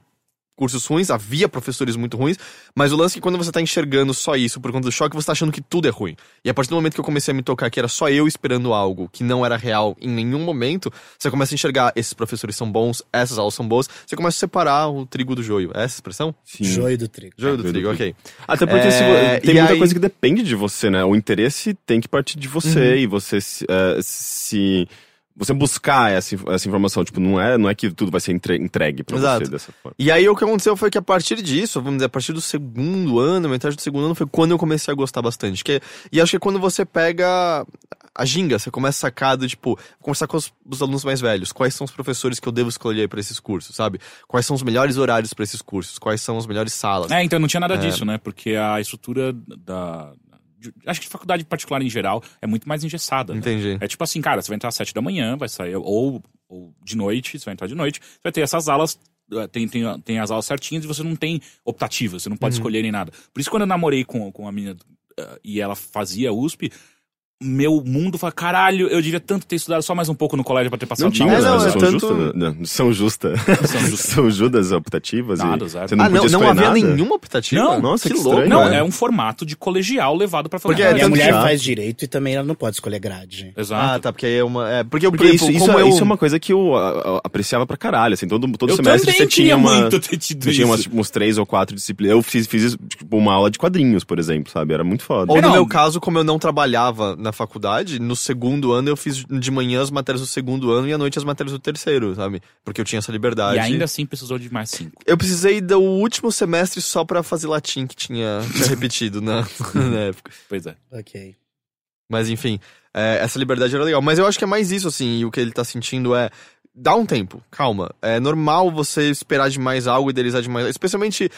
cursos ruins, havia professores muito ruins, mas o lance é que quando você tá enxergando só isso por conta do choque, você tá achando que tudo é ruim. E a partir do momento que eu comecei a me tocar que era só eu esperando algo que não era real em nenhum momento, você começa a enxergar esses professores são bons, essas aulas são boas, você começa a separar o trigo do joio. É essa a expressão? Sim. Joio do trigo. Joio do joio do trigo, trigo. ok. Até porque É, tem muita aí- coisa que depende de você, né? O interesse tem que partir de você e você se, eh, se- você buscar essa, essa informação, tipo, não é, não é que tudo vai ser entre- entregue pra Exato. você dessa forma. E aí o que aconteceu foi que a partir disso, vamos dizer, a partir do segundo ano, metade do segundo ano, foi quando eu comecei a gostar bastante. Que, e acho que é quando você pega a ginga, você começa a sacar do, tipo, conversar com os, os alunos mais velhos, quais são os professores que eu devo escolher pra esses cursos, sabe? Quais são os melhores horários pra esses cursos, quais são as melhores salas. É, então não tinha nada disso, né? Porque a estrutura da. De- Acho que de faculdade particular em geral é muito mais engessada. né? Entendi. É tipo assim, cara, você vai entrar às sete da manhã, vai sair, ou, ou de noite, você vai entrar de noite, você vai ter essas aulas. eh, Tem, tem, tem as aulas certinhas e você não tem optativa, você não pode escolher nem nada. Por isso, quando eu namorei com, com a menina eh, e ela fazia USP, meu mundo foi, caralho, eu devia tanto ter estudado só mais um pouco no colégio pra ter passado Não tinha, É, né? não, São, é tanto- justa, não, são justa. São justa. são Judas optativas Nada, e zero. você não ah, não, podia não havia nada? nenhuma optativa? Não, nossa, que louco. estranho, Não, né? é um formato de colegial levado pra Porque faculdade. E a mulher chato. faz direito e também ela não pode escolher grade. Exato. Ah, tá, porque aí é uma. É, porque, Porque por isso, exemplo, isso, como é, eu... isso é uma coisa que eu a- a- apreciava pra caralho, assim, todo, todo eu semestre você tinha uma... muito ter tido Você tinha umas, tipo, uns três ou quatro disciplinas. Eu fiz, fiz tipo, uma aula de quadrinhos, por exemplo, sabe? Era muito foda. Ou É, no não. meu caso, como eu não trabalhava na faculdade, no segundo ano eu fiz de manhã as matérias do segundo ano e à noite as matérias do terceiro, sabe? Porque eu tinha essa liberdade. E ainda assim precisou de mais cinco. Eu precisei do último semestre só pra fazer latim que tinha, tinha repetido na, na época. Pois é. Ok. Mas enfim, é, essa liberdade era legal. Mas eu acho que é mais isso, assim, e o que ele tá sentindo é. Dá um tempo, calma. É normal você esperar demais algo, idealizar demais. Especialmente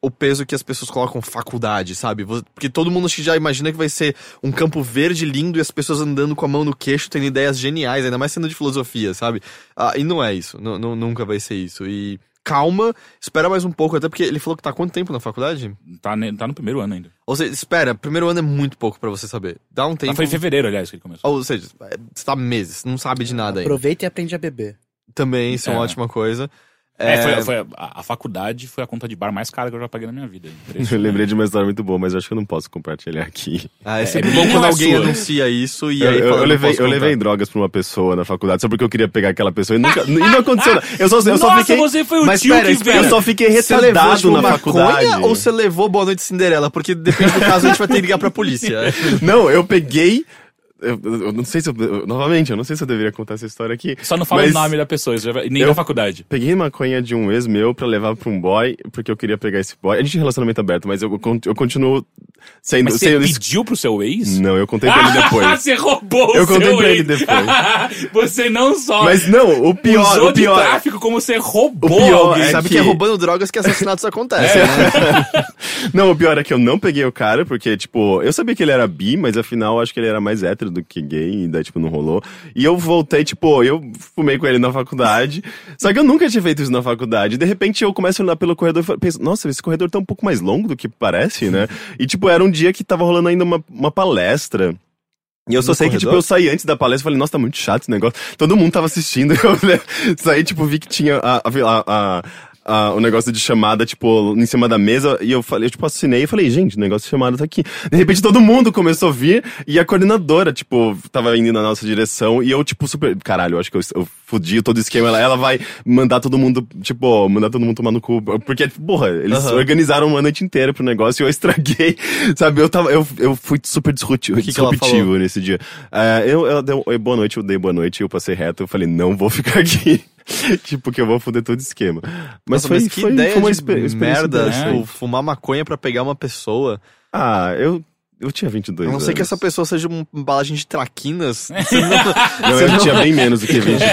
o peso que as pessoas colocam faculdade, sabe? Porque todo mundo já imagina que vai ser um campo verde lindo e as pessoas andando com a mão no queixo, tendo ideias geniais, ainda mais sendo de filosofia, sabe? Ah, e não é isso. Nu- nunca vai ser isso. E calma, espera mais um pouco, até porque ele falou que tá há quanto tempo na faculdade? Tá, tá no primeiro ano ainda. Ou seja, espera, primeiro ano é muito pouco pra você saber. Dá um tempo. Ah, foi em fevereiro, aliás, que ele começou. Ou seja, é, você tá meses, não sabe de nada ainda. Aproveita e aprende a beber. Também, isso é uma É. ótima coisa. É, É, foi, foi a, a faculdade foi a conta de bar mais cara que eu já paguei na minha vida. Eu lembrei de uma história muito boa, mas eu acho que eu não posso compartilhar aqui. Ah, é É, sempre é bom minha quando é alguém sua? anuncia isso e Eu, aí eu- fala, eu "Não levei, eu contar." levei drogas pra uma pessoa na faculdade só porque eu queria pegar aquela pessoa e nunca. e não aconteceu nada. Eu só, eu só Nossa, fiquei. você foi o Mas tio espera, que veio. Eu só fiquei Você levou, retardado tipo, na faculdade. ou você levou Boa Noite Cinderela? Porque depende do caso, a gente vai ter que ligar pra polícia. Não, eu peguei. Eu, eu não sei se eu. eu- novamente, eu não sei se eu deveria contar essa história aqui. Só não fala o nome da pessoa, já nem da faculdade. Peguei maconha de um ex meu pra levar pra um boy, porque eu queria pegar esse boy. A gente tinha relacionamento aberto, mas eu, eu continuo sendo. Mas você sendo- pediu pro seu ex? Não, eu contei pra ele depois. você roubou Eu o contei seu pra ele ex. depois. você não só Mas não, o pior, usou o pior. de tráfico, como você roubou O pior alguém. é Sabe que- que é roubando drogas que assassinatos acontecem, né? Não, o pior é que eu não peguei o cara, porque, tipo, eu sabia que ele era bi, mas afinal eu acho que ele era mais hétero do que gay, e daí, tipo, não rolou. E eu voltei, tipo, eu fumei com ele na faculdade, só que eu nunca tinha feito isso na faculdade. De repente eu começo a andar pelo corredor e falo- penso, nossa, esse corredor tá um pouco mais longo do que parece, né? E, tipo, era um dia que tava rolando ainda uma, uma palestra. E eu só No sei que, tipo, corredor? eu saí antes da palestra e falei, nossa, tá muito chato esse negócio. Todo mundo tava assistindo. Eu né, saí, tipo, vi que tinha a, a, a- o negócio de chamada, tipo, em cima da mesa. E eu falei, eu, tipo, assinei e falei, gente, o negócio de chamada tá aqui. De repente todo mundo começou a vir e a coordenadora, tipo, tava indo na nossa direção. E eu, tipo, super. Caralho, eu acho que eu, eu fudi todo o esquema. Ela, ela vai mandar todo mundo, tipo, mandar todo mundo tomar no cu. Porque, porra, eles Aham. organizaram uma noite inteira pro negócio e eu estraguei. Sabe, eu tava. Eu, eu fui super disruptivo, que que ela disruptivo falou? nesse dia. É, eu, ela deu oi, boa noite, eu dei boa noite, eu passei reto, eu falei, não vou ficar aqui. tipo, que eu vou foder todo o esquema. Mas Nossa, foi, mas que foi, ideia foi uma de exper- experiência merda, tipo, fumar maconha pra pegar uma pessoa. Ah, eu, eu tinha 22 A não anos. ser que essa pessoa seja uma embalagem de traquinas. Você não, Não, eu tinha bem menos do que 22,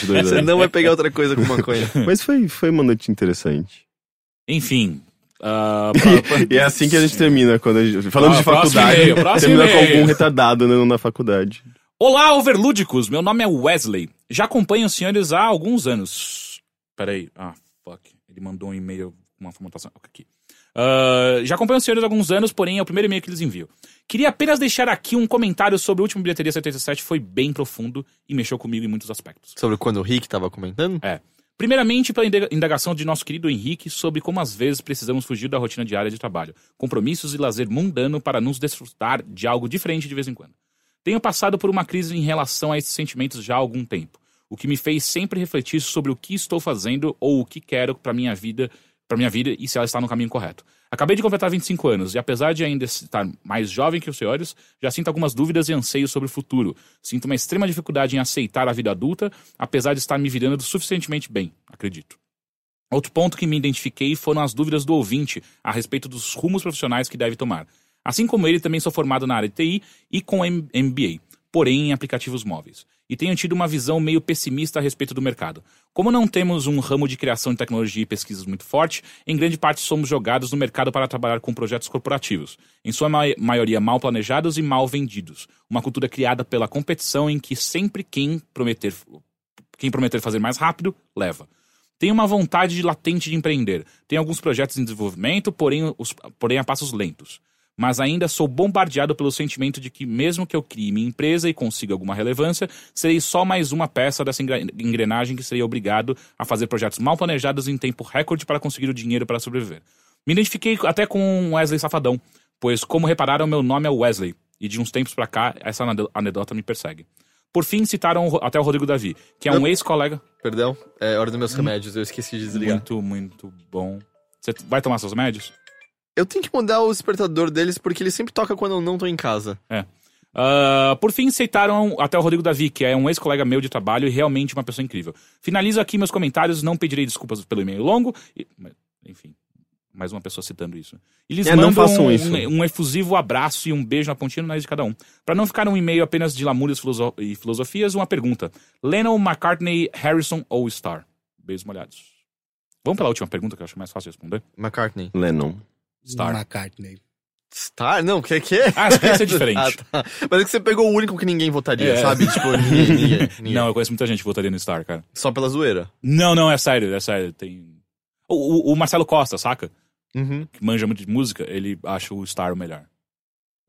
22 você anos. não vai pegar outra coisa com maconha. Mas foi, foi uma noite interessante. Enfim, Ah, pra- pra- E é assim que a gente termina, quando a gente, falando Ah, de próximo faculdade, próximo termina com e-mail. algum retardado né, na faculdade. Olá, overlúdicos! Meu nome é Wesley. Já acompanho os senhores há alguns anos. Peraí. Ah, fuck. Ele mandou um e-mail com uma formatação. Aqui. Ah, já acompanho os senhores há alguns anos, porém é o primeiro e-mail que eles enviam. Queria apenas deixar aqui um comentário sobre o último Bilheteria 77, foi bem profundo e mexeu comigo em muitos aspectos. Sobre quando o Rick tava comentando? É. Primeiramente, pela inda- indagação de nosso querido Henrique sobre como às vezes precisamos fugir da rotina diária de trabalho, compromissos e lazer mundano para nos desfrutar de algo diferente de vez em quando. Tenho passado por uma crise em relação a esses sentimentos já há algum tempo, o que me fez sempre refletir sobre o que estou fazendo ou o que quero para minha vida, para minha vida e se ela está no caminho correto. Acabei de completar 25 anos e apesar de ainda estar mais jovem que os senhores, já sinto algumas dúvidas e anseios sobre o futuro. Sinto uma extrema dificuldade em aceitar a vida adulta, apesar de estar me virando suficientemente bem, acredito. Outro ponto que me identifiquei foram as dúvidas do ouvinte a respeito dos rumos profissionais que deve tomar. Assim como ele, também sou formado na área de TI e com MBA, porém em aplicativos móveis. E tenho tido uma visão meio pessimista a respeito do mercado. Como não temos um ramo de criação de tecnologia e pesquisas muito forte, em grande parte somos jogados no mercado para trabalhar com projetos corporativos, em sua ma- maioria mal planejados e mal vendidos. Uma cultura criada pela competição em que sempre quem prometer, quem prometer fazer mais rápido, leva. Tenho uma vontade latente de empreender. Tenho alguns projetos em desenvolvimento, porém, os, porém a passos lentos. Mas ainda sou bombardeado pelo sentimento de que, mesmo que eu crie minha empresa e consiga alguma relevância, serei só mais uma peça dessa engre- engrenagem que serei obrigado a fazer projetos mal planejados em tempo recorde para conseguir o dinheiro para sobreviver. Me identifiquei até com Wesley Safadão, pois, como repararam, meu nome é Wesley, e de uns tempos pra cá, essa ane- anedota me persegue. Por fim, citaram até o Rodrigo Davi, que é um ex-colega Perdão, é hora dos meus remédios, eu esqueci de desligar. muito, muito bom. Você vai tomar seus remédios? Eu tenho que mudar o despertador deles porque ele sempre toca quando eu não tô em casa. Ah, por fim, aceitaram até o Rodrigo Davi, que é um ex-colega meu de trabalho e realmente uma pessoa incrível. Finalizo aqui meus comentários, não pedirei desculpas pelo e-mail longo. e- mas, enfim, mais uma pessoa citando isso. E lhes É, façam um, isso. um- um efusivo abraço e um beijo na pontinha do nariz de cada um. Para não ficar um e-mail apenas de lamúrias filoso- e filosofias, uma pergunta. Lennon, McCartney, Harrison ou Starr? Beijos molhados. Vamos pela última pergunta, que eu acho mais fácil de responder. McCartney. Lennon. Star. McCartney. Star? Não, que que? Ah, você quer ser diferente. ah, tá. Mas é que você pegou o único que ninguém votaria, É. sabe? Tipo, ninguém, ninguém, ninguém. Não, eu conheço muita gente que votaria no Star, cara. Só pela zoeira. Não, não, é sério, é sério. Tem. O, o- o Marcelo Costa, saca? Uhum. Que manja muito de música, ele acha o Star o melhor.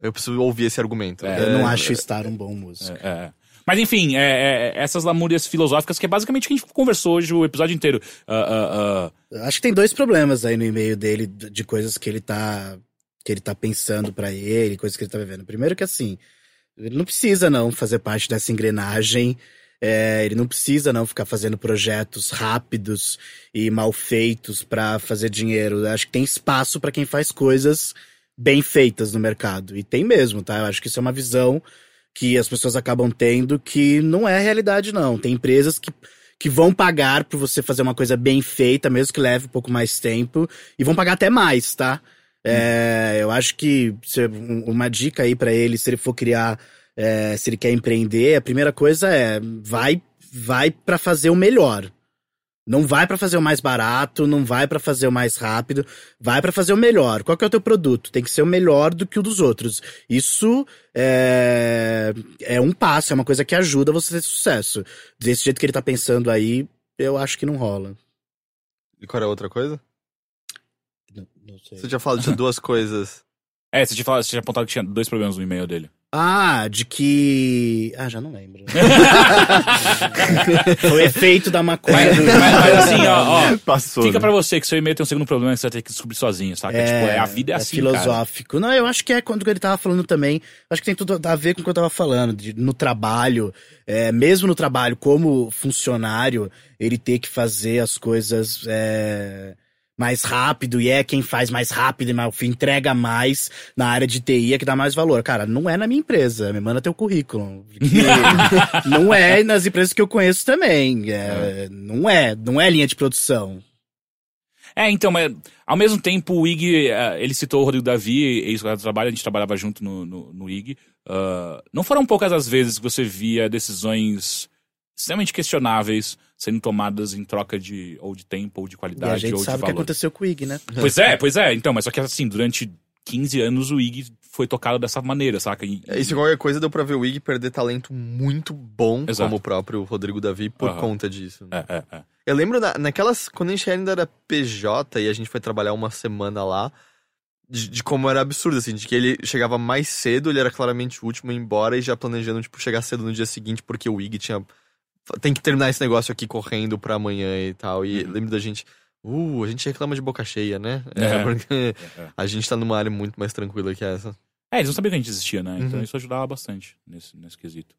Eu preciso ouvir esse argumento. É, Eu não É, acho Star um bom músico. É, é. Mas enfim, é, é, essas lamúrias filosóficas, que é basicamente o que a gente conversou hoje o episódio inteiro. Ah, ah, ah, Acho que tem dois problemas aí no e-mail dele de coisas que ele tá que ele tá pensando pra ele, coisas que ele tá vivendo. Primeiro que assim, ele não precisa não fazer parte dessa engrenagem. é, ele não precisa não ficar fazendo projetos rápidos e mal feitos pra fazer dinheiro. Eu acho que tem espaço pra quem faz coisas bem feitas no mercado. E tem mesmo, tá? Eu acho que isso é uma visão que as pessoas acabam tendo que não é realidade, não. Tem empresas que que vão pagar por você fazer uma coisa bem feita, mesmo que leve um pouco mais tempo, e vão pagar até mais, tá? É, eu acho que se- um- uma dica aí pra ele, se ele for criar, é, se ele quer empreender, a primeira coisa é vai, vai para fazer o melhor. Não vai pra fazer o mais barato, não vai pra fazer o mais rápido, vai pra fazer o melhor. Qual que é o teu produto? Tem que ser o melhor do que o dos outros. Isso é, é um passo, é uma coisa que ajuda você a ter sucesso. Desse jeito que ele tá pensando aí, eu acho que não rola. E qual era a outra coisa? Não, não sei. Você tinha falado de duas coisas. É, você tinha, falado, você tinha apontado que tinha dois problemas no e-mail dele. Ah, de que. Ah, já não lembro. o efeito da maconha. Mas, mas- mas assim, ó, ó, Passou. fica né? pra você que seu e-mail tem um segundo problema que você vai ter que descobrir sozinho, saca? tipo, é, a vida é, assim, cara. filosófico. Não, eu acho que é quando ele tava falando também. Acho que tem tudo a ver com o que eu tava falando. de- no trabalho, é, mesmo no trabalho, como funcionário, ele ter que fazer as coisas é, mais rápido e é quem faz mais rápido e entrega mais na área de TI é que dá mais valor. Cara, não é na minha empresa. Me manda teu currículo. Não é nas empresas que eu conheço também. É, Não é. Não é linha de produção. É, então, mas ao mesmo tempo o IG, eh, ele citou o Rodrigo Davi, ex-colega do trabalho, a gente trabalhava junto no, no, no IG. Ah, não foram poucas as vezes que você via decisões extremamente questionáveis sendo tomadas em troca de ou de tempo, ou de E qualidade, a gente ou sabe o que aconteceu com o Ig, né? Pois é, pois é. Então, mas só que assim, durante 15 anos o IG foi tocado dessa maneira, saca? E, É, Isso qualquer coisa deu pra ver o Ig perder talento muito bom, Exato. como o próprio Rodrigo Davi, por Aham. conta disso. É, é, é. Eu lembro na- naquelas. Quando a gente ainda era PJ e a gente foi trabalhar uma semana lá, de, de como era absurdo, assim, de que ele chegava mais cedo, ele era claramente o último a ir embora e já planejando, tipo, chegar cedo no dia seguinte, porque o Ig tinha. Tem que terminar esse negócio aqui correndo pra amanhã e tal. E Uhum. lembro da gente. Uh, a gente reclama de boca cheia, né? É. É, porque É, é. a gente tá numa área muito mais tranquila que essa. É, eles não sabiam que a gente existia, né? Então Uhum. isso ajudava bastante nesse, nesse quesito.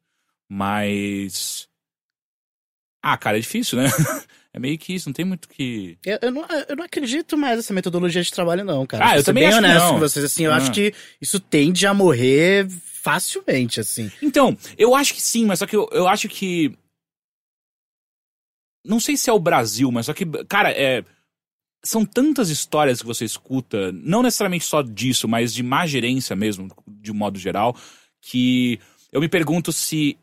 Mas. Ah, cara, é difícil, né? É meio que isso, não tem muito que. Eu, eu não, eu não acredito mais nessa metodologia de trabalho, não, cara. Ah, eu também bem acho que honesto não. com vocês, assim, eu Ah. acho que isso tende a morrer facilmente, assim. Então, eu acho que sim, mas só que eu, eu acho que. Não sei se é o Brasil, mas só que, cara, é. São tantas histórias que você escuta, não necessariamente só disso, mas de má gerência mesmo, de um modo geral, que eu me pergunto se.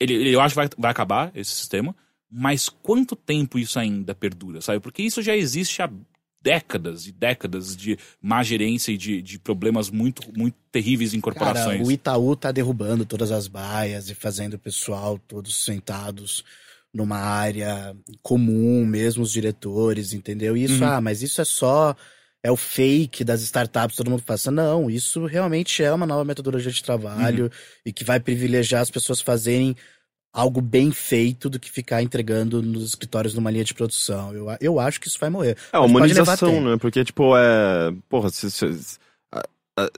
Ele, ele- eu acho que vai, vai acabar esse sistema, mas quanto tempo isso ainda perdura, sabe? Porque isso já existe há décadas e décadas de má gerência e de, de problemas muito, muito terríveis em Cara, corporações. o Itaú tá derrubando todas as baias e fazendo o pessoal todos sentados numa área comum, mesmo os diretores, entendeu? E Isso, Uhum. ah, mas isso é só. É o fake das startups, todo mundo passa. Não, isso realmente é uma nova metodologia de trabalho Uhum. e que vai privilegiar as pessoas fazerem algo bem feito do que ficar entregando nos escritórios numa linha de produção. Eu, eu acho que isso vai morrer. É, a Mas humanização, né? Porque, tipo, é. Porra, se, se,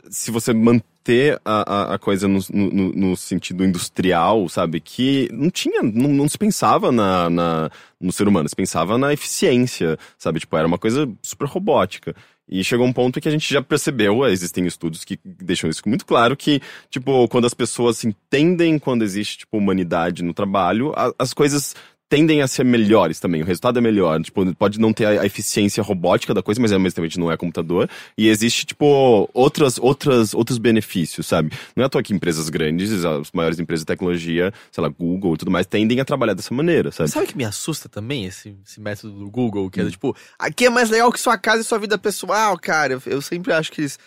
se você manter a, a, coisa no, no, no sentido industrial, sabe? Que não tinha. Não, não se pensava na, na, no ser humano, se pensava na eficiência, sabe? Tipo, era uma coisa super robótica. E chegou um ponto que a gente já percebeu, existem estudos que deixam isso muito claro, que, tipo, quando as pessoas entendem quando existe, tipo, humanidade no trabalho, a- as coisas tendem a ser melhores também. O resultado é melhor. Tipo, pode não ter a eficiência robótica da coisa, mas a gente não é computador. E existe, tipo, outras, outras, outros benefícios, sabe? Não é à toa que empresas grandes, as maiores empresas de tecnologia, sei lá, Google e tudo mais, tendem a trabalhar dessa maneira, sabe? Sabe o que me assusta também, esse, esse método do Google? Hum. Que é do tipo, aqui é mais legal que sua casa e sua vida pessoal, cara. Eu, eu sempre acho que eles.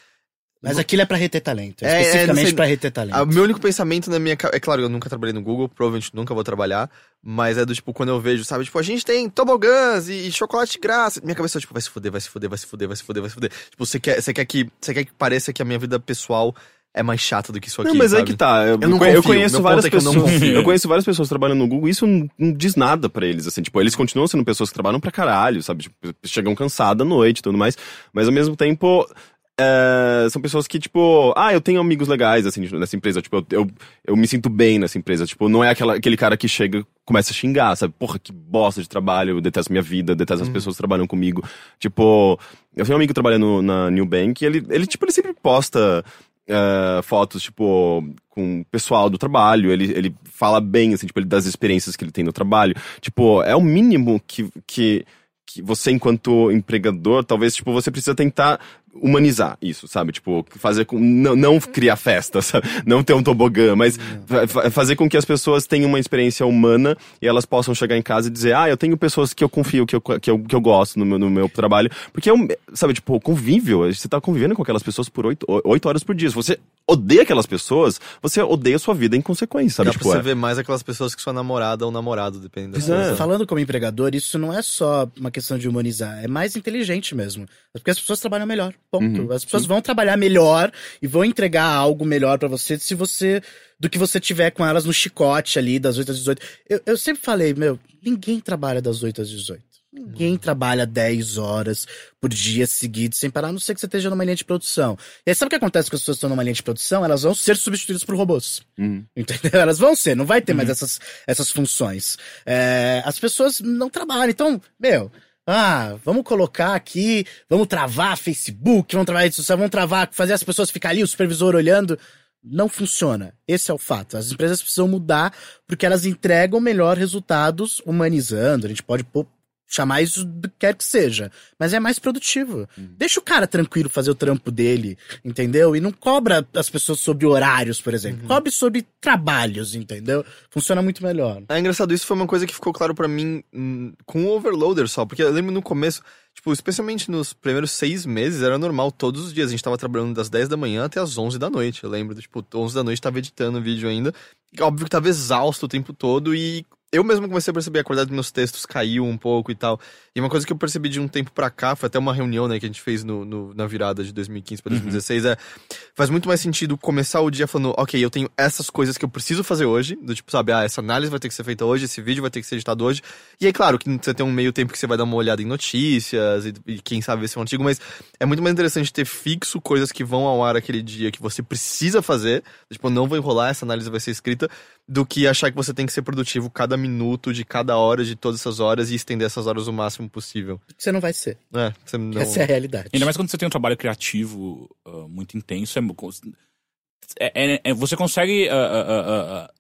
Mas aquilo é pra reter talento. É, É, é, especificamente sei- pra reter talento. Ah, O meu único pensamento na minha. É claro, eu nunca trabalhei no Google, provavelmente nunca vou trabalhar. Mas é do tipo, quando eu vejo, sabe? Tipo, a gente tem tobogãs e, e chocolate de graça. Minha cabeça é tipo, vai se fuder, vai se fuder, vai se fuder, vai se fuder, vai se fuder. Tipo, você quer, você quer, que, você quer que pareça que a minha vida pessoal é mais chata do que isso aqui. Não, mas sabe? aí que tá. Eu, Eu não eu conheço Meu várias é que eu não pessoas. confio. Eu conheço várias pessoas trabalhando no Google e isso não, não diz nada pra eles, assim. Tipo, eles continuam sendo pessoas que trabalham pra caralho, sabe? Tipo, chegam cansadas à noite e tudo mais. Mas ao mesmo tempo. É, são pessoas que, tipo, ah, eu tenho amigos legais, assim, nessa empresa. Tipo, eu, eu, eu me sinto bem nessa empresa. Tipo, não é aquela, aquele cara que chega e começa a xingar, sabe? Porra, que bosta de trabalho, eu detesto minha vida, detesto as pessoas que trabalham comigo. Tipo, eu tenho um amigo trabalhando na New Bank e ele, ele tipo, ele sempre posta é, fotos, tipo, com o pessoal do trabalho, ele, ele fala bem, assim, tipo, ele- das experiências que ele tem no trabalho. Tipo, é o mínimo que, que, que você, enquanto empregador, talvez, tipo, você precisa tentar humanizar isso, sabe? Tipo, fazer com. Não, não criar festa, sabe? Não ter um tobogã, mas fa- fa- fazer com que as pessoas tenham uma experiência humana e elas possam chegar em casa e dizer, ah, eu tenho pessoas que eu confio, que eu, que eu, que eu gosto no meu, no meu trabalho. Porque é um, sabe, tipo, convívio, você tá convivendo com aquelas pessoas por oito, oito horas por dia. Se você odeia aquelas pessoas, você odeia a sua vida em consequência, sabe? Dá Tipo, pra você é. ver mais aquelas pessoas que sua namorada ou namorado, dependendo da é. Falando como empregador, isso não é só uma questão de humanizar, é mais inteligente mesmo. É porque as pessoas trabalham melhor. Ponto. Uhum, as pessoas vão trabalhar melhor e vão entregar algo melhor pra você se você. do que você tiver com elas no chicote ali, das 8 às 18. Eu, eu sempre falei, meu, ninguém trabalha das 8 às 18. Ninguém Uhum. trabalha 10 horas por dia seguidos sem parar, a não ser que você esteja numa linha de produção. E aí, sabe o que acontece quando as pessoas estão numa linha de produção? Elas vão ser substituídas por robôs. Uhum. Entendeu? Elas vão ser, não vai ter mais essas, essas funções. É, as pessoas não trabalham. Então, meu, ah, vamos colocar aqui, vamos travar Facebook, vamos travar social, vamos travar, fazer as pessoas ficar ali, o supervisor olhando. Não funciona. Esse é o fato. As empresas precisam mudar porque elas entregam melhor resultados humanizando. A gente pode chamar isso do que quer que seja. Mas é mais produtivo. Deixa o cara tranquilo fazer o trampo dele, entendeu? E não cobra as pessoas sobre horários, por exemplo. Cobre sobre trabalhos, entendeu? Funciona muito melhor. É engraçado, isso foi uma coisa que ficou claro pra mim hum, com o Overloader só, porque eu lembro no começo, tipo, especialmente nos primeiros seis meses, era normal, todos os dias a gente tava trabalhando das 10 da manhã até as 11 da noite, eu lembro, tipo, 11 da noite tava editando o vídeo ainda, óbvio que tava exausto o tempo todo e eu mesmo comecei a perceber, a qualidade dos meus textos caiu um pouco e tal. E uma coisa que eu percebi de um tempo pra cá, foi até uma reunião, né, que a gente fez no, no- na virada de 2015 pra 2016, é... Faz muito mais sentido começar o dia falando, ok, eu tenho essas coisas que eu preciso fazer hoje, do tipo, sabe, ah, essa análise vai ter que ser feita hoje, esse vídeo vai ter que ser editado hoje. E aí, claro, que você tem um meio tempo que você vai dar uma olhada em notícias e, e quem sabe ver se é um artigo, mas é muito mais interessante ter fixo coisas que vão ao ar aquele dia que você precisa fazer, tipo, não vou enrolar, essa análise vai ser escrita, do que achar que você tem que ser produtivo cada minuto, de cada hora, de todas essas horas e estender essas horas o máximo possível. Você não vai ser. É, você não... Essa é a realidade. Ainda mais quando você tem um trabalho criativo ah, muito intenso, é, é- é- você consegue ah, ah,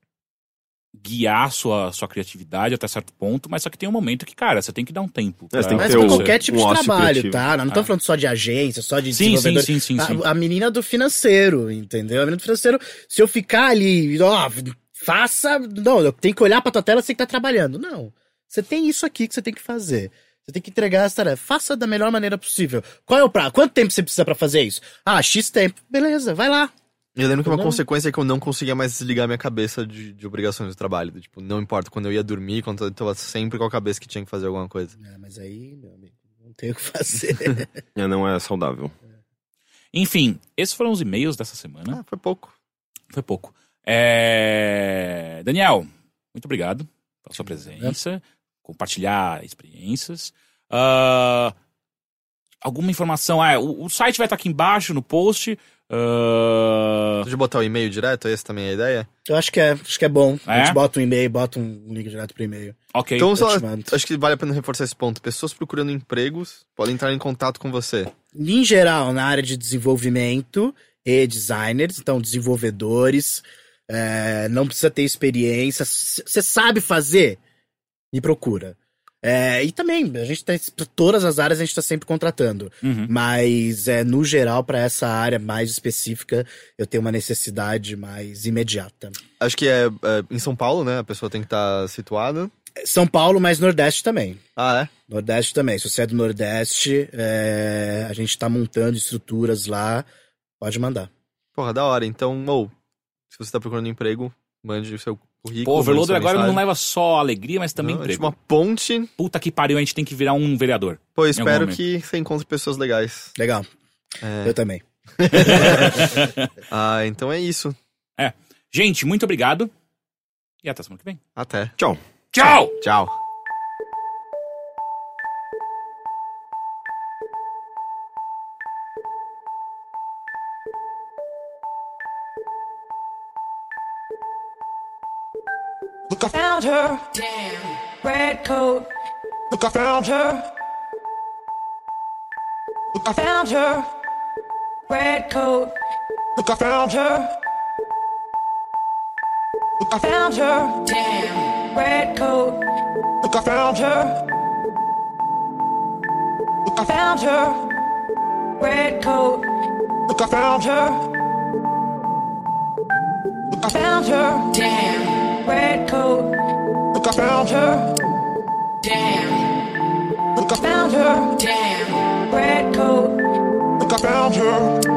guiar sua, sua criatividade até certo ponto, mas só que tem um momento que, cara, você tem que dar um tempo. É, que Mas pra um- qualquer tipo um de trabalho, criativo. tá? Não tô Ah. falando só de agência, só de Sim, sim, desenvolvedor. sim, sim, sim. A, a menina do financeiro, entendeu? A menina do financeiro, se eu ficar ali, ó, faça. Não, eu tenho que olhar pra tua tela, você tem que tá trabalhando. Não. Você tem isso aqui que você tem que fazer. Você tem que entregar essa tarefa. Faça da melhor maneira possível. Qual é o prazo? Quanto tempo você precisa pra fazer isso? Ah, X tempo. Beleza, vai lá. Eu lembro que uma Não. consequência é que eu não conseguia mais desligar minha cabeça de, de obrigações do trabalho. do Tipo, não importa, quando eu ia dormir, quando eu tava sempre com a cabeça que tinha que fazer alguma coisa. É, mas aí, meu amigo, não tem o que fazer. É, não é saudável. Enfim, esses foram os e-mails dessa semana. Ah, foi pouco. Foi pouco. É, Daniel, muito obrigado pela sua presença, compartilhar experiências. Ah, alguma informação? Ah, o, o site vai estar aqui embaixo no post. Ah, Deixa eu botar o e-mail direto, essa também é a ideia? eu acho que é, acho que é bom. A É? gente bota um e-mail, bota um link direto pro e-mail. ok. Então, só, acho que vale a pena reforçar esse ponto. Pessoas procurando empregos podem entrar em contato com você. em geral, na área de desenvolvimento e designers, então desenvolvedores, é, não precisa ter experiência, você sabe fazer, me procura. É, e também, a gente tem, pra todas as áreas a gente está sempre contratando, Uhum. mas é, no geral, para essa área mais específica, eu tenho uma necessidade mais imediata. Acho que é, é em São Paulo, né? A pessoa tem que estar situada. São Paulo, mas Nordeste também. Ah, é? Nordeste também. Se você é do Nordeste, é, a gente tá montando estruturas lá. Pode mandar. Porra, da hora. Então, ou, se você tá procurando emprego, mande o seu currículo. Pô, o Overloader agora não leva só alegria, mas também Não, é emprego. uma ponte. Puta que pariu, a gente tem que virar um vereador. Pô, espero que você encontre pessoas legais. Legal. É. Eu também. Ah, então é isso. Gente, muito obrigado. E até semana que vem. Até. Tchau. Tchau! Tchau. I found her. Damn. Red coat. Look, I found her. Look, I found her. Red coat. Look, I found her. Look, I found her. Damn. Red coat. Look, I found her. Look, I found her. Red coat. Look, I found her. Look, I found her. Damn red coat. Look, I found her. Damn. Look, I found her. Damn. Red coat. Look, I found her.